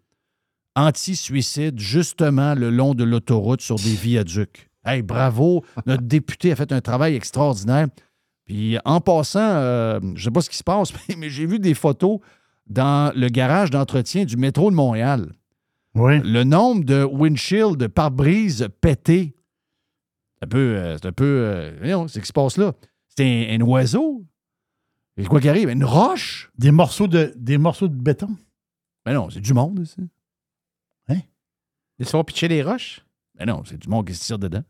anti-suicide, justement, le long de l'autoroute sur des viaducs. Hey, bravo! Notre député a fait un travail extraordinaire. Puis en passant, euh, je ne sais pas ce qui se passe, mais j'ai vu des photos dans le garage d'entretien du métro de Montréal. Oui. Le nombre de windshields, de pare-brise pétés. C'est un peu. euh, c'est un peu. euh, voyons, c'est ce qui se passe là. C'est un, un oiseau. Et quoi qui arrive? Une roche? Des morceaux de, des morceaux de béton. Mais non, c'est du monde, ici. Ils se font pitcher les roches? Mais non, c'est du monde qui se tire dedans.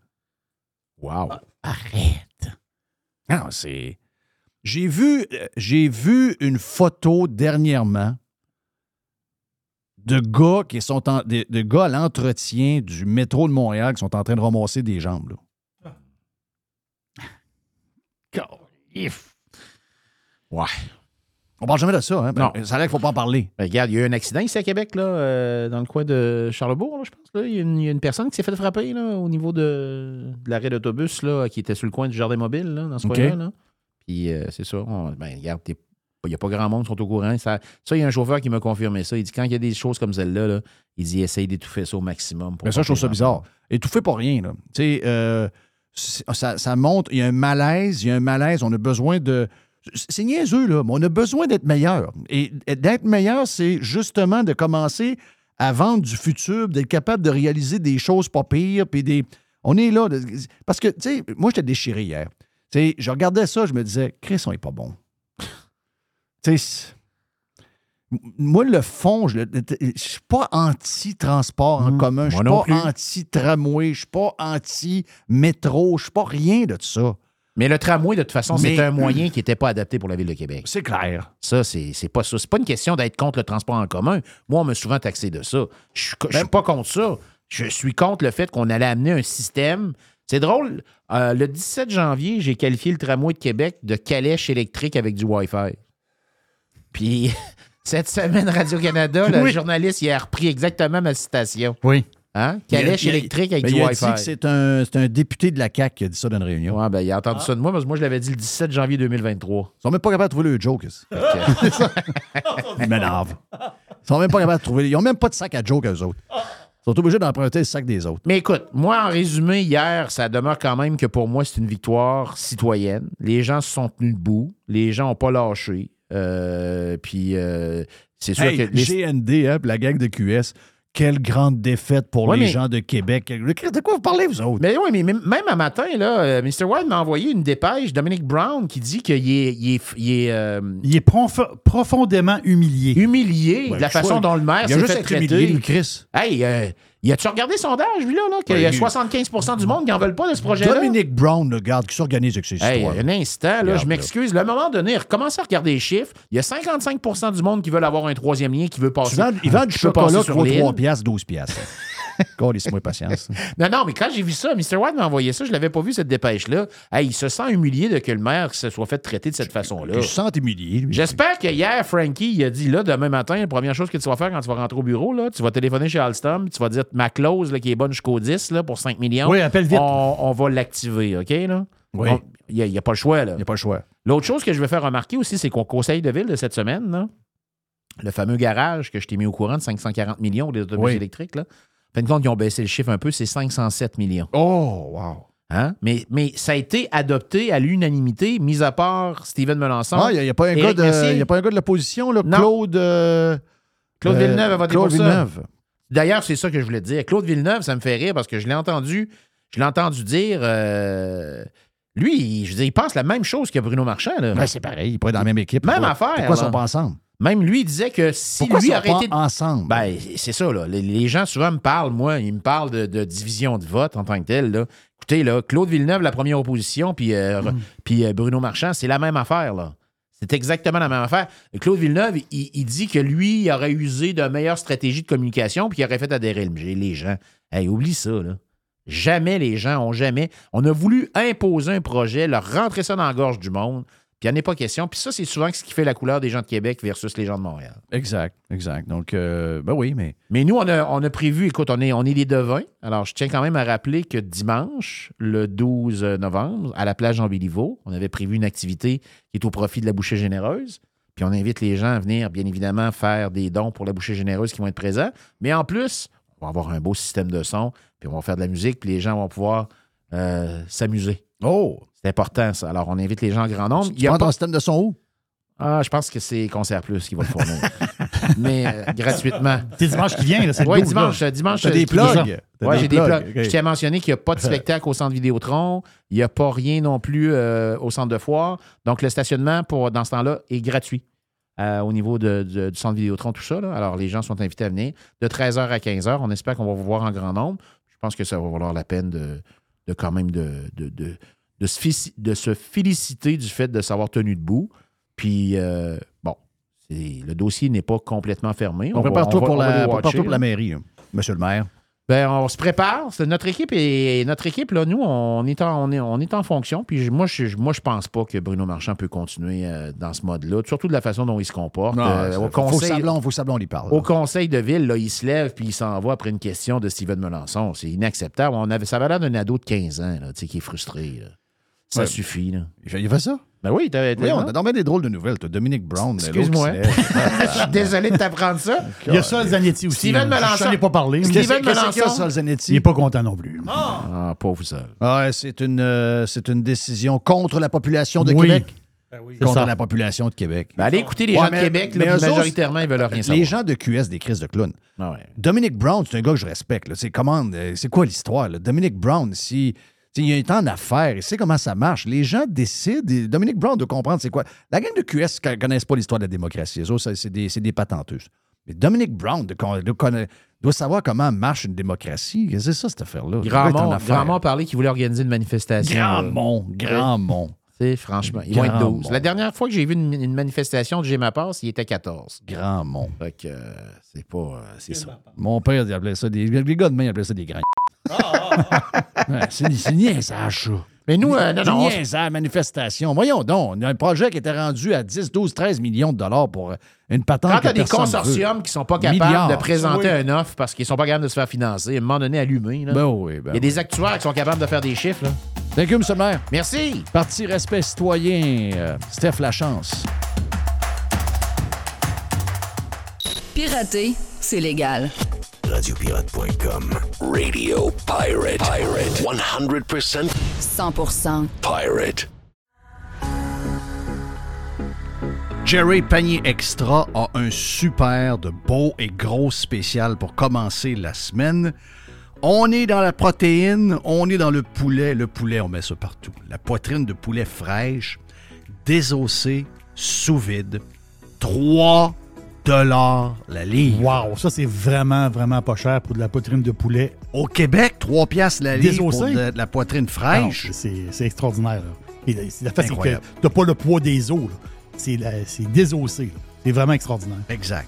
Wow. Arrête. Non, c'est. J'ai vu, euh, j'ai vu une photo dernièrement de gars qui sont en- de, de gars à l'entretien du métro de Montréal qui sont en train de ramasser des jambes. Là. Ouais. On parle jamais de ça, hein? Non. Ça a l'air qu'il ne faut pas en parler. Ben, regarde, il y a eu un accident ici à Québec, là, euh, dans le coin de Charlebourg, là, je pense. là. Il y, a une- il y a une personne qui s'est fait frapper là, au niveau de, de l'arrêt d'autobus là, qui était sur le coin du jardin mobile, là, dans ce coin-là. là. Puis euh, c'est ça. on- ben, regarde, il n'y a pas grand monde qui sont au courant. Ça, ça, il y a un chauffeur qui m'a confirmé ça. Il dit quand il y a des choses comme celle-là, là, il dit essaye d'étouffer ça au maximum. pour Mais ça, pas je trouve ça bizarre. Étouffé pour rien. Là. Tu sais, euh, ça, ça montre, il y a un malaise, il y a un malaise, on a besoin de. C'est niaiseux, là, mais on a besoin d'être meilleur. Et d'être meilleur, c'est justement de commencer à vendre du futur, d'être capable de réaliser des choses pas pires, puis des. On est là. Parce que, tu sais, moi, j'étais déchiré hier. Tu sais, je regardais ça, je me disais, Chris, on est pas bon. tu sais, moi, le fond, je ne suis pas anti-transport en commun, je moi suis pas anti-tramway, je suis pas anti-métro, je suis pas rien de ça. Mais le tramway, de toute façon, c'est un moyen qui n'était pas adapté pour la ville de Québec. C'est clair. Ça, c'est pas ça. C'est pas une question d'être contre le transport en commun. Moi, on m'a souvent taxé de ça. Je je suis pas contre ça. Je suis contre le fait qu'on allait amener un système. C'est drôle. euh, le 17 janvier, j'ai qualifié le tramway de Québec de calèche électrique avec du Wi-Fi. Puis cette semaine, Radio-Canada, le Oui. journaliste il a repris exactement ma citation. Oui. Hein? Calèche électrique avec ben, du il a Wi-Fi. dit que c'est un, c'est un député de la CAQ qui a dit ça dans une réunion. Ouais, ben, il a entendu ça de moi, parce que moi, je l'avais dit le 17 janvier 2023. Ils sont même pas capables de trouver le joke. Ils m'énervent. Ils sont même pas capables de trouver. Ils ont même pas de sac à joke, eux autres. Ils sont obligés d'emprunter le sac des autres. Mais écoute, moi, en résumé, hier, ça demeure quand même que pour moi, c'est une victoire citoyenne. Les gens se sont tenus debout. Les gens n'ont pas lâché. Euh, puis, euh, c'est sûr Hey, que. les- GND, hein, la gang de QS, quelle grande défaite pour Ouais, les mais- gens de Québec. De quoi vous parlez, vous autres? Mais oui, mais même un matin, là, euh, Mr. White m'a envoyé une dépêche, Dominic Brown, qui dit qu'il est, il est, il est, euh, Il est prof- profondément humilié. humilié Ouais, de la façon dont le maire s'est juste fait traiter. humilié, Chris. Hey, euh, y a-tu regardé le sondage, lui, là, là? Qu'il y a Ouais, il- 75% du monde qui n'en veulent pas de ce projet-là? Dominic Brown, le garde, qui s'organise avec ses Hey, histoires. un instant, là, je m'excuse. Le moment donné, recommencez à regarder les chiffres. Il y a 55% du monde qui veulent avoir un troisième lien, qui veut passer. vends- ils vendent du chocolat qui vaut l'île. 3 piastres, 12 piastres. Laissez-moi patience. Non, non, mais quand j'ai vu ça, Mr. White m'a envoyé ça, je l'avais pas vu, cette dépêche-là. Hey, il se sent humilié de que le maire se soit fait traiter de cette façon-là. Il se sent humilié, lui. J'espère que hier, Frankie, il a dit là, demain matin, la première chose que tu vas faire quand tu vas rentrer au bureau, là, tu vas téléphoner chez Alstom, tu vas dire ma clause là, qui est bonne jusqu'au 10 là, pour 5 millions. Oui, appelle vite. On, on va l'activer, OK? là? Oui. Il n'y a, pas le choix. là. Il n'y a pas le choix. L'autre chose que je vais faire remarquer aussi, c'est qu'au conseil de ville de cette semaine, là, le fameux garage que je t'ai mis au courant de 540 millions des autobus Oui. électriques, là, fin de compte, ils ont baissé le chiffre un peu, c'est 507 millions. Oh, wow. Hein? Mais, mais ça a été adopté à l'unanimité, mis à part Steven Melançon. Ah, il n'y a, a pas un gars de l'opposition, là, Non. Claude. euh, Claude euh, Villeneuve a voté Claude pour ça. Villeneuve. D'ailleurs, c'est ça que je voulais te dire. Claude Villeneuve, ça me fait rire parce que je l'ai entendu, je l'ai entendu dire. euh, lui, je veux dire, il pense la même chose que Bruno Marchand. là. Ben, c'est pareil, il pourrait être dans la même équipe. Même Pourquoi- affaire. Pourquoi ils sont pas ensemble? Même lui, il disait que si Pourquoi lui arrêtait pas ensemble? Ben, c'est ça, là. Les, les gens souvent me parlent, moi, ils me parlent de, de division de vote en tant que tel. Là. Écoutez, là, Claude Villeneuve, la première opposition, puis euh, Mm. puis, euh, Bruno Marchand, c'est la même affaire, là. C'est exactement la même affaire. Claude Villeneuve, il, il dit que lui, il aurait usé de meilleures stratégies de communication, puis il aurait fait adhérer le- les gens. Hey, oublie ça, là. Jamais les gens ont jamais. On a voulu imposer un projet, leur rentrer ça dans la gorge du monde, puis il n'y en a pas question. Puis ça, c'est souvent ce qui fait la couleur des gens de Québec versus les gens de Montréal. Exact, exact. Donc, euh, ben oui, mais. Mais nous, on a, on a prévu, écoute, on est, on est les devins. Alors, je tiens quand même à rappeler que dimanche, le 12 novembre, à la plage en Béliveau, on avait prévu une activité qui est au profit de la bouchée généreuse. Puis on invite les gens à venir, bien évidemment, faire des dons pour la bouchée généreuse qui vont être présents. Mais en plus, on va avoir un beau système de son, puis on va faire de la musique, puis les gens vont pouvoir euh, s'amuser. Oh! C'est important, ça. Alors, on invite les gens en grand nombre. Tu prends ton système de son où? Ah, je pense que c'est Concert Plus qui va le fournir. Mais euh, gratuitement. C'est dimanche qui vient, là, c'est Oui, 12, dimanche. là. euh, dimanche T'as euh, des plugs? Des j'ai des plugs, plugs. ok. Je tiens à mentionner qu'il n'y a pas de spectacle au centre Vidéotron. Il n'y a pas rien non plus euh, au centre de foire. Donc, le stationnement pour, dans ce temps-là est gratuit. euh, au niveau de- de- du centre Vidéotron, tout ça. là. Alors, les gens sont invités à venir de 13h à 15h. On espère qu'on va vous voir en grand nombre. Je pense que ça va valoir la peine de, de quand même de, de, de- de se, de se féliciter du fait de s'avoir tenu debout. Puis, euh, bon, c'est- le dossier n'est pas complètement fermé. On prépare-toi va- pour, la, pour la mairie, là, monsieur le maire. Ben, on se prépare. C'est notre équipe et notre équipe, là, nous, on est en, on est, on est en fonction. Puis moi, je, moi, je pense pas que Bruno Marchand peut continuer euh, dans ce mode-là, surtout de la façon dont il se comporte. Euh, au faut, faut conseil, Sablon, faut Sablon lui parle. au conseil de ville, là, il se lève puis il s'en va après une question de Steven Melançon. C'est inacceptable. On avait, ça avait l'air d'un ado de 15 ans là, qui est frustré. là. Ça Ouais. suffit. Là. Il fait ça? Ben oui, t'as, Oui, on a dormi des drôles de nouvelles. T'as Dominique Brown. là, Excuse-moi. Je suis désolé de t'apprendre ça. Il y a ça, Zanetti aussi. Steven là. Melançon. Je n'en ai pas parlé. Steven Melançon. Zanetti? Il n'est pas content non plus. Ah, pauvre. Ah, ouais, c'est une, euh, c'est une décision contre la population de Oui. Québec. C'est Contre ça. la population de Québec. Ben, allez écouter les Ouais, gens de Québec, mais là, majoritairement, ils veulent rien savoir. Les gens de QS, des crises de clowns. Ah ouais. Dominic Brown, c'est un gars que je respecte. C'est comment, euh, c'est quoi l'histoire? Dominic Brown, si, il a été en affaires, il sait comment ça marche. Les gens décident. et Dominic Brown doit comprendre c'est quoi. La gang de QS ne connaissent pas l'histoire de la démocratie. Eux autres, ça, c'est des, c'est des patenteuses. Mais Dominic Brown doit, doit connaître- doit savoir comment marche une démocratie. C'est ça, cette affaire-là? Grandmont. Grandmont a parlé qu'il voulait organiser une manifestation. Grandmont, Grandmont. Tu sais, franchement, ils vont être Grandmont. 12. La dernière fois que j'ai vu une, une manifestation de J'ai ma passe, il était 14. Grandmont. Fait que euh, c'est pas. euh, c'est ça. Mon père, il appelait ça des. Les gars de main, ils appelaient ça des grains. Ouais, c'est c'est niaisage, ça. Mais nous, euh, non, C'est non, niaisage, manifestation. Voyons donc, on a un projet qui était rendu à 10, 12, 13 millions de dollars pour euh, une patente. Quand tu as des consortiums veut. qui sont pas capables Milliards. de présenter Oui. un offre parce qu'ils sont pas capables de se faire financer, à un moment donné, allumé. Là. Ben oui, ben Il y a des actuaires qui sont capables de faire des chiffres. Là. Thank you, M. le maire. Merci. Parti Respect Citoyen, euh, Steph Lachance. Pirater, c'est légal. Radiopirate.com. Radio Pirate. Pirate. 100% 100% pirate. Jerry Panier Extra a un super de beau et gros spécial pour commencer la semaine. On est dans la protéine, on est dans le poulet. Le poulet, on met ça partout. La poitrine de poulet fraîche, désossée, sous vide. 3 dollars la livre. Wow, ça c'est vraiment, vraiment pas cher pour de la poitrine de poulet. Au Québec, 3 piastres la livre pour de, de la poitrine Ah fraîche. c'est extraordinaire. là. Et la- c'est que t'as pas le poids des os. C'est désossé. C'est vraiment extraordinaire. Exact.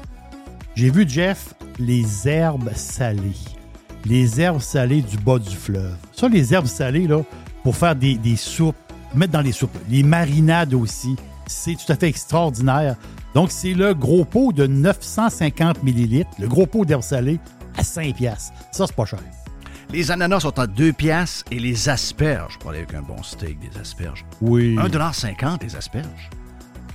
J'ai vu, Jeff, les herbes salées. Les herbes salées du bas du fleuve. Ça, les herbes salées, là, pour faire des, des soupes, mettre dans les soupes. Les marinades aussi. C'est tout à fait extraordinaire. Donc, c'est le gros pot de 950 millilitres, le gros pot d'herbes salées à 5 piastres. Ça, c'est pas cher. Les ananas sont à 2 piastres et les asperges, pour aller avec un bon steak, des asperges. Oui. 1,50 les asperges.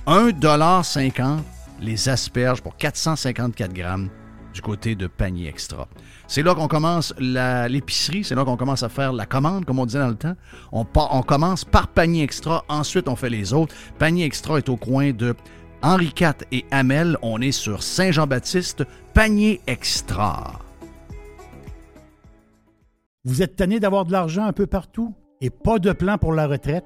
1,50 les asperges pour 454 grammes du côté de panier extra. C'est là qu'on commence l'épicerie, c'est là qu'on commence à faire la commande, comme on disait dans le temps. On, on commence par panier extra, ensuite on fait les autres. Panier extra est au coin de Henri IV et Hamel. On est sur Saint-Jean-Baptiste, panier extra. Vous êtes tanné d'avoir de l'argent un peu partout et pas de plan pour la retraite?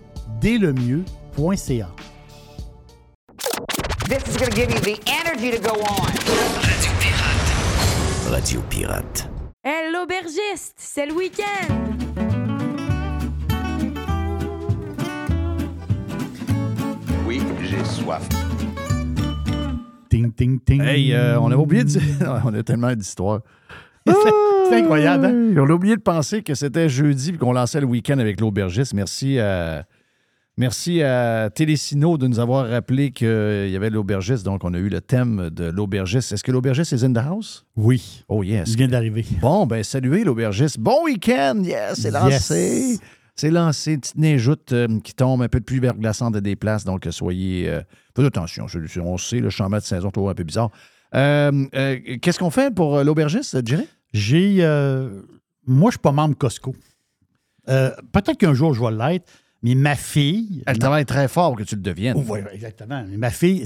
dès-le-mieux.ca. This is going to give you the energy to go on. Radio Pirate. Hey, l'aubergiste, c'est le week-end! Oui, j'ai soif. Ting, ting, ting. Hey, euh, on a oublié de dire. on a tellement d'histoires. C'est incroyable, hein? On a oublié de penser que c'était jeudi et qu'on lançait le week-end avec l'aubergiste. Merci à, merci à Télésino de nous avoir rappelé qu'il y avait l'aubergiste. Donc, on a eu le thème de l'aubergiste. Est-ce que l'aubergiste est in the house? Oui. Oh, yes. Il vient d'arriver. Bon, ben saluez l'aubergiste. Bon week-end! Yes, c'est lancé. Yes. C'est lancé. Petite neigeoute euh, qui tombe un peu plus verglaçante à des places. Donc, soyez. euh, faites attention. Je- on sait, le changement de saison est toujours un peu bizarre. Euh, euh, Qu'est-ce qu'on fait pour l'aubergiste, Jerry? J'ai. moi, je suis pas membre Costco. Peut-être qu'un jour, je vais l'être, mais ma fille. Elle travaille très fort pour que tu le deviennes. Oui, exactement. Mais ma fille,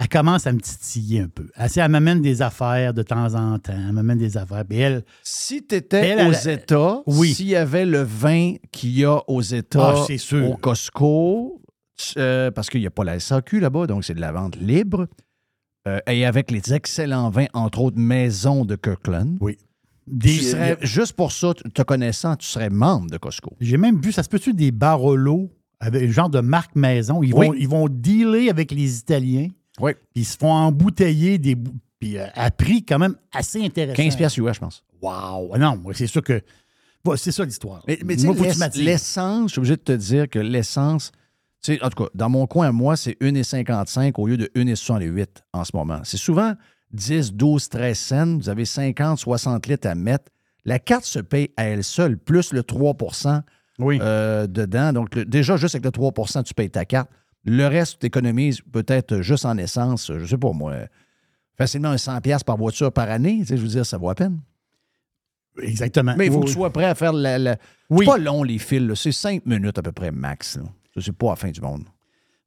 elle commence à me titiller un peu. Elle, elle m'amène des affaires de temps en temps. Elle m'amène des affaires. Puis elle. Si tu étais Elle, aux elle- États, Oui. s'il y avait le vin qu'il y a aux États, Ah, sûr. au Costco, euh, parce qu'il n'y a pas la SAQ là-bas, donc c'est de la vente libre, euh, et avec les excellents vins, entre autres Maison de Kirkland. Oui. Tu Des- serais- juste pour ça, te connaissant, tu serais membre de Costco. J'ai même vu, ça se peut-tu des Barolo avec un genre de marque maison? Ils vont, ils vont dealer avec les Italiens. Oui. Puis ils se font embouteiller des puis euh, à prix quand même assez intéressant. 15 piastres US, je pense. Wow! Non, c'est sûr que. bon, c'est ça l'histoire. Mais, mais l'essence, je suis obligé de te dire que l'essence, tu sais, en tout cas, dans mon coin, moi, c'est 1,55 au lieu de 1,68 en ce moment. C'est souvent 10, 12, 13 cents. Vous avez 50, 60 litres à mettre. La carte se paye à elle seule, plus le 3% euh, dedans. Donc, le- déjà, juste avec le 3% tu payes ta carte. Le reste, tu économises peut-être juste en essence, je sais pas moi, facilement un 100$ piastres par voiture par année. Tu sais, je veux dire, ça vaut à peine. Exactement. Mais il faut Oui, que tu oui. sois prêt à faire la. la- Oui. C'est pas long, les fils. C'est cinq minutes à peu près max. Ça, C'est pas la fin du monde.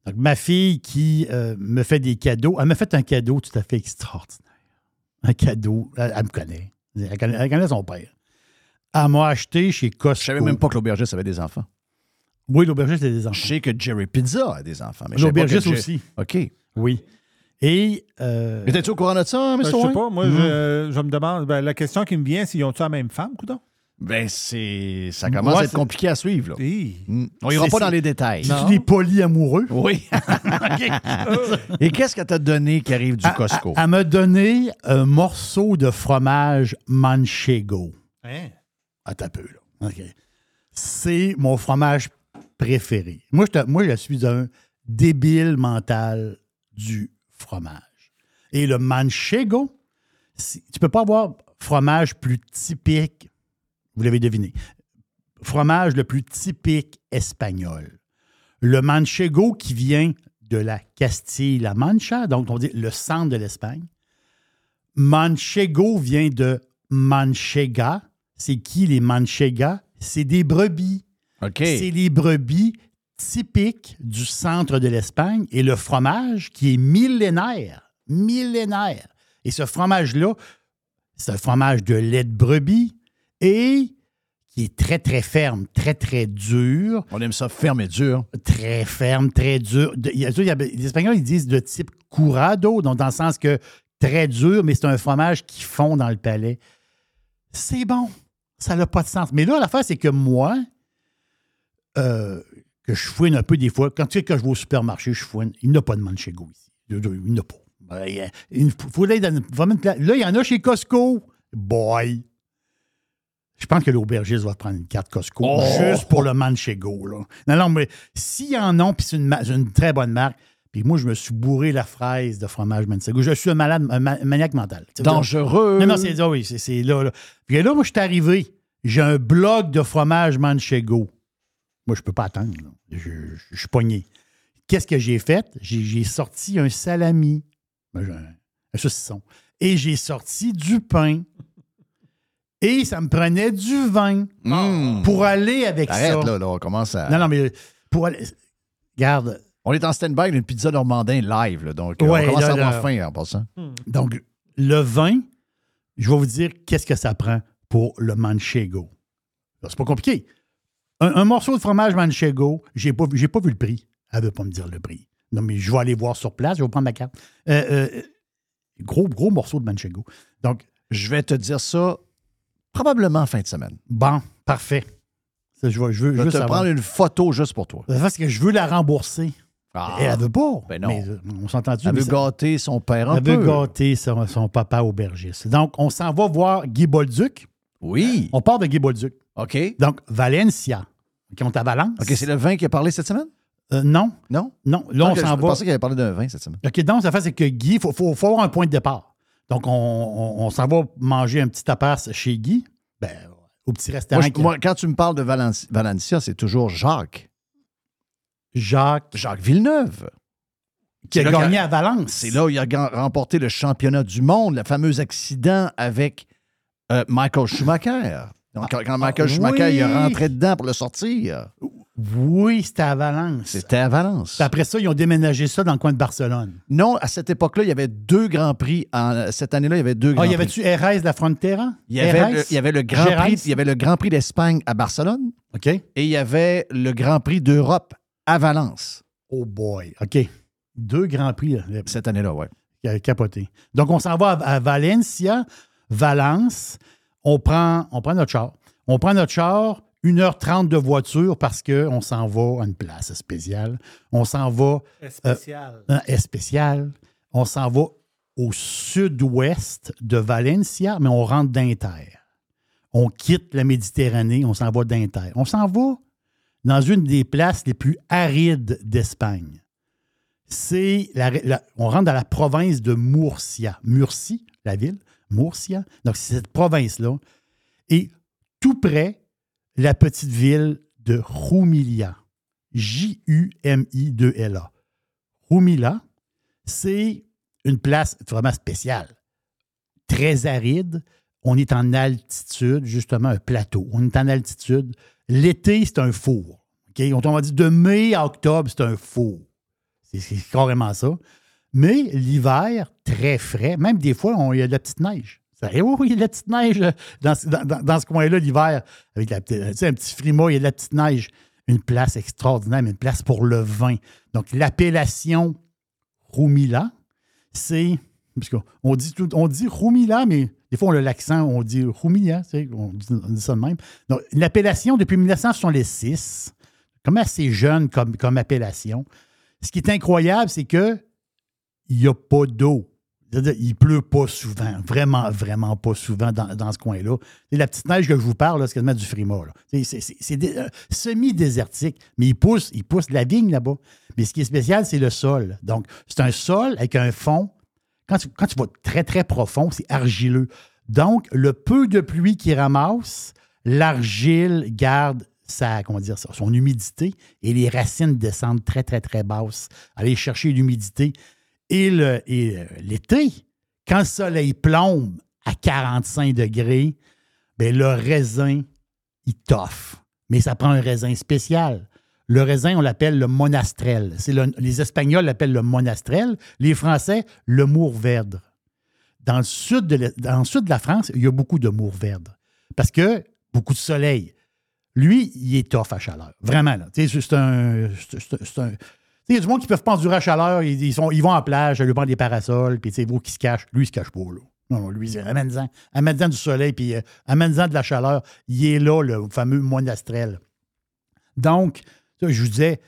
Donc, ma fille qui euh, me fait des cadeaux, elle m'a fait un cadeau tout à fait extraordinaire. Un cadeau, elle, elle me connaît. Elle connaît, elle connaît son père. Elle m'a acheté chez Costco. Je savais même pas que l'aubergiste avait des enfants. Oui, l'aubergiste a des enfants. Je sais que Jerry Pizza a des enfants. mais je L'aubergiste aussi. OK. Oui. Et. Euh, Mais t'es-tu au courant de ça, Ben, Mr. je sais pas. Moi, Mhm. je, je me demande. ben, la question qui me vient, c'est ils ont-tu la même femme, coudon? Ben, c'est. Ça commence à être c'est- compliqué à suivre. Là. Mm. On ira C'est- pas dans les détails. C'est des polyamoureux. Oui. Et qu'est-ce qu'elle t'a donné qui arrive du Costco? Elle, elle m'a donné un morceau de fromage manchego. Hein? Attends un peu, là. OK. C'est mon fromage préféré. Moi, je, te- moi, je suis un débile mental du fromage. Et le manchego, tu peux pas avoir fromage plus typique, vous l'avez deviné, fromage le plus typique espagnol. Le manchego qui vient de la Castille-La Mancha, donc on dit le centre de l'Espagne. Manchego vient de manchega. C'est qui les manchegas? C'est des brebis. C'est les brebis typiques du centre de l'Espagne et le fromage qui est millénaire. Millénaire. Et ce fromage-là, c'est un fromage de lait de brebis et qui est très, très ferme, très, très dur. On aime ça ferme et dur. Très ferme, très dur. De- y a- il y a- les Espagnols, ils disent de type curado, donc dans le sens que très dur, mais c'est un fromage qui fond dans le palais. C'est bon. Ça n'a pas de sens. Mais là, l'affaire, c'est que moi, euh, que je fouine un peu des fois, quand tu sais que je vais au supermarché, je fouine, il n'y a pas de Manchego ici. Il n'y en a pas. Il faut Là, il y en a chez Costco. Boy! Je pense que l'aubergiste va prendre une carte Costco Oh! juste pour le Manchego. Là. Non, non, mais s'il y en a, puis c'est une, très bonne marque, puis moi, je me suis bourré la fraise de fromage Manchego. Je suis un malade, un ma- maniaque mental. Dangereux. Non, non, c'est ah oui, c'est- là, là. Puis là, moi, je suis arrivé. J'ai un blog de fromage Manchego. Moi, je peux pas attendre. là. Je, je- je suis pogné. Qu'est-ce que j'ai fait? J'ai sorti un salami, un, un saucisson, et j'ai sorti du pain. Et ça me prenait du vin Mm. pour aller avec Arrête, ça. là, là, on commence à. Non, non, mais pour aller. Garde. On est en stand-by d'une pizza normandin live, là, donc euh, Ouais, on commence là, à avoir là. faim en passant. Donc, le vin, je vais vous dire qu'est-ce que ça prend pour le manchego. C'est pas compliqué. Un, un morceau de fromage manchego, j'ai pas, pas vu le prix. Elle veut pas me dire le prix. Non, mais je vais aller voir sur place, je vais prendre ma carte. Euh, euh, gros, gros morceau de manchego. Donc, je vais te dire ça probablement en fin de semaine. Bon, parfait. Je, veux, je Je juste te savoir. prendre une photo juste pour toi. Parce que je veux la rembourser. Ah. Et elle veut pas. Ben non. Mais, euh, on s'entend-tu? Elle veut ça- gâter son père un Elle peu. veut gâter son, son papa aubergiste. Donc, on s'en va voir Guy Bolduc. Oui. On part de Guy Bolduc. OK. Donc, Valencia. OK, on est à Valence. OK, c'est le vin qui a parlé cette semaine? Euh, non. Non? Non. Là, on s'en je va. pensais qu'il avait parlé d'un vin cette semaine. OK, donc, ça fait, c'est que Guy, il faut, faut, faut avoir un point de départ. Donc, on, on- on s'en va manger un petit tapas chez Guy, ben, au petit restaurant. Moi, je- qui- moi, quand tu me parles de Valenci- Valencia, c'est toujours Jacques. Jacques. Jacques Villeneuve. Qui a gagné à Valence. C'est là où il a remporté le championnat du monde, le fameux accident avec euh, Michael Schumacher. Donc, quand, quand Michael ah, Schumacher il est rentré dedans pour le sortir, Oui, c'était à Valence. c'était à Valence. Puis après ça, ils ont déménagé ça dans le coin de Barcelone. Non, à cette époque-là, il y avait deux grands prix. En- cette année-là, il y avait deux grands Ah, il y prix. avait-tu Jerez de la Frontera? Il y avait, le, il y avait le Grand? Prix, il y avait le Grand Prix d'Espagne à Barcelone. OK. Et il y avait le Grand Prix d'Europe à Valence. Oh boy. OK. Deux grands prix. Cette année-là, oui. Ca- Capoté. Donc, on s'en va à, à Valencia, Valence. On prend, on prend notre char. On prend notre char, 1h30 de voiture parce qu'on s'en va à une place spéciale. On s'en va. Spécial. euh, spécial. On s'en va au sud-ouest de Valencia, mais on rentre d'Inter. On quitte la Méditerranée, on s'en va d'Inter. On s'en va dans une des places les plus arides d'Espagne. C'est la- la- on rentre dans la province de Murcia. Murcie, la ville, Murcia. Donc, c'est cette province-là. Et tout près, la petite ville de Rumilia. J-U-M-I-2-L-A. Rumila, c'est une place vraiment spéciale, très aride. On est en altitude, justement, un plateau. On est en altitude. L'été, c'est un four. OK? On m'a dit de mai à octobre, c'est un four. C'est carrément ça. Mais l'hiver, très frais. Même des fois, il y a de la petite neige. Eh oui, il y a de la petite neige euh, dans, ce- dans- dans- ce coin-là l'hiver. Avec un petit frima, il y a de la petite neige. Une place extraordinaire, mais une place pour le vin. Donc, l'appellation Rumila, c'est. On dit, on dit Rumila, mais des fois, on a l'accent, on dit Rumila, on dit ça de même. Donc, l'appellation, depuis 1966, comme assez jeune comme, comme appellation. Ce qui est incroyable, c'est que il n'y a pas d'eau. C'est-à-dire, Il pleut pas souvent, vraiment, vraiment pas souvent dans, ce coin-là. La petite neige que je vous parle, là, c'est quasiment du frima. C'est- euh, semi-désertique, mais il pousse, il pousse de la vigne là-bas. Mais ce qui est spécial, c'est le sol. Donc, c'est un sol avec un fond. Quand tu, quand tu vas très, très profond, c'est argileux. Donc, le peu de pluie qu'il ramasse, l'argile garde sa, comment dire son humidité et les racines descendent très, très, très basses. Aller chercher l'humidité. Et euh, l'été, quand le soleil plombe à 45 degrés, ben le raisin, il toffe. Mais ça prend un raisin spécial. Le raisin, on l'appelle le monastrel. Les Espagnols l'appellent le monastrel. Les Français, le mourvèdre. Dans le, sud de dans le sud de la France, il y a beaucoup de mourvèdre. Parce que beaucoup de soleil. Lui, il est tough à chaleur. Vraiment, là. C'est un. Il y a du monde qui ne peuvent pas endurer la chaleur. Ils, ils sont, ils vont en plage, ils lui prennent des parasols, puis sais, vous qui se cachent. Lui, il se cache pas, là. Non, lui, amène-en. Amène-en du soleil, puis euh, amène-en de la chaleur. Il est là, le fameux monastrel. Donc, ça, je vous disais,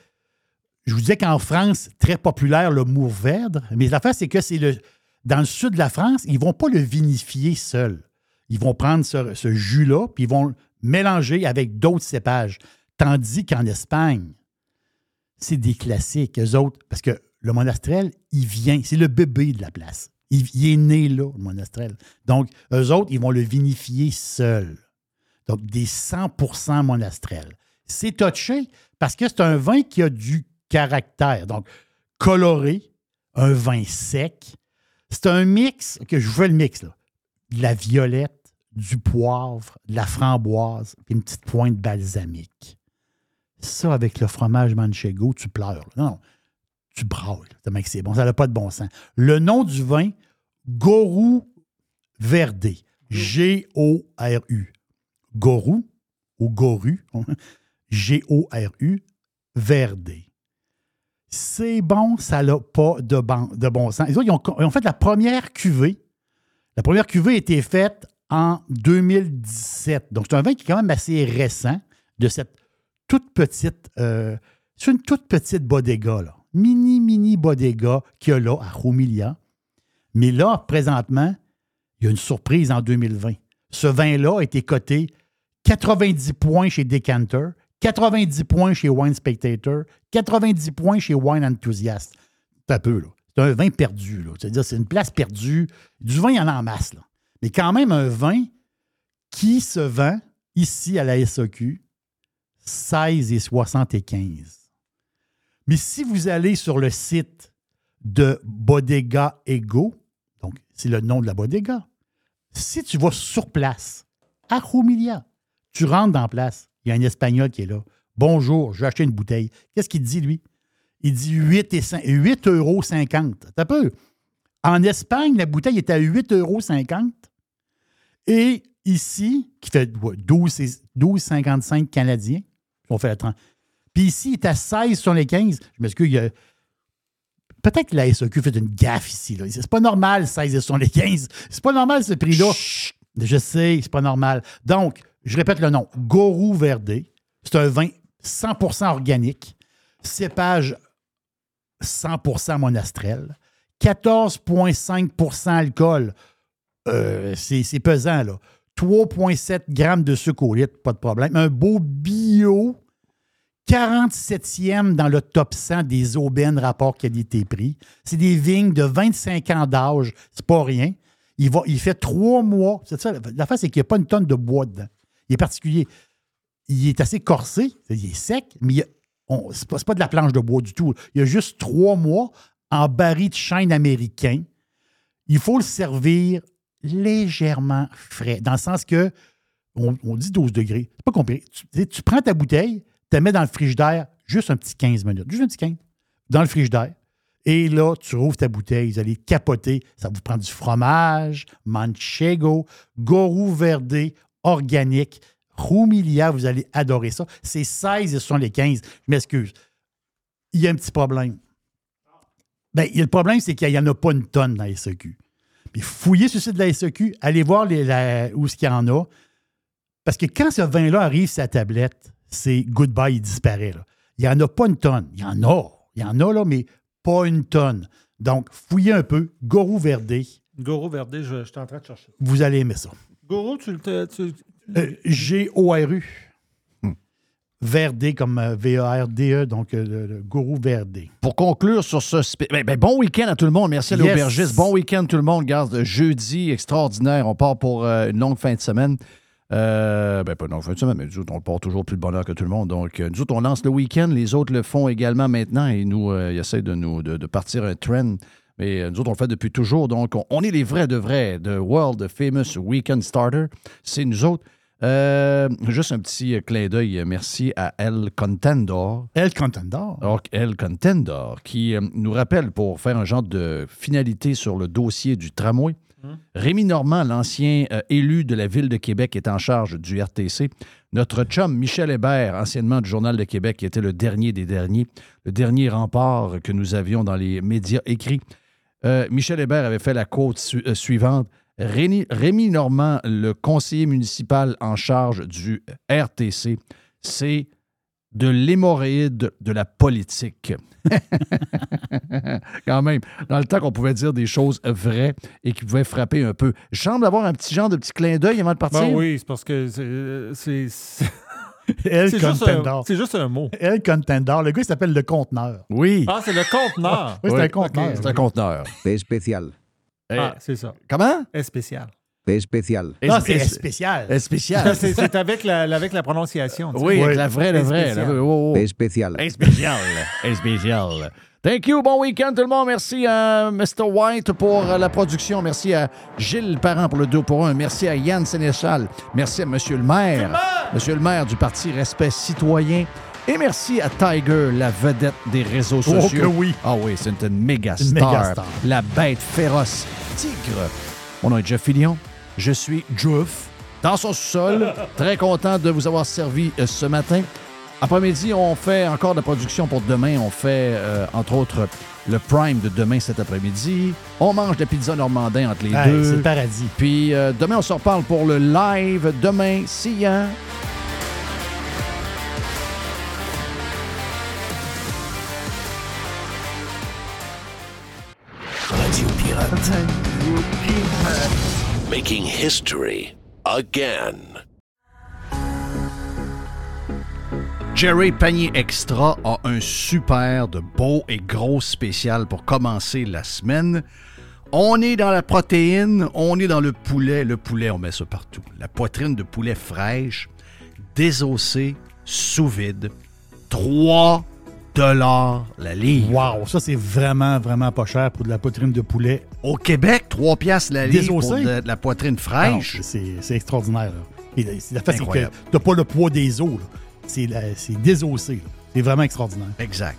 je vous disais qu'en France, très populaire le mourvèdre, mais l'affaire, c'est que c'est le. Dans le sud de la France, ils ne vont pas le vinifier seul. Ils vont prendre ce, ce jus-là, puis ils vont le mélanger avec d'autres cépages. Tandis qu'en Espagne, c'est des classiques, eux autres, parce que le monastrel, il vient, c'est le bébé de la place. Il, est né là, le monastrel. Donc, eux autres, ils vont le vinifier seul. Donc, des 100% monastrel. C'est touché parce que c'est un vin qui a du caractère. Donc, coloré, un vin sec. C'est un mix, que je fais le mix, là. De la violette, du poivre, de la framboise, puis une petite pointe balsamique. Ça, avec le fromage manchego, tu pleures. là. Non, tu brailles. tellement que C'est bon, ça n'a pas de bon sens. Le nom du vin, Gorou Verde. G-O-R-U. Gorou ou Goru. G-O-R-U. Verde. C'est bon, ça n'a pas de bon, de bon sens. Les autres, ils ont, ils ont fait la première cuvée. La première cuvée a été faite en 2017. Donc, c'est un vin qui est quand même assez récent de cette toute petite. euh, c'est une toute petite bodega, là. Mini, mini bodega qu'il y a là à Roumilia. Mais là, présentement, il y a une surprise en 2020. Ce vin-là a été coté 90 points chez Decanter, 90 points chez Wine Spectator, 90 points chez Wine Enthusiast. C'est un peu. C'est un vin perdu. C'est-à-dire, c'est une place perdue. Du vin, il y en a en masse, là. Mais quand même, un vin qui se vend ici à la SAQ 16 et 75. Mais si vous allez sur le site de Bodega Ego, donc c'est le nom de la bodega, si tu vas sur place, à Roumilia, tu rentres dans la place, il y a un Espagnol qui est là. Bonjour, je vais acheter une bouteille. Qu'est-ce qu'il dit, lui? Il dit 8 et cin- 8 euros 50. T'as. En Espagne, la bouteille est à 8 euros 50. Et ici, qui fait ouais, 12 et- 12,55 canadiens, on fait la 30. Puis ici, il est à 16 sur les 15. Je m'excuse, a- Peut-être que la SAQ fait une gaffe ici. Là. C'est pas normal, 16 sur les 15. C'est pas normal, ce prix-là. Je sais, c'est pas normal. Donc, je répète le nom. Gorou Verde. C'est un vin 100% organique. Cépage 100% monastrel. 14,5% alcool. Euh, c'est c'est pesant, là. 3,7 grammes de sucre au litre, pas de problème. Un beau bio, 47e dans le top 100 des aubaines rapport qualité-prix. C'est des vignes de 25 ans d'âge, c'est pas rien. Il, il fait trois mois. C'est ça, la face, c'est qu'il n'y a pas une tonne de bois dedans. Il est particulier. Il est assez corsé, il est sec, mais pas, c'est pas de la planche de bois du tout. Il y a juste trois mois en baril de chêne américain. Il faut le servir légèrement frais, dans le sens que on, dit 12 degrés. C'est pas compliqué. Tu, prends ta bouteille, tu la mets dans le frigidaire juste un petit 15 minutes. Juste un petit 15. Dans le frigidaire. Et là, tu rouvres ta bouteille, vous allez capoter. Ça vous prend du fromage, manchego, gorou verde, organique, roumilia, vous allez adorer ça. C'est 16 et ce sont les 15. Je m'excuse. Il y a un petit problème. Ben, le problème, c'est qu'il n'y en a pas une tonne dans la SEQ. Puis fouillez sur le site de la SEQ, allez voir les, la- où ce qu'il y en a. Parce que quand ce vin-là arrive sur la tablette, c'est goodbye, il disparaît. là. Il n'y en a pas une tonne. Il y en a. Il y en a, là, mais pas une tonne. Donc, fouillez un peu. Gorou Verdé, Goro Verdé, je, je suis en train de chercher. vous allez aimer ça. Goro, tu le. tu- Euh, G-O-R-U. Verdé comme euh, V-A-R-D-E, donc euh, le, le Gorou Verdé. Pour conclure sur ce... Ben, ben, bon week-end à tout le monde. Merci à Yes. l'aubergiste. Bon week-end tout le monde. Garde jeudi extraordinaire. On part pour euh, une longue fin de semaine. Euh, ben, pas une longue fin de semaine, mais nous autres, on part toujours plus de bonheur que tout le monde. Donc, euh, nous autres, on lance le week-end. Les autres le font également maintenant et nous, euh, ils essaient de nous de, de partir un trend. Mais euh, nous autres, on le fait depuis toujours. Donc, on, on est les vrais de vrais de World Famous Weekend Starter. C'est nous autres. Euh, juste un petit euh, clin d'œil. euh, Merci à El Contendor. El Contendor. Donc, El Contendor, qui nous rappelle pour faire un genre de finalité sur le dossier du tramway. Rémi Normand, l'ancien euh, élu de la Ville de Québec, est en charge du RTC. Notre chum Michel Hébert, anciennement du Journal de Québec, qui était le dernier des derniers, le dernier rempart que nous avions dans les médias écrits. Euh, Michel Hébert avait fait la su- euh, suivante Rémi, Rémi Normand, le conseiller municipal en charge du RTC, c'est de l'hémorroïde de la politique. Quand même, dans le temps qu'on pouvait dire des choses vraies et qui pouvaient frapper un peu. Je semble avoir un petit genre de petit clin d'œil avant de partir. Ben oui, c'est parce que c'est- c'est. c'est- El C'est juste un- Contender. C'est juste un mot. El. Le gars, il s'appelle le conteneur. Oui. Ah, c'est le conteneur. Oui, c'est un conteneur. C'est un conteneur. P spécial. Ah, c'est ça. Comment? Est spécial. P spécial. Non, c'est spécial. Est spécial. C'est avec la, avec la prononciation. tu sais. Oui, avec la vraie, la vraie. Spécial. la- oh, oh. P spécial. Un spécial. Un spécial. Thank you. Bon week-end, tout le monde. Merci à Mr. White pour la production. Merci à Gilles Parent pour le 2 pour 1. Merci à Yann Sénéchal. Merci à Monsieur le maire. Monsieur le maire du Parti Respect Citoyen. Et merci à Tiger, la vedette des réseaux Oh sociaux. que oui. Ah oui, c'est une méga star. méga star. La bête féroce. Tigre. Mon nom est Jeff Fillion. Je suis Jeff. Dans son sol. Très content de vous avoir servi euh, ce matin. Après-midi, on fait encore de la production pour demain. On fait, euh, entre autres, le prime de demain cet après-midi. On mange de la pizza normandin entre les Hey, deux. c'est le paradis. Puis euh, demain, on se reparle pour le live. Demain, see Making history again. Jerry Panier Extra a un super de beau et gros spécial pour commencer la semaine. On est dans la protéine, on est dans le poulet. Le poulet, on met ça partout. La poitrine de poulet fraîche, désossée, sous vide. 3 dollars la livre. Wow, ça, c'est vraiment, vraiment pas cher pour de la poitrine de poulet. Au Québec, 3 piastres la livre pour de, de la poitrine Ah fraîche. c'est extraordinaire. là. Et, la fait, c'est que t'as pas le poids des os. là. C'est désossé. C'est vraiment extraordinaire. Exact.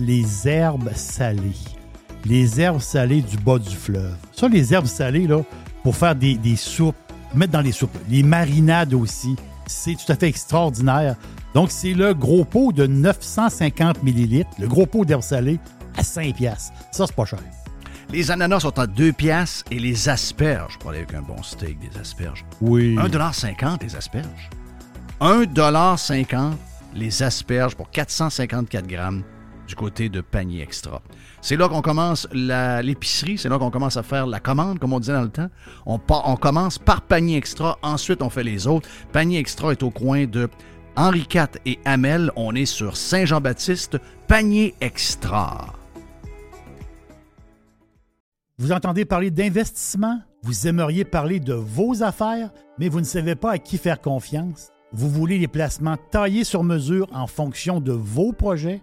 les herbes salées. Les herbes salées du bas du fleuve. Ça, les herbes salées, là, pour faire des, des soupes, mettre dans les soupes. Les marinades aussi. C'est tout à fait extraordinaire. Donc, c'est le gros pot de 950 millilitres, le gros pot d'herbes salées, à 5 piastres. Ça, c'est pas cher. Les ananas sont à 2 piastres et les asperges, pour aller avec un bon steak, des asperges. Oui. 1,50 les asperges. 1,50 les asperges pour 454 grammes du côté de panier extra. C'est là qu'on commence l'épicerie, c'est là qu'on commence à faire la commande, comme on disait dans le temps. On commence par panier extra, ensuite on fait les autres. Panier extra est au coin de Henri IV et Hamel. On est sur Saint-Jean-Baptiste, panier extra. Vous entendez parler d'investissement? Vous aimeriez parler de vos affaires, mais vous ne savez pas à qui faire confiance? Vous voulez les placements taillés sur mesure en fonction de vos projets?